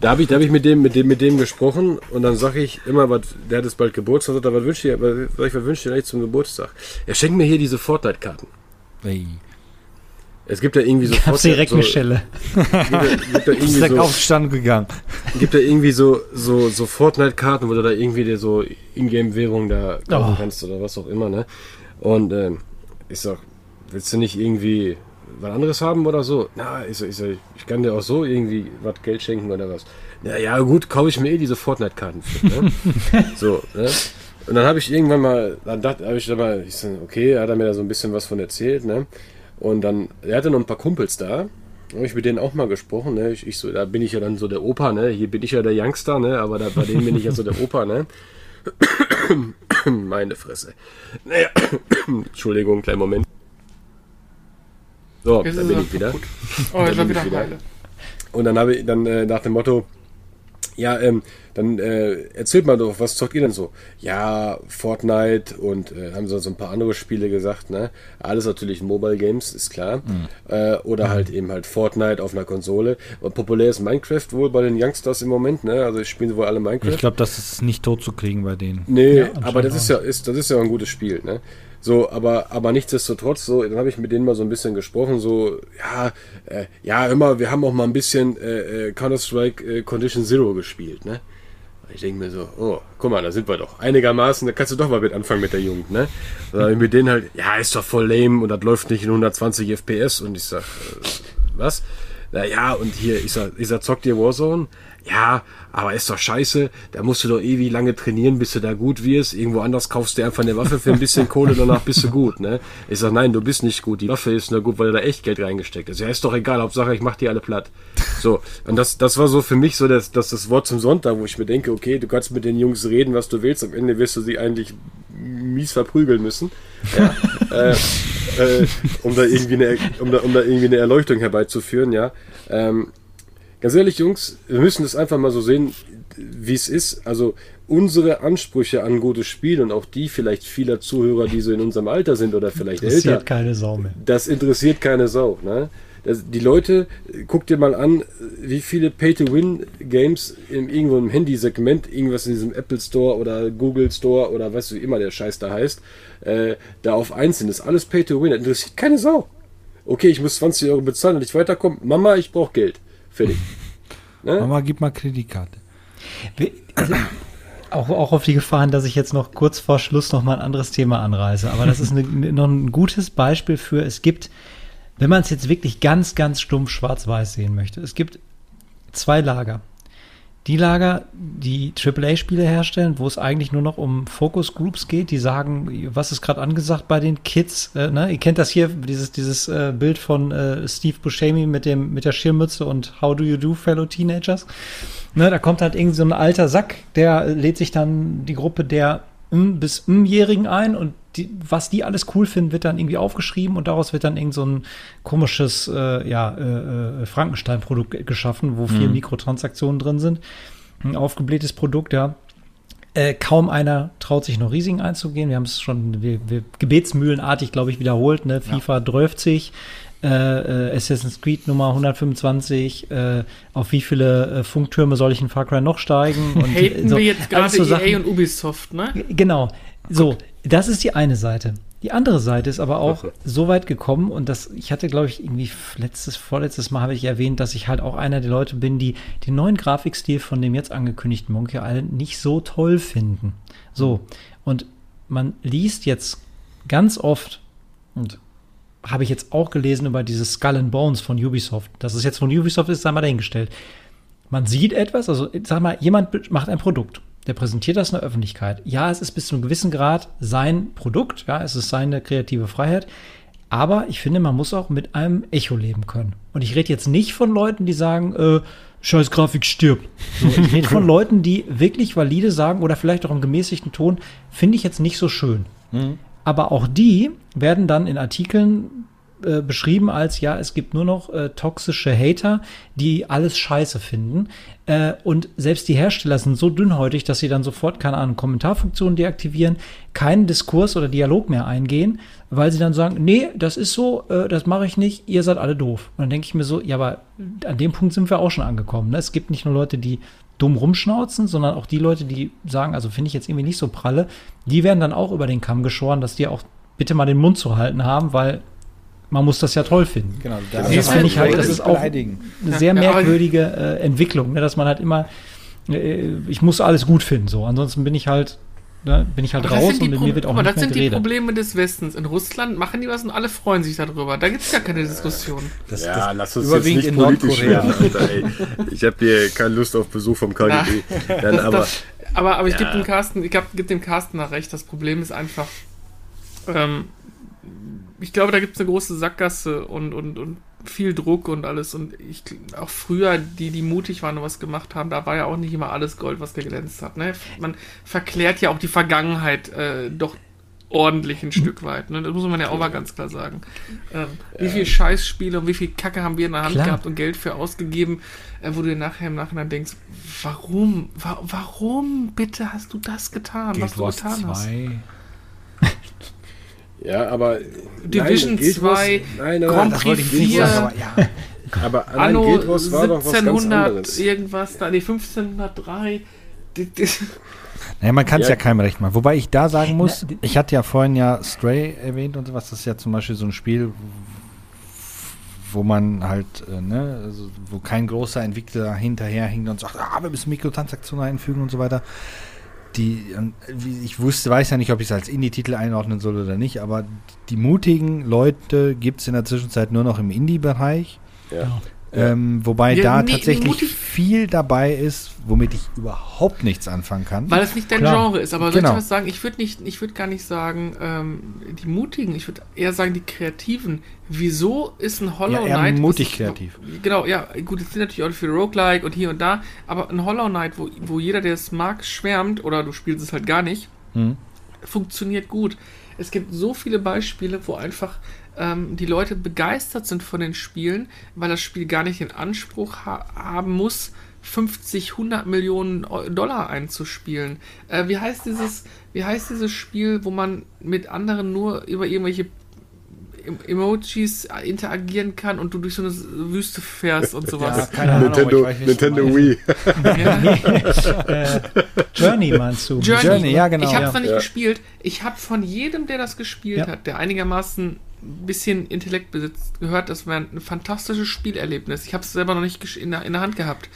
[SPEAKER 3] da habe ich, da hab ich mit, dem, mit, dem, mit dem gesprochen und dann sage ich immer, was, der hat jetzt bald Geburtstag, sagt er, was wünscht ihr, was, was wünscht ihr eigentlich zum Geburtstag? Er schenkt mir hier diese Fortnite-Karten.
[SPEAKER 2] Ey.
[SPEAKER 3] Es gibt da irgendwie so
[SPEAKER 4] Ich hab's direkt
[SPEAKER 3] so,
[SPEAKER 4] eine Stelle.
[SPEAKER 3] gibt da, gibt da
[SPEAKER 2] Ist
[SPEAKER 3] irgendwie
[SPEAKER 2] direkt
[SPEAKER 3] so,
[SPEAKER 2] aufgestanden gegangen.
[SPEAKER 3] gibt da irgendwie so, so, so Fortnite-Karten, wo du da irgendwie dir so Ingame-Währung da kaufen
[SPEAKER 4] Oh.
[SPEAKER 3] kannst oder was auch immer, ne? Und ähm, ich sag, willst du nicht irgendwie was anderes haben oder so? Na, ich sag, ich, sag, ich kann dir auch so irgendwie was Geld schenken oder was. Na ja, gut, kaufe ich mir eh diese Fortnite-Karten ne? so, ne? Und dann habe ich irgendwann mal, dann dachte habe ich dann mal, ich so, okay, hat er mir da so ein bisschen was von erzählt, ne? Und dann, er hatte noch ein paar Kumpels da. Habe ich mit denen auch mal gesprochen, ne? Ich, ich so, da bin ich ja dann so der Opa, ne? Hier bin ich ja der Youngster, ne? Aber da, bei denen bin ich ja so der Opa, ne? Meine Fresse. Naja, Entschuldigung, kleinen Moment. So,
[SPEAKER 1] Jetzt
[SPEAKER 3] bin ich wieder.
[SPEAKER 1] kaputt. Oh, jetzt
[SPEAKER 3] Da
[SPEAKER 1] ist
[SPEAKER 3] bin ich
[SPEAKER 1] wieder
[SPEAKER 3] wieder.
[SPEAKER 1] heile.
[SPEAKER 3] Und dann habe ich dann äh, nach dem Motto, ja, ähm, dann äh, erzählt mal doch, was zockt ihr denn so? Ja, Fortnite und äh, haben so, so ein paar andere Spiele gesagt, ne? Alles natürlich Mobile Games, ist klar. Äh, oder halt eben halt Fortnite auf einer Konsole. Und populär ist Minecraft wohl bei den Youngsters im Moment, ne? Also spielen sie wohl alle Minecraft.
[SPEAKER 2] Ich glaube, das ist nicht tot zu kriegen bei denen.
[SPEAKER 3] Nee,
[SPEAKER 4] Ja,
[SPEAKER 3] aber das ist ja, ist, das ist ja ein gutes Spiel, ne? So, aber, aber nichtsdestotrotz, so, dann habe ich mit denen mal so ein bisschen gesprochen, so, ja, äh, ja, immer, wir haben auch mal ein bisschen äh, äh, Counter-Strike äh, Condition Zero gespielt, ne? Ich denke mir so, oh, guck mal, da sind wir doch. Einigermaßen, da kannst du doch mal mit anfangen mit der Jugend, ne? Ich mit denen halt, ja, ist doch voll lame und das läuft nicht in 120 FPS und ich sag, äh, was? Na ja, und hier, ich sag, ich sag, zockt ihr Warzone? Ja, aber ist doch scheiße, da musst du doch ewig lange trainieren, bis du da gut wirst. Irgendwo anders kaufst du dir einfach eine Waffe für ein bisschen Kohle, danach bist du gut, ne? Ich sag, nein, du bist nicht gut. Die Waffe ist nur gut, weil da echt Geld reingesteckt ist. Ja, ist doch egal, Hauptsache ich mach die alle platt. So, und das, das war so für mich so das, das, das Wort zum Sonntag, wo ich mir denke, okay, du kannst mit den Jungs reden, was du willst, am Ende wirst du sie eigentlich mies verprügeln müssen. Ja, äh, äh, um da irgendwie eine, um da, um da irgendwie eine Erleuchtung herbeizuführen, ja. Ähm, ganz ehrlich, Jungs, wir müssen das einfach mal so sehen, wie es ist. Also unsere Ansprüche an gutes Spiel und auch die vielleicht vieler Zuhörer, die so in unserem Alter sind oder vielleicht älter,
[SPEAKER 4] Interessiert keine Sau mehr.
[SPEAKER 3] das interessiert keine Sau. Ne? Das, die Leute, guck dir mal an, wie viele Pay-to-Win-Games in irgendwo im Handy-Segment, irgendwas in diesem Apple Store oder Google Store oder was wie immer der Scheiß da heißt, äh, da auf eins sind. Das ist alles Pay-to-Win. Das interessiert keine Sau. Okay, ich muss 20 Euro bezahlen und ich weiterkomme. Mama, ich brauche Geld. Fertig. Ne?
[SPEAKER 2] Mama, gib mal Kreditkarte.
[SPEAKER 4] Also, auch, auch auf die Gefahren, dass ich jetzt noch kurz vor Schluss noch mal ein anderes Thema anreise. Aber das ist eine, noch ein gutes Beispiel für, es gibt, wenn man es jetzt wirklich ganz, ganz stumpf schwarz-weiß sehen möchte, es gibt zwei Lager. Die Lager, die AAA-Spiele herstellen, wo es eigentlich nur noch um Focus Groups geht, die sagen, was ist gerade angesagt bei den Kids. Äh, ne? Ihr kennt das hier, dieses, dieses äh, Bild von äh, Steve Buscemi mit, dem, mit der Schirmmütze und How do you do, fellow teenagers? Ne, da kommt halt irgend so ein alter Sack, der lädt sich dann die Gruppe der M- bis M-Jährigen ein und die, was die alles cool finden, wird dann irgendwie aufgeschrieben und daraus wird dann irgend so ein komisches äh, ja, äh, äh, Frankenstein-Produkt geschaffen, wo vier Mikrotransaktionen drin sind. Ein aufgeblähtes Produkt, ja. Äh, kaum einer traut sich noch Risiken einzugehen. Wir haben es schon wir, wir, gebetsmühlenartig, glaube ich, wiederholt. Ne? FIFA 12, äh, äh, Assassin's Creed Nummer 125. Äh, auf wie viele äh, Funktürme soll ich in Far Cry noch steigen? Und,
[SPEAKER 1] Haten
[SPEAKER 4] so,
[SPEAKER 1] wir jetzt gerade
[SPEAKER 4] so
[SPEAKER 1] EA
[SPEAKER 4] Sachen-
[SPEAKER 1] und Ubisoft, ne?
[SPEAKER 4] Genau. So, das ist die eine Seite. Die andere Seite ist aber auch
[SPEAKER 3] Okay.
[SPEAKER 4] so weit gekommen und das, ich hatte, glaube ich, irgendwie letztes, vorletztes Mal habe ich erwähnt, dass ich halt auch einer der Leute bin, die den neuen Grafikstil von dem jetzt angekündigten Monkey Island nicht so toll finden. So, und man liest jetzt ganz oft, und habe ich jetzt auch gelesen über dieses Skull and Bones von Ubisoft. Dass es jetzt von Ubisoft ist, sei mal dahingestellt. Man sieht etwas, also sag mal, jemand macht ein Produkt, der präsentiert das in der Öffentlichkeit. Ja, es ist bis zu einem gewissen Grad sein Produkt, ja, es ist seine kreative Freiheit. Aber ich finde, man muss auch mit einem Echo leben können. Und ich rede jetzt nicht von Leuten, die sagen, äh, scheiß Grafik stirbt. So, ich rede von Leuten, die wirklich valide sagen oder vielleicht auch im gemäßigten Ton, finde ich jetzt nicht so schön. Aber auch die werden dann in Artikeln äh, beschrieben als, ja, es gibt nur noch äh, toxische Hater, die alles scheiße finden. Äh, und selbst die Hersteller sind so dünnhäutig, dass sie dann sofort, keine Ahnung, Kommentarfunktionen deaktivieren, keinen Diskurs oder Dialog mehr eingehen, weil sie dann sagen, nee, das ist so, äh, das mache ich nicht, ihr seid alle doof. Und dann denke ich mir so, ja, aber an dem Punkt sind wir auch schon angekommen. Ne? Es gibt nicht nur Leute, die dumm rumschnauzen, sondern auch die Leute, die sagen, also finde ich jetzt irgendwie nicht so pralle, die werden dann auch über den Kamm geschoren, dass die auch bitte mal den Mund zu halten haben, weil man muss das ja toll finden.
[SPEAKER 2] Genau,
[SPEAKER 4] da das finde ich halt, das ist auch eine sehr
[SPEAKER 1] Ja,
[SPEAKER 4] merkwürdige äh, Entwicklung, ne, dass man halt immer, äh, ich muss alles gut finden, so. Ansonsten bin ich halt, ne, bin ich halt
[SPEAKER 1] Aber das
[SPEAKER 4] raus
[SPEAKER 1] die
[SPEAKER 4] und mit
[SPEAKER 1] Pro-
[SPEAKER 4] mir wird auch
[SPEAKER 1] aber
[SPEAKER 4] nicht
[SPEAKER 1] das
[SPEAKER 4] mehr
[SPEAKER 1] sind die
[SPEAKER 4] geredet.
[SPEAKER 1] Probleme des Westens. In Russland machen die was und alle freuen sich darüber. Da gibt es ja keine Diskussion.
[SPEAKER 2] Das,
[SPEAKER 3] Ja,
[SPEAKER 2] das
[SPEAKER 3] lass uns
[SPEAKER 2] überwiegend
[SPEAKER 3] jetzt
[SPEAKER 2] in
[SPEAKER 3] nicht politisch
[SPEAKER 2] Nordkorea.
[SPEAKER 3] werden, Alter, ey. Ich habe hier keine Lust auf Besuch vom KGB. Dann aber,
[SPEAKER 1] Das, aber, aber ich
[SPEAKER 3] Ja.
[SPEAKER 1] gebe dem Carsten, ich geb, geb dem Carsten nach recht. Das Problem ist einfach, ähm, ich glaube, da gibt es eine große Sackgasse und, und, und viel Druck und alles. Und ich auch früher, die, die mutig waren und was gemacht haben, da war ja auch nicht immer alles Gold, was geglänzt hat. Ne? Man verklärt ja auch die Vergangenheit äh, doch ordentlich ein Stück weit. Ne? Das muss man ja auch mal ganz klar sagen. Ähm, Wie viel Scheißspiele und wie viel Kacke haben wir in der Hand
[SPEAKER 4] Klar.
[SPEAKER 1] gehabt und Geld für ausgegeben, äh, wo du dir nachher im Nachhinein denkst, warum, wa warum bitte hast du das getan, was
[SPEAKER 2] Guild
[SPEAKER 1] du
[SPEAKER 2] Wars
[SPEAKER 1] getan hast?
[SPEAKER 2] 2.
[SPEAKER 3] ja, aber.
[SPEAKER 1] Division
[SPEAKER 3] nein, Guild Wars-
[SPEAKER 1] 2,
[SPEAKER 3] nein, nein,
[SPEAKER 1] Grand Prix
[SPEAKER 3] Guild
[SPEAKER 1] 4,
[SPEAKER 3] Wars-
[SPEAKER 2] aber ja.
[SPEAKER 3] Aber
[SPEAKER 1] Anno
[SPEAKER 3] Guild Wars war doch was ganz
[SPEAKER 1] 1700
[SPEAKER 3] anderes.
[SPEAKER 1] irgendwas, da, nee, 1503. Die- die-
[SPEAKER 2] Naja, man kann es
[SPEAKER 3] Ja.
[SPEAKER 2] ja. keinem recht machen. Wobei ich da sagen muss, ich hatte ja vorhin ja Stray erwähnt und sowas. Das ist ja zum Beispiel so ein Spiel, wo man halt, äh, ne, also wo kein großer Entwickler hinterherhinkt und sagt, ah, wir müssen Mikrotransaktionen einfügen und so weiter. Die, ähm, wie- ich wusste, weiß ja nicht, ob ich es als Indie-Titel einordnen soll oder nicht, aber die mutigen Leute gibt es in der Zwischenzeit nur noch im Indie-Bereich.
[SPEAKER 3] Ja.
[SPEAKER 4] Ja.
[SPEAKER 2] Ähm, wobei
[SPEAKER 1] Ja,
[SPEAKER 2] da
[SPEAKER 1] nee,
[SPEAKER 2] tatsächlich
[SPEAKER 1] mutig-
[SPEAKER 2] viel dabei ist, womit ich überhaupt nichts anfangen kann.
[SPEAKER 1] Weil es nicht dein
[SPEAKER 4] Klar.
[SPEAKER 1] Genre ist. Aber soll
[SPEAKER 2] Genau.
[SPEAKER 1] ich was sagen? Ich würde nicht, ich würde gar nicht sagen, ähm, die Mutigen, ich würde eher sagen, die Kreativen. Wieso ist ein Hollow
[SPEAKER 2] Ja, eher
[SPEAKER 1] Knight.
[SPEAKER 2] mutig
[SPEAKER 1] ich-
[SPEAKER 2] kreativ.
[SPEAKER 1] Genau, ja, gut, es sind natürlich auch viel Roguelike und hier und da, aber ein Hollow Knight, wo, wo jeder, der es mag, schwärmt, oder du spielst es halt gar nicht,
[SPEAKER 2] Hm.
[SPEAKER 1] funktioniert gut. Es gibt so viele Beispiele, wo einfach ähm, die Leute begeistert sind von den Spielen, weil das Spiel gar nicht den Anspruch ha haben muss, 50, 100 Millionen Dollar einzuspielen. Äh, wie heißt dieses, wie heißt dieses Spiel, wo man mit anderen nur über irgendwelche Em- Emojis interagieren kann und du durch so eine Wüste fährst und sowas.
[SPEAKER 2] keine Ahnung,
[SPEAKER 3] Nintendo,
[SPEAKER 2] ich weiß,
[SPEAKER 3] Nintendo
[SPEAKER 2] es
[SPEAKER 3] Wii.
[SPEAKER 1] Ja.
[SPEAKER 4] äh, Journey meinst du?
[SPEAKER 1] Journey,
[SPEAKER 2] Journey, ja, genau.
[SPEAKER 1] Ich habe
[SPEAKER 4] Ja.
[SPEAKER 1] zwar nicht
[SPEAKER 3] Ja.
[SPEAKER 1] gespielt, ich habe von jedem, der das gespielt
[SPEAKER 4] Ja.
[SPEAKER 1] hat, der einigermaßen ein bisschen Intellekt besitzt, gehört, das wäre ein fantastisches Spielerlebnis. Ich habe es selber noch nicht in der, in der Hand gehabt.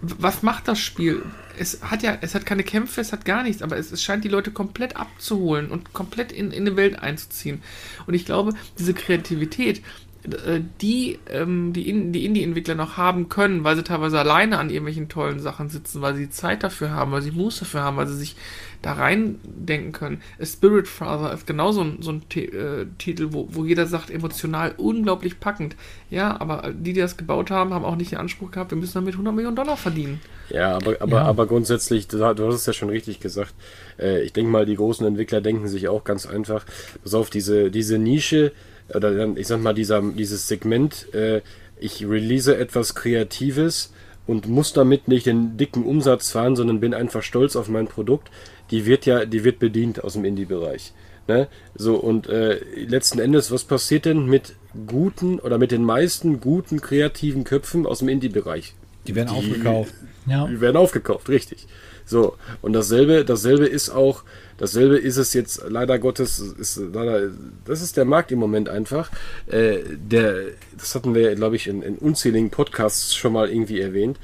[SPEAKER 1] Was macht das Spiel? Es hat ja, es hat keine Kämpfe, es hat gar nichts, aber es, es scheint die Leute komplett abzuholen und komplett in, in eine Welt einzuziehen. Und ich glaube, diese Kreativität, äh, die ähm, die Indie-Entwickler noch haben können, weil sie teilweise alleine an irgendwelchen tollen Sachen sitzen, weil sie Zeit dafür haben, weil sie Muße dafür haben, weil sie sich da reindenken können. A Spirit Father ist genau so ein, so ein äh, Titel, wo, wo jeder sagt, emotional unglaublich packend. Ja, aber die, die das gebaut haben, haben auch nicht den Anspruch gehabt, wir müssen damit 100 Millionen Dollar verdienen.
[SPEAKER 3] Ja, aber, aber,
[SPEAKER 4] Ja.
[SPEAKER 3] aber grundsätzlich, du hast du hast es ja schon richtig gesagt. Äh, ich denke mal, die großen Entwickler denken sich auch ganz einfach, pass auf, diese, diese Nische, oder dann, ich sag mal, dieser, dieses Segment, äh, ich release etwas Kreatives und muss damit nicht den dicken Umsatz fahren, sondern bin einfach stolz auf mein Produkt. Die wird ja, die wird bedient aus dem Indie-Bereich. Ne? So, und äh, letzten Endes, was passiert denn mit guten oder mit den meisten guten kreativen Köpfen aus dem Indie-Bereich?
[SPEAKER 2] Die werden aufgekauft.
[SPEAKER 4] Ja.
[SPEAKER 3] Die werden aufgekauft, richtig. So, und dasselbe, dasselbe ist auch, dasselbe ist es jetzt leider Gottes, ist leider, das ist der Markt im Moment einfach. Äh, der, das hatten wir, glaube ich, in, in unzähligen Podcasts schon mal irgendwie erwähnt.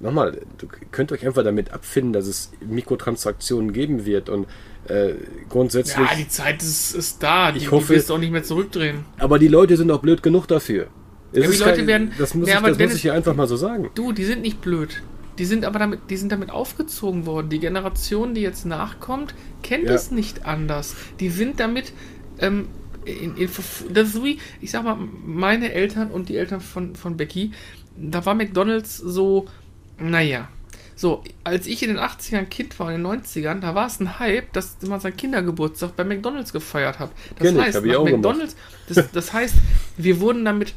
[SPEAKER 3] Nochmal, du könnt euch einfach damit abfinden, dass es Mikrotransaktionen geben wird und äh, grundsätzlich.
[SPEAKER 1] Ja, die Zeit ist, ist da, die,
[SPEAKER 3] Ich hoffe-
[SPEAKER 1] die wirst du auch nicht mehr zurückdrehen.
[SPEAKER 3] aber die Leute sind auch blöd genug dafür.
[SPEAKER 1] Ja, die Leute werden-
[SPEAKER 3] das muss,
[SPEAKER 1] Ja,
[SPEAKER 3] ich, das muss ich hier einfach mal so sagen.
[SPEAKER 1] Du, die sind nicht blöd. Die sind aber damit, die sind damit aufgezogen worden. Die Generation, die jetzt nachkommt, kennt
[SPEAKER 3] Ja.
[SPEAKER 1] es nicht anders. Die sind damit, ähm, in, in, das ist wie, ich sag mal, meine Eltern und die Eltern von, von Becky, da war McDonalds so, naja, So, als ich in den 80ern Kind war, in den 90ern, da war es ein Hype, dass man seinen Kindergeburtstag bei McDonalds gefeiert hat. Das
[SPEAKER 3] Kenn ich,
[SPEAKER 1] heißt,
[SPEAKER 3] ich gemacht.
[SPEAKER 1] McDonalds, das, das heißt, wir wurden damit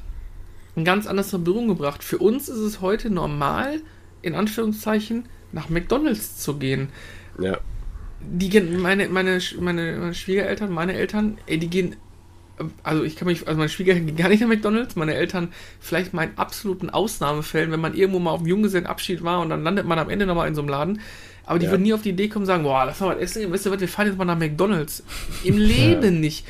[SPEAKER 1] in ganz anders in Berührung gebracht. Für uns ist es heute normal, in Anführungszeichen, nach McDonalds zu gehen.
[SPEAKER 3] Ja.
[SPEAKER 1] Die gehen, meine, meine, meine, meine Schwiegereltern, meine Eltern, ey, die gehen, also ich kann mich, also meine Schwiegereltern gehen gar nicht nach McDonalds, meine Eltern vielleicht mal in absoluten Ausnahmefällen, wenn man irgendwo mal auf dem Junggesellenabschied war und dann landet man am Ende nochmal in so einem Laden. Aber die
[SPEAKER 3] Ja.
[SPEAKER 1] würden nie auf die Idee kommen und sagen, boah, lass mal was essen, weißt du was, wir fahren jetzt mal nach McDonalds. Im Leben nicht.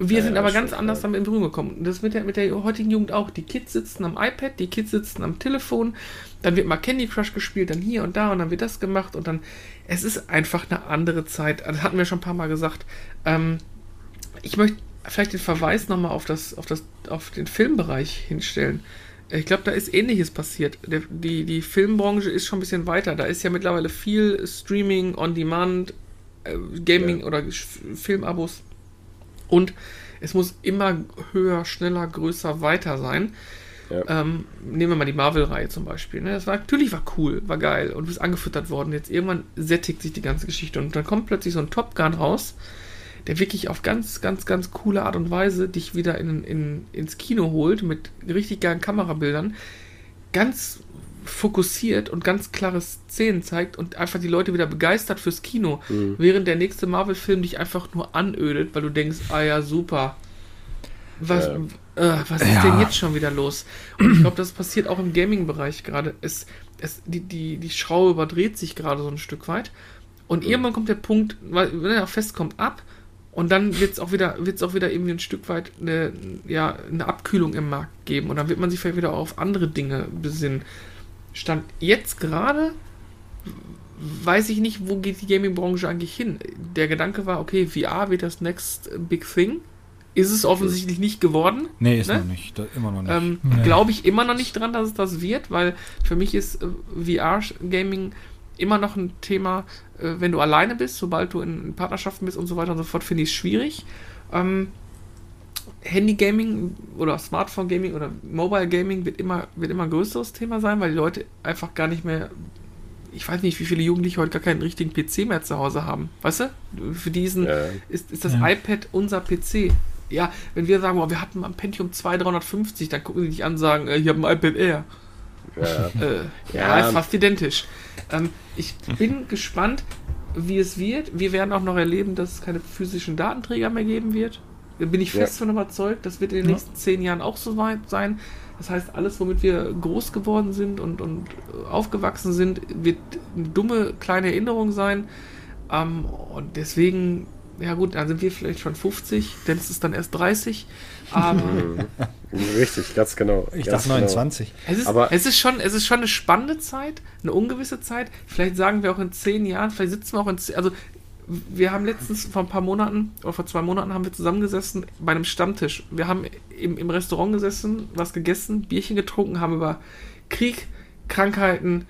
[SPEAKER 1] Wir
[SPEAKER 3] Ja,
[SPEAKER 1] sind
[SPEAKER 3] ja,
[SPEAKER 1] aber ganz anders
[SPEAKER 3] ja.
[SPEAKER 1] damit in Berührung gekommen. Und Das mit der, mit der heutigen Jugend auch. Die Kids sitzen am iPad, die Kids sitzen am Telefon, dann wird mal Candy Crush gespielt, dann hier und da und dann wird das gemacht und dann. Es ist einfach eine andere Zeit. Das hatten wir schon ein paar Mal gesagt. Ähm, ich möchte vielleicht den Verweis nochmal auf, das, auf, das, auf den Filmbereich hinstellen. Ich glaube, da ist Ähnliches passiert. Der, die, die Filmbranche ist schon ein bisschen weiter. Da ist ja mittlerweile viel Streaming, On-Demand, äh, Gaming
[SPEAKER 3] Ja.
[SPEAKER 1] oder Filmabos. Und es muss immer höher, schneller, größer, weiter sein.
[SPEAKER 3] Ja.
[SPEAKER 1] Ähm, nehmen wir mal die Marvel-Reihe zum Beispiel. Ne? Das war natürlich war cool, war geil und du bist angefüttert worden. Jetzt irgendwann sättigt sich die ganze Geschichte und dann kommt plötzlich so ein Top Gun raus, der wirklich auf ganz, ganz, ganz coole Art und Weise dich wieder in, in, ins Kino holt mit richtig geilen Kamerabildern, ganz fokussiert und ganz klare Szenen zeigt und einfach die Leute wieder begeistert fürs Kino, während der nächste Marvel-Film dich einfach nur anödet, weil du denkst, ah ja, super. Was,
[SPEAKER 3] Ja.
[SPEAKER 1] äh, was ist
[SPEAKER 2] Ja.
[SPEAKER 1] denn jetzt schon wieder los? Und ich glaube, das passiert auch im Gaming-Bereich gerade. Es, es, die, die, die Schraube überdreht sich gerade so ein Stück weit. Und irgendwann kommt der Punkt, weil, wenn er auch festkommt, ab. Und dann wird es auch wieder, wird's auch wieder irgendwie ein Stück weit eine, ja, eine Abkühlung im Markt geben. Und dann wird man sich vielleicht wieder auf andere Dinge besinnen. Stand jetzt gerade weiß ich nicht, wo geht die Gaming-Branche eigentlich hin. Der Gedanke war, okay, VR wird das next big thing. Ist es offensichtlich nicht geworden.
[SPEAKER 2] Nee, ist
[SPEAKER 1] Ne?
[SPEAKER 2] noch nicht. Da, immer noch nicht.
[SPEAKER 1] Ähm,
[SPEAKER 4] Nee.
[SPEAKER 1] Glaube ich immer noch nicht dran, dass es das wird, weil für mich ist äh, VR-Gaming immer noch ein Thema, äh, wenn du alleine bist, sobald du in, in Partnerschaften bist und so weiter und so fort, finde ich es schwierig. Ähm, Handy-Gaming oder Smartphone-Gaming oder Mobile-Gaming wird immer, wird immer ein größeres Thema sein, weil die Leute einfach gar nicht mehr. Ich weiß nicht, wie viele Jugendliche heute gar keinen richtigen PC mehr zu Hause haben. Weißt du? Für diesen
[SPEAKER 3] Ja.
[SPEAKER 1] ist, ist das
[SPEAKER 4] Ja.
[SPEAKER 1] iPad unser PC. Ja, wenn wir sagen, oh, wir hatten mal ein Pentium 2 350, dann gucken sie dich an und sagen, äh, ich habe ein iPad Air.
[SPEAKER 3] Ja.
[SPEAKER 1] Äh,
[SPEAKER 3] Ja.
[SPEAKER 1] ja, ist fast identisch. Ähm, ich bin gespannt, wie es wird. Wir werden auch noch erleben, dass es keine physischen Datenträger mehr geben wird. Da bin ich
[SPEAKER 3] Ja.
[SPEAKER 1] fest von überzeugt. Das wird in den
[SPEAKER 4] Ja.
[SPEAKER 1] nächsten zehn Jahren auch so weit sein. Das heißt, alles, womit wir groß geworden sind und, und äh, aufgewachsen sind, wird eine dumme kleine Erinnerung sein. Ähm, und deswegen, ja gut, dann sind wir vielleicht schon 50, denn es ist dann erst 30. Aber
[SPEAKER 3] Richtig, ganz genau.
[SPEAKER 2] ich
[SPEAKER 3] ganz
[SPEAKER 2] dachte 29.
[SPEAKER 1] Es ist,
[SPEAKER 3] Aber-
[SPEAKER 1] es, ist schon, es ist schon eine spannende Zeit, eine ungewisse Zeit. Vielleicht sagen wir auch in zehn Jahren, vielleicht sitzen wir auch in zehn, also wir haben letztens vor ein paar Monaten oder vor zwei Monaten haben wir zusammengesessen bei einem Stammtisch. Wir haben im, im Restaurant gesessen, was gegessen, Bierchen getrunken, haben über Krieg, Krankheiten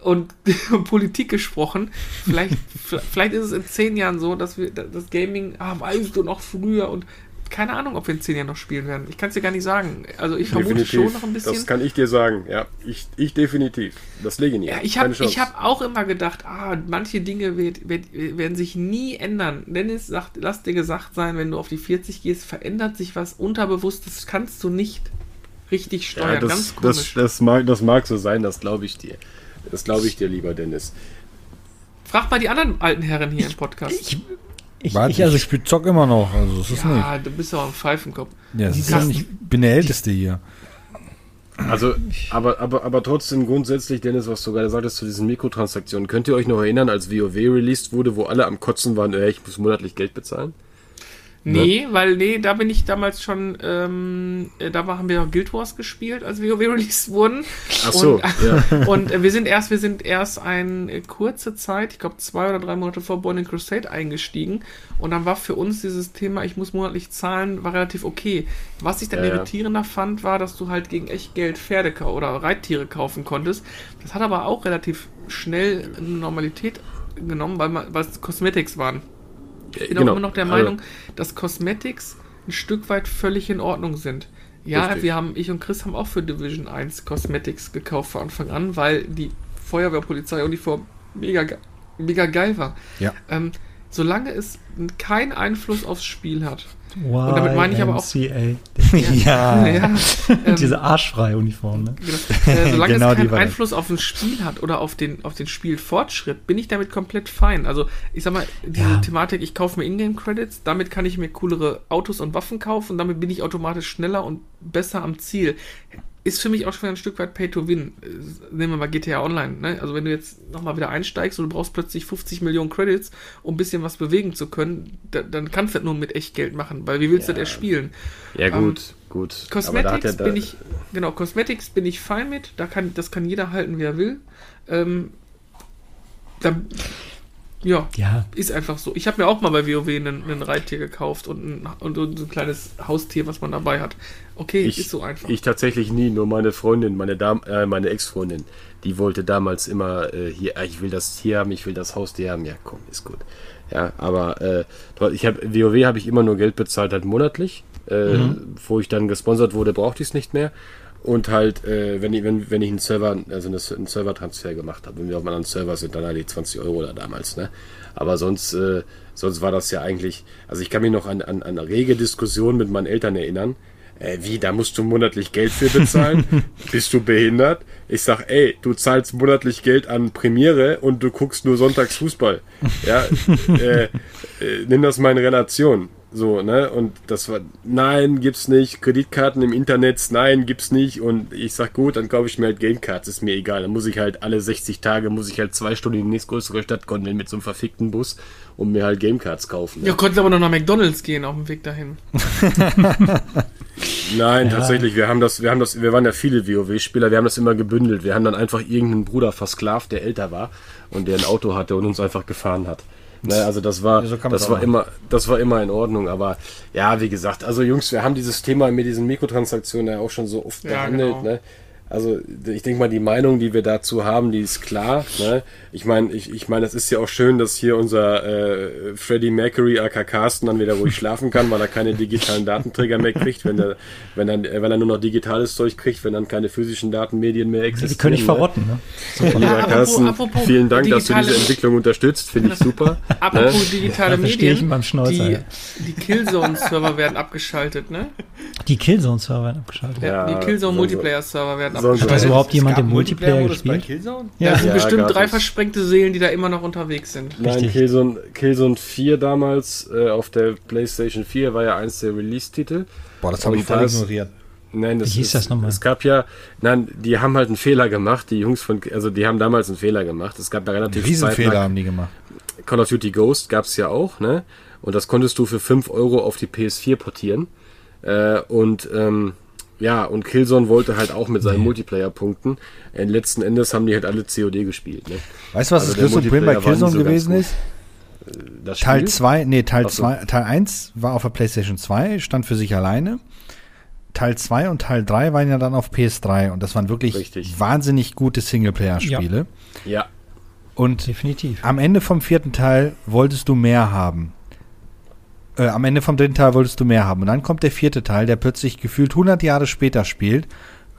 [SPEAKER 1] und Politik gesprochen. Vielleicht, vielleicht ist es in zehn Jahren so, dass wir das Gaming, ah, weißt du noch früher und keine Ahnung, ob wir in zehn Jahren noch spielen werden. Ich kann es dir gar nicht sagen. Also ich vermute schon noch ein bisschen.
[SPEAKER 3] Das kann ich dir sagen. Ja, ich, ich definitiv. Das lege ich nicht.
[SPEAKER 1] Ja, ich habe ich auch immer gedacht, ah, manche Dinge wird, wird, werden sich nie ändern. Dennis sagt, lass dir gesagt sein, wenn du auf die 40 gehst, verändert sich was unterbewusst, das kannst du nicht richtig steuern.
[SPEAKER 3] ja, das,
[SPEAKER 1] Ganz
[SPEAKER 3] das,
[SPEAKER 1] komisch.
[SPEAKER 3] das, mag, das mag so sein, das glaube ich dir. Das glaube ich dir, lieber Dennis.
[SPEAKER 1] Frag mal die anderen alten Herren hier im Podcast.
[SPEAKER 4] Ich, ich,
[SPEAKER 2] Warte,
[SPEAKER 4] ich, also
[SPEAKER 2] ich spiel, zock immer noch. Also, das ist
[SPEAKER 1] ja, du bist ja auch ein Pfeifenkopf.
[SPEAKER 2] nicht. Ja, das ist ja nicht, ich bin der Älteste hier.
[SPEAKER 3] Also, aber, aber, aber trotzdem grundsätzlich, Dennis, was du gerade sagtest zu diesen Mikrotransaktionen, könnt ihr euch noch erinnern, als WoW released wurde, wo alle am Kotzen waren, äh, ich muss monatlich Geld bezahlen?
[SPEAKER 1] Nee, weil, nee, da bin ich damals schon, ähm, äh, da haben wir Guild Wars gespielt, als wir released wurden.
[SPEAKER 3] Ach so,
[SPEAKER 1] und,
[SPEAKER 3] ja.
[SPEAKER 1] und äh, wir sind erst, wir sind erst eine kurze Zeit, ich glaube zwei oder drei Monate vor Burning Crusade eingestiegen. Und dann war für uns dieses Thema, ich muss monatlich zahlen, war relativ okay. Was ich dann
[SPEAKER 3] Ja, ja.
[SPEAKER 1] irritierender fand, war, dass du halt gegen echt Geld Pferde oder Reittiere kaufen konntest. Das hat aber auch relativ schnell eine Normalität genommen, weil, man, weil es Cosmetics waren. Ich bin
[SPEAKER 3] Genau.
[SPEAKER 1] auch immer noch der
[SPEAKER 3] Also-
[SPEAKER 1] Meinung, dass Cosmetics ein Stück weit völlig in Ordnung sind. Ja,
[SPEAKER 3] Richtig.
[SPEAKER 1] wir haben, ich und Chris haben auch für Division 1 Cosmetics gekauft von Anfang an, weil die Feuerwehrpolizeiuniform mega, mega geil war.
[SPEAKER 2] Ja.
[SPEAKER 1] Ähm, solange es keinen Einfluss aufs Spiel hat.
[SPEAKER 4] Wow,
[SPEAKER 1] damit meine ich aber auch-
[SPEAKER 4] MCA.
[SPEAKER 2] Ja.
[SPEAKER 1] Ja, ähm,
[SPEAKER 4] Diese arschfreie Uniform, ne?
[SPEAKER 1] Genau. Äh, solange
[SPEAKER 2] Genau
[SPEAKER 1] es keinen. Einfluss auf ein Spiel hat oder auf den, auf den Spielfortschritt, bin ich damit komplett fein. Also, ich sag mal, diese
[SPEAKER 4] Ja.
[SPEAKER 1] Thematik, ich kaufe mir Ingame-Credits, damit kann ich mir coolere Autos und Waffen kaufen und damit bin ich automatisch schneller und besser am Ziel. Ist für mich auch schon ein Stück weit Pay to Win. Nehmen wir mal GTA Online. Ne? Also, wenn du jetzt nochmal wieder einsteigst und du brauchst plötzlich 50 Millionen Credits, um ein bisschen was bewegen zu können, da, dann kannst du das nur mit Echtgeld machen, weil wie willst du das erspielen?
[SPEAKER 3] Ja,
[SPEAKER 1] Ähm,
[SPEAKER 3] gut, gut. Da hat
[SPEAKER 1] Cosmetics bin ich, genau, Cosmetics bin ich fein mit. Da kann, das kann jeder halten, wie er will. Ähm, da, ja,
[SPEAKER 4] Ja,
[SPEAKER 1] ist einfach so. Ich habe mir auch mal bei WoW einen, einen Reittier gekauft und ein, und, und so ein kleines Haustier, was man dabei hat. Okay,
[SPEAKER 3] Ich,
[SPEAKER 1] ist so einfach.
[SPEAKER 3] ich tatsächlich nie, nur meine Freundin, meine, Dam äh, meine Ex-Freundin, die wollte damals immer äh, hier, ah, ich will das Tier haben, ich will das Haustier haben. Ja, komm, ist gut. Ja, aber äh, ich habe WoW habe ich immer nur Geld bezahlt, halt monatlich. Äh, Wo ich dann gesponsert wurde, brauchte ich es nicht mehr. Und halt, äh, wenn ich, wenn, wenn ich einen Server, also eine, einen Servertransfer gemacht habe, wenn wir auf einem anderen Server sind, dann halt die 20 Euro da damals, ne? Aber sonst, äh, sonst war das ja eigentlich, also ich kann mich noch an, an, an rege Diskussionen mit meinen Eltern erinnern. Äh, wie, da musst du monatlich Geld für bezahlen? Bist du behindert? Ich sag, ey, du zahlst monatlich Geld an Premiere und du guckst nur sonntags Fußball. Ja, äh, äh, nimm das mal in Relation. So, ne? Und das war, nein, gibt's nicht. Kreditkarten im Internet, nein, gibt's nicht. Und ich sag, gut, dann kaufe ich mir halt Gamecards, ist mir egal. Dann muss ich halt alle 60 Tage, muss ich halt zwei Stunden in die nächstgrößere Stadt gondeln mit so einem verfickten Bus und mir halt Gamecards kaufen. ne?
[SPEAKER 1] ja, konntest aber noch nach McDonalds gehen auf dem Weg dahin.
[SPEAKER 3] Nein, tatsächlich, wir haben das, wir haben das, wir waren ja viele WoW-Spieler, wir haben das immer gebündelt. Wir haben dann einfach irgendeinen Bruder versklavt, der älter war und der ein Auto hatte und uns einfach gefahren hat. Ne, also das war,
[SPEAKER 2] Ja, so
[SPEAKER 3] das war
[SPEAKER 2] machen.
[SPEAKER 3] immer, das war immer in Ordnung. Aber ja, wie gesagt, also Jungs, wir haben dieses Thema mit diesen Mikrotransaktionen ja auch schon so oft
[SPEAKER 1] Ja,
[SPEAKER 3] behandelt.
[SPEAKER 1] genau.
[SPEAKER 3] Ne? Also ich denke mal, die Meinung, die wir dazu haben, die ist klar. Ne? Ich meine, ich, ich meine, es ist ja auch schön, dass hier unser äh, Freddie Mercury aka Carsten dann wieder ruhig schlafen kann, weil er keine digitalen Datenträger mehr kriegt, wenn er, wenn er, wenn er nur noch digitales Zeug kriegt, wenn dann keine physischen Datenmedien mehr existieren.
[SPEAKER 4] die können nicht
[SPEAKER 3] ne?
[SPEAKER 4] verrotten, ne?
[SPEAKER 3] Lieber
[SPEAKER 1] Ja, apropos-
[SPEAKER 3] Carsten,
[SPEAKER 1] apropos
[SPEAKER 3] vielen Dank, dass du
[SPEAKER 1] digitale-
[SPEAKER 3] diese Entwicklung unterstützt. Finde ich super.
[SPEAKER 1] Apropos
[SPEAKER 3] ne?
[SPEAKER 1] digitale
[SPEAKER 4] Da verstehe ich
[SPEAKER 1] Medien,
[SPEAKER 4] beim Schnäuzer,
[SPEAKER 1] die,
[SPEAKER 4] ja.
[SPEAKER 1] die Killzone-Server werden abgeschaltet, ne?
[SPEAKER 4] Die Killzone-Server werden abgeschaltet.
[SPEAKER 1] Ja,
[SPEAKER 3] Ja,
[SPEAKER 1] die Killzone
[SPEAKER 3] so-
[SPEAKER 1] Multiplayer-Server werden
[SPEAKER 3] so- so-
[SPEAKER 1] abgeschaltet.
[SPEAKER 4] Hat das überhaupt jemand im Multiplayer gespielt?
[SPEAKER 1] Da
[SPEAKER 4] Ja,
[SPEAKER 1] sind
[SPEAKER 3] Ja,
[SPEAKER 1] bestimmt drei
[SPEAKER 3] es.
[SPEAKER 1] Versprengte Seelen, die da immer noch unterwegs sind.
[SPEAKER 3] Nein,
[SPEAKER 4] Richtig.
[SPEAKER 3] Killzone, Killzone 4 damals äh, auf der PlayStation 4 war ja eins der Release-Titel.
[SPEAKER 2] Boah, das habe ich voll ignoriert.
[SPEAKER 3] Nein, das
[SPEAKER 4] Wie hieß
[SPEAKER 3] ist,
[SPEAKER 4] das nochmal?
[SPEAKER 3] Es gab ja, nein, die haben halt einen Fehler gemacht. Die Jungs von, also die haben damals einen Fehler gemacht. Es gab da relativ
[SPEAKER 2] Riesenfehler
[SPEAKER 3] zeitnah-
[SPEAKER 2] haben die gemacht.
[SPEAKER 3] Call of Duty Ghost gab es ja auch, ne? Und das konntest du für 5 Euro auf die PS4 portieren. Äh, und ähm, ja, und Killzone wollte halt auch mit seinen Multiplayer-Punkten. Äh, letzten Endes haben die halt alle COD gespielt, ne?
[SPEAKER 2] Weißt du, was
[SPEAKER 3] Also
[SPEAKER 2] das größte Problem bei Killzone
[SPEAKER 3] so
[SPEAKER 2] gewesen ist?
[SPEAKER 3] Das
[SPEAKER 2] Teil
[SPEAKER 3] Spiel?
[SPEAKER 2] 2, nee, Teil
[SPEAKER 3] Ach so.
[SPEAKER 2] 2, Teil 1 war auf der PlayStation 2, stand für sich alleine. Teil 2 und Teil 3 waren ja dann auf PS3 und das waren wirklich
[SPEAKER 3] Richtig.
[SPEAKER 2] wahnsinnig gute Singleplayer-Spiele.
[SPEAKER 3] Ja,
[SPEAKER 2] Und
[SPEAKER 4] Definitiv.
[SPEAKER 2] am Ende vom vierten Teil wolltest du mehr haben. Äh, am Ende vom dritten Teil wolltest du mehr haben. Und dann kommt der vierte Teil, der plötzlich gefühlt 100 Jahre später spielt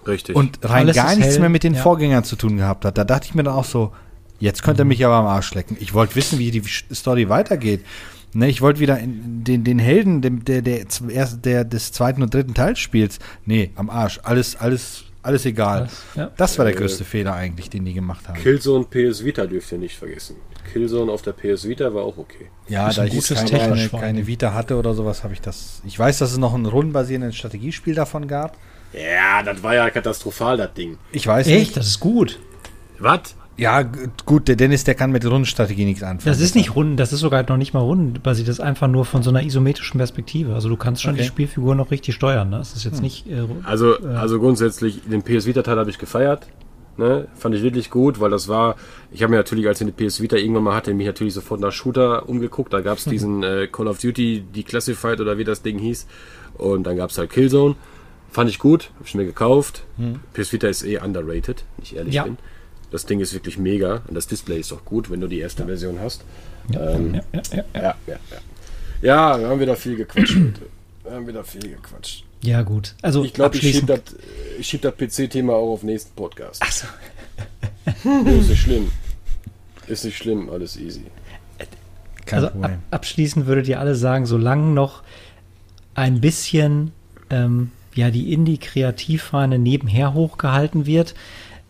[SPEAKER 3] richtig.
[SPEAKER 2] und rein
[SPEAKER 4] Alles
[SPEAKER 2] gar nichts
[SPEAKER 4] hell,
[SPEAKER 2] mehr mit den
[SPEAKER 4] ja.
[SPEAKER 2] Vorgängern zu tun gehabt hat. Da dachte ich mir dann auch so, jetzt könnte er mich aber am Arsch lecken. Ich wollte wissen, wie die Story weitergeht. Ne, ich wollte wieder in den, den Helden dem, der, der, der des zweiten und dritten Teils spiels. Nee, am Arsch. Alles, alles, alles egal.
[SPEAKER 4] Alles, ja.
[SPEAKER 2] Das war der
[SPEAKER 3] Äh,
[SPEAKER 2] größte Fehler eigentlich, den die gemacht haben.
[SPEAKER 3] Killzone PS Vita dürft ihr nicht vergessen. Killzone auf der PS Vita war auch okay.
[SPEAKER 2] Ja, da ich jetzt keine,
[SPEAKER 4] technisch
[SPEAKER 2] keine. Vita hatte oder sowas, habe ich das. Ich weiß, dass es noch ein rundenbasierendes Strategiespiel davon gab.
[SPEAKER 3] Ja, das war ja katastrophal, das Ding.
[SPEAKER 2] Ich weiß
[SPEAKER 4] Echt?
[SPEAKER 2] nicht.
[SPEAKER 4] Das ist gut.
[SPEAKER 3] Was?
[SPEAKER 2] Ja, gut, der Dennis, der kann mit Rundenstrategie nichts anfangen.
[SPEAKER 4] Das ist nicht rund, das ist sogar noch nicht mal rundenbasiert, das ist einfach nur von so einer isometrischen Perspektive. Also du kannst schon
[SPEAKER 2] Okay.
[SPEAKER 4] die Spielfigur noch richtig steuern. Ne? Das ist jetzt nicht. Äh,
[SPEAKER 3] Also, also grundsätzlich, den PS Vita Teil habe ich gefeiert. Ne? Fand ich wirklich gut, weil das war, ich habe mir natürlich, als ich eine PS Vita irgendwann mal hatte, mich natürlich sofort nach Shooter umgeguckt. Da gab es diesen äh, Call of Duty Declassified oder wie das Ding hieß. Und dann gab es halt Killzone. Fand ich gut, habe ich mir gekauft. PS Vita ist eh underrated, wenn ich ehrlich
[SPEAKER 4] Ja.
[SPEAKER 3] bin. Das Ding ist wirklich mega und das Display ist auch gut, wenn du die erste Version hast.
[SPEAKER 4] ja,
[SPEAKER 3] Ähm,
[SPEAKER 4] ja, ja, ja, ja.
[SPEAKER 3] Ja, ja, ja. Ja, wir haben wieder viel gequatscht heute. Wir haben wieder viel gequatscht.
[SPEAKER 4] Ja, gut. Also
[SPEAKER 3] Ich glaube, ich schiebe das, ich schieb das PC-Thema auch auf nächsten Podcast.
[SPEAKER 4] Ach so.
[SPEAKER 3] Nee, ist nicht schlimm. Ist nicht schlimm, alles easy.
[SPEAKER 2] Kein
[SPEAKER 4] also ab,
[SPEAKER 2] Problem.
[SPEAKER 4] abschließend würdet ihr alle sagen, solange noch ein bisschen ähm, ja die Indie-Kreativfahne nebenher hochgehalten wird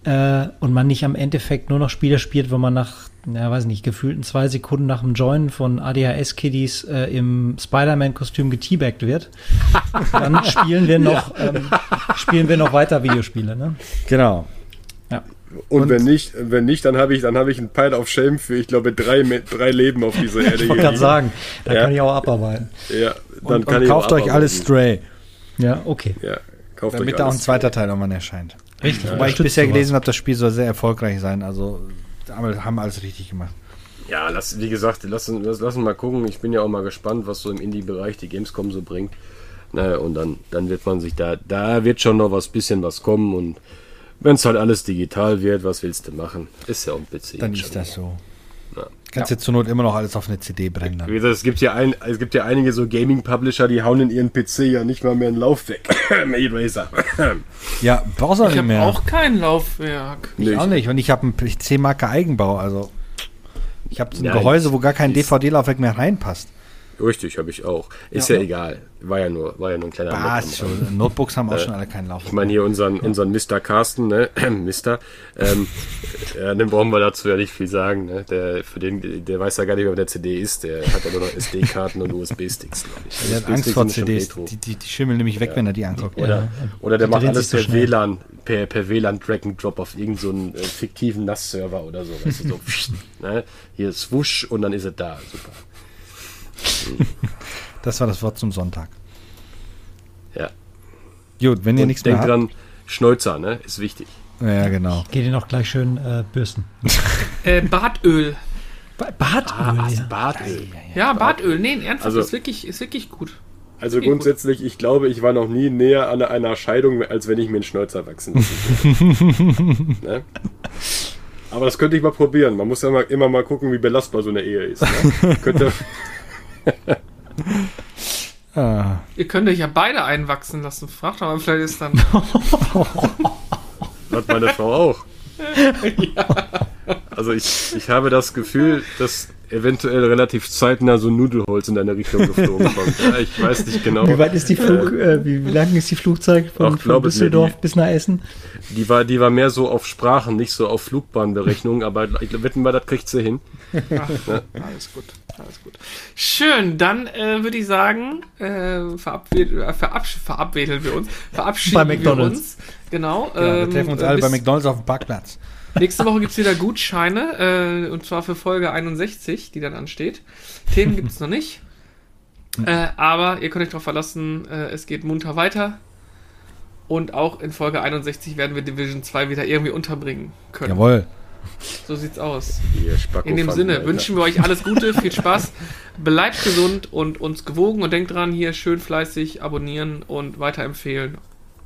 [SPEAKER 4] äh, und man nicht am Endeffekt nur noch Spiele spielt, wo man nach, ja weiß nicht, gefühlten zwei Sekunden nach dem Joinen von ADHS-Kiddies äh, im Spider-Man-Kostüm geteabagt wird, dann spielen wir noch ähm, spielen wir noch weiter Videospiele. Ne?
[SPEAKER 2] Genau.
[SPEAKER 4] Ja.
[SPEAKER 3] Und,
[SPEAKER 2] Und-
[SPEAKER 3] wenn nicht, wenn nicht, dann habe ich, dann habe ich einen Pile of Shame für, ich glaube, drei, drei Leben auf dieser Erde.
[SPEAKER 4] Ich wollte gerade sagen, da
[SPEAKER 3] Ja.
[SPEAKER 4] kann ich auch abarbeiten.
[SPEAKER 3] Ja, dann
[SPEAKER 2] Und,
[SPEAKER 3] kann
[SPEAKER 2] und
[SPEAKER 3] ich
[SPEAKER 2] kauft
[SPEAKER 3] auch
[SPEAKER 2] euch alles. Stray,
[SPEAKER 4] Ja, okay.
[SPEAKER 3] Ja, kauft
[SPEAKER 2] damit
[SPEAKER 3] euch
[SPEAKER 2] da auch ein zweiter Teil irgendwann erscheint.
[SPEAKER 4] Richtig.
[SPEAKER 2] Wobei ich bisher gelesen habe, das Spiel soll sehr erfolgreich sein. Also aber haben alles richtig gemacht.
[SPEAKER 3] Ja, lass, wie gesagt, lass, uns- lass, lass mal gucken. Ich bin ja auch mal gespannt, was so im Indie-Bereich die Gamescom so bringt. Naja, und dann, dann wird man sich da, da wird schon noch was bisschen was kommen und wenn es halt alles digital wird, was willst du machen? Ist ja auch ein PC.
[SPEAKER 2] Dann ist das so.
[SPEAKER 3] Ja.
[SPEAKER 2] Kannst jetzt zur Not immer noch alles auf eine CD brennen.
[SPEAKER 3] Wie
[SPEAKER 2] Dann.
[SPEAKER 3] gesagt, es gibt ja ein, es gibt ja einige so Gaming-Publisher, die hauen in ihren PC ja nicht mal mehr einen Lauf weg. Eraser.
[SPEAKER 2] Ja, brauchst du auch
[SPEAKER 1] Ich
[SPEAKER 2] nicht
[SPEAKER 1] habe
[SPEAKER 2] mehr.
[SPEAKER 1] auch kein Laufwerk.
[SPEAKER 2] ich auch nicht. Und ich habe einen PC-Marke Eigenbau. Also ich habe so ein
[SPEAKER 3] Nein,
[SPEAKER 2] Gehäuse, wo gar kein DVD-Laufwerk mehr reinpasst.
[SPEAKER 3] Richtig, habe ich auch. Ist ja,
[SPEAKER 2] Ja.
[SPEAKER 3] egal. War ja nur, war ja nur ein kleiner
[SPEAKER 2] Was? Schon. Notebooks haben auch
[SPEAKER 3] Äh,
[SPEAKER 2] schon alle keinen
[SPEAKER 3] Ich
[SPEAKER 2] Laufwerk.
[SPEAKER 3] meine hier unseren, unseren Mr. Carsten, ne? Mister, ähm, äh, den brauchen wir dazu ja nicht viel sagen, ne? Der, für den, der weiß ja gar nicht, wer der CD ist, der hat ja nur noch SD-Karten und USB-Sticks, glaube ich.
[SPEAKER 2] Der hat Angst vor CDs. Die, die, die schimmeln nämlich weg, wenn er die anguckt.
[SPEAKER 3] Oder,
[SPEAKER 4] Ja.
[SPEAKER 3] oder der
[SPEAKER 4] Die
[SPEAKER 3] macht alles
[SPEAKER 4] so
[SPEAKER 3] per
[SPEAKER 4] schnell.
[SPEAKER 3] WLAN, per, per WLAN Drag and Drop auf irgendeinen so äh, fiktiven NAS-Server oder so. Weißt du, so ne? Hier ist Wusch und dann ist er da. Super.
[SPEAKER 2] Das war das Wort zum Sonntag.
[SPEAKER 3] Ja.
[SPEAKER 2] Gut, wenn ihr
[SPEAKER 3] Und
[SPEAKER 2] nichts mehr
[SPEAKER 3] denk
[SPEAKER 2] habt.
[SPEAKER 3] dran, Schnäuzer, ne? Ist wichtig.
[SPEAKER 2] Ja, genau.
[SPEAKER 4] Geht ihr noch gleich schön äh, bürsten.
[SPEAKER 1] Äh, Bartöl.
[SPEAKER 4] Ba Bartöl,
[SPEAKER 3] Ah,
[SPEAKER 4] ja.
[SPEAKER 3] Bartöl.
[SPEAKER 1] Ja, Bartöl. Nee, ernsthaft,
[SPEAKER 3] Also-
[SPEAKER 1] ist, wirklich, ist wirklich gut.
[SPEAKER 3] Also grundsätzlich, ich glaube, ich war noch nie näher an einer Scheidung, als wenn ich mir einen Schnäuzer wachsen würde. ne? Aber das könnte ich mal probieren. Man muss ja mal, immer mal gucken, wie belastbar so eine Ehe ist. Ne? könnte,
[SPEAKER 2] Ah,
[SPEAKER 1] Ihr könnt euch ja beide einwachsen lassen. Fragt doch mal, vielleicht ist dann.
[SPEAKER 3] hat meine Frau auch. Also ich, ich habe das Gefühl, dass eventuell relativ zeitnah so ein Nudelholz in deine Richtung geflogen kommt. Ja, ich weiß nicht genau.
[SPEAKER 4] Wie weit ist die Flug, äh, wie, wie lang ist die Flugzeit von,
[SPEAKER 3] Ach,
[SPEAKER 4] von Düsseldorf
[SPEAKER 3] die-
[SPEAKER 4] bis nach Essen?
[SPEAKER 3] Die war, die war mehr so auf Sprachen, nicht so auf Flugbahnberechnung, aber ich wetten wir, das kriegt sie hin.
[SPEAKER 1] Alles gut, alles gut. Schön, dann äh, würde ich sagen, äh, verabschied, äh, verabsch verabschieden wir uns. Verabschieden
[SPEAKER 4] Bei
[SPEAKER 1] wir
[SPEAKER 4] McDonald's.
[SPEAKER 1] uns. Genau.
[SPEAKER 2] ja, wir
[SPEAKER 1] ähm,
[SPEAKER 2] treffen uns
[SPEAKER 1] äh,
[SPEAKER 2] alle bei
[SPEAKER 1] bis-
[SPEAKER 2] McDonalds auf dem Parkplatz.
[SPEAKER 1] Nächste Woche gibt es wieder Gutscheine, äh, und zwar für Folge 61, die dann ansteht. Themen gibt es noch nicht. Äh, aber ihr könnt euch darauf verlassen, äh, es geht munter weiter. Und auch in Folge 61 werden wir Division 2 wieder irgendwie unterbringen können.
[SPEAKER 2] Jawohl.
[SPEAKER 1] So sieht's aus. In dem Sinne
[SPEAKER 3] Alter.
[SPEAKER 1] wünschen wir euch alles Gute, viel Spaß, bleibt gesund und uns gewogen und denkt dran, hier schön fleißig abonnieren und weiterempfehlen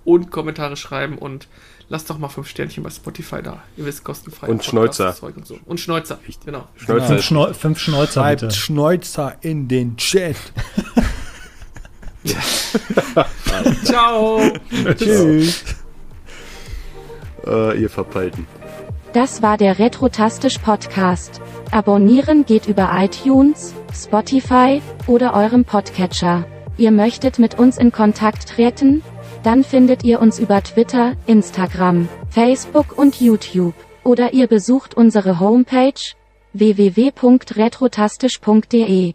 [SPEAKER 1] und Kommentare schreiben und lasst doch mal fünf Sternchen bei Spotify da. Ihr wisst, kostenfrei.
[SPEAKER 3] Und Schnäuzer.
[SPEAKER 1] Und, so. und Schnäuzer, genau.
[SPEAKER 3] Schnäuzer
[SPEAKER 4] Fünf, Schneu fünf Schnäuzer
[SPEAKER 2] Schreibt
[SPEAKER 4] bitte.
[SPEAKER 2] Schnäuzer in den Chat.
[SPEAKER 1] Ciao!
[SPEAKER 2] Tschüss.
[SPEAKER 3] äh, ihr Verpeilten.
[SPEAKER 5] Das war der Retrotastisch Podcast. Abonnieren geht über iTunes, Spotify oder eurem Podcatcher. Ihr möchtet mit uns in Kontakt treten? Dann findet ihr uns über Twitter, Instagram, Facebook und YouTube. Oder ihr besucht unsere Homepage www.retrotastisch.de.